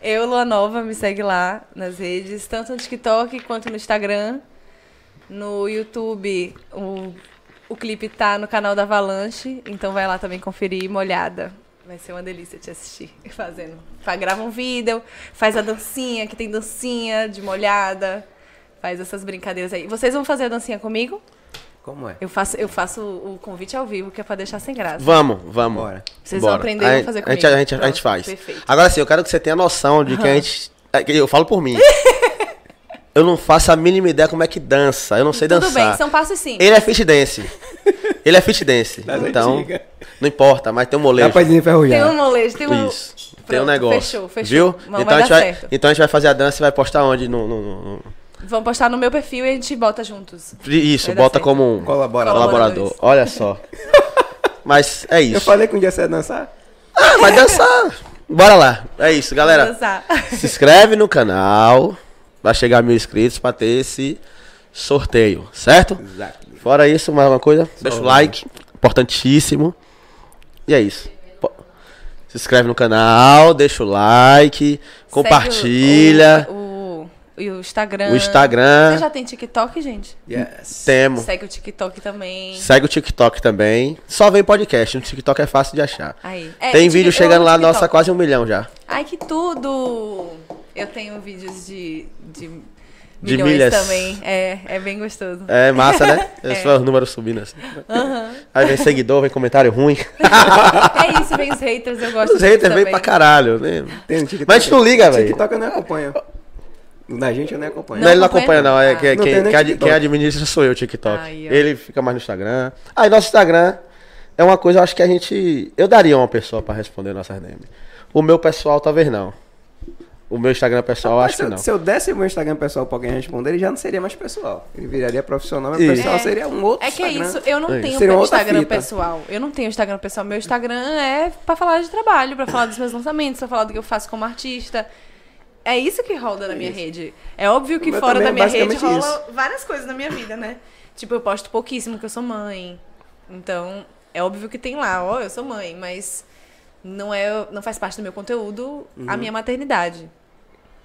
Eu, Lua Nova, me segue lá nas redes, tanto no TikTok quanto no Instagram. No YouTube, o, o clipe tá no canal da Avalanche, então vai lá também conferir molhada. Vai ser uma delícia te assistir fazendo. Fa- Grava um vídeo, faz a dancinha, que tem dancinha de molhada, faz essas brincadeiras aí. Vocês vão fazer a dancinha comigo? Como é? Eu faço, eu faço o convite ao vivo, que é pra deixar sem graça. Vamos, vamos. Bora. Vocês vão Bora. aprender e A vão gente- fazer a gente, comigo. a gente, a gente Pronto, faz. perfeito. Agora sim, eu quero que você tenha noção de que a gente. é que Eu falo por mim. eu não faço a mínima ideia como é que dança. Eu não sei Tudo dançar. bem, são passos simples. Ele é fit dance. Ele é fit dance. Das então, antigas. não importa, mas tem um Dá molejo. pra desenferrujar. Tem um molejo, tem um. Isso. tem um Pronto, negócio. Fechou, fechou. Viu? Não, então, vai a gente vai, certo. então a gente vai fazer a dança e vai postar onde? No, no- no- no- Vamos postar no meu perfil e a gente bota juntos. Isso, Vai bota como um Colaborador. colaborador. Olha só. Mas é Eu isso. falei que um dia você ia dançar. Ah, vai dançar. Bora lá. É isso, galera. Vamos dançar. Se inscreve no canal. Vai chegar a mil inscritos pra ter esse sorteio, certo? Exato. Fora isso, mais uma coisa, deixa o Só like, importantíssimo. E é isso. Se inscreve no canal, deixa o like, compartilha. Segue O, o, e o Instagram. O Instagram. Você já tem TikTok, gente? Yes. Temos. Segue o TikTok também. Segue o TikTok também. Só vem podcast. No TikTok é fácil de achar. Aí. É, Tem vídeo chegando lá, nossa, quase um milhão já. Ai, que tudo! Eu tenho vídeos de, de, De milhões milhas. também. É, é bem gostoso. É massa, né? É. Esses são os números subindo assim. Aí vem seguidor, vem comentário ruim. É isso, vem os haters, eu gosto Os haters vem pra caralho. Né? Tem TikTok. Mas a gente não liga, velho. TikTok eu não acompanho. Na gente eu não acompanho. Não, ele não acompanha, não. É não? que- Ah. Não quem, nem quem administra sou eu, o TikTok. Ó. ele fica mais no Instagram. Aí, nosso Instagram é uma coisa, eu acho que a gente. Eu daria uma pessoa pra responder nossas DM. O meu pessoal, talvez não. O meu Instagram pessoal, eu Mas acho se, que eu, não. se eu desse o meu Instagram pessoal pra alguém responder, ele já não seria mais pessoal. Ele viraria profissional, mas Isso. pessoal É. seria um outro É que é Instagram. isso, eu não É tenho Seria outra Instagram fita. pessoal. Eu não tenho Instagram pessoal. Meu Instagram é pra falar de trabalho, pra falar dos meus lançamentos, pra falar do que eu faço como artista. É isso que rola na minha rede. É óbvio que fora da é minha rede rola várias coisas na minha vida, né? Tipo, eu posto pouquíssimo que eu sou mãe. Então, é óbvio que tem lá, ó, eu sou mãe, mas não é, não faz parte do meu conteúdo Uhum. a minha maternidade.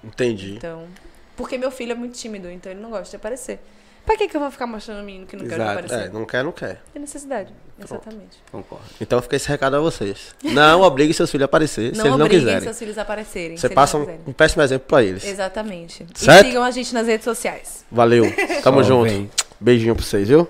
Entendi. Então, porque meu filho é muito tímido, então ele não gosta de aparecer. Pra que que eu vou ficar mostrando o menino que não quer aparecer? É, não quer, não quer. Tem necessidade. Exatamente. Concordo. Então fica esse recado a vocês. Não obrigue seus filhos a aparecer, se Não eles não obriguem quiserem. seus filhos a aparecerem. Você eles passa um, quiserem. um péssimo exemplo pra eles. Exatamente. Certo? E sigam a gente nas redes sociais. Valeu. Tamo Só junto. vem. Beijinho pra vocês, viu?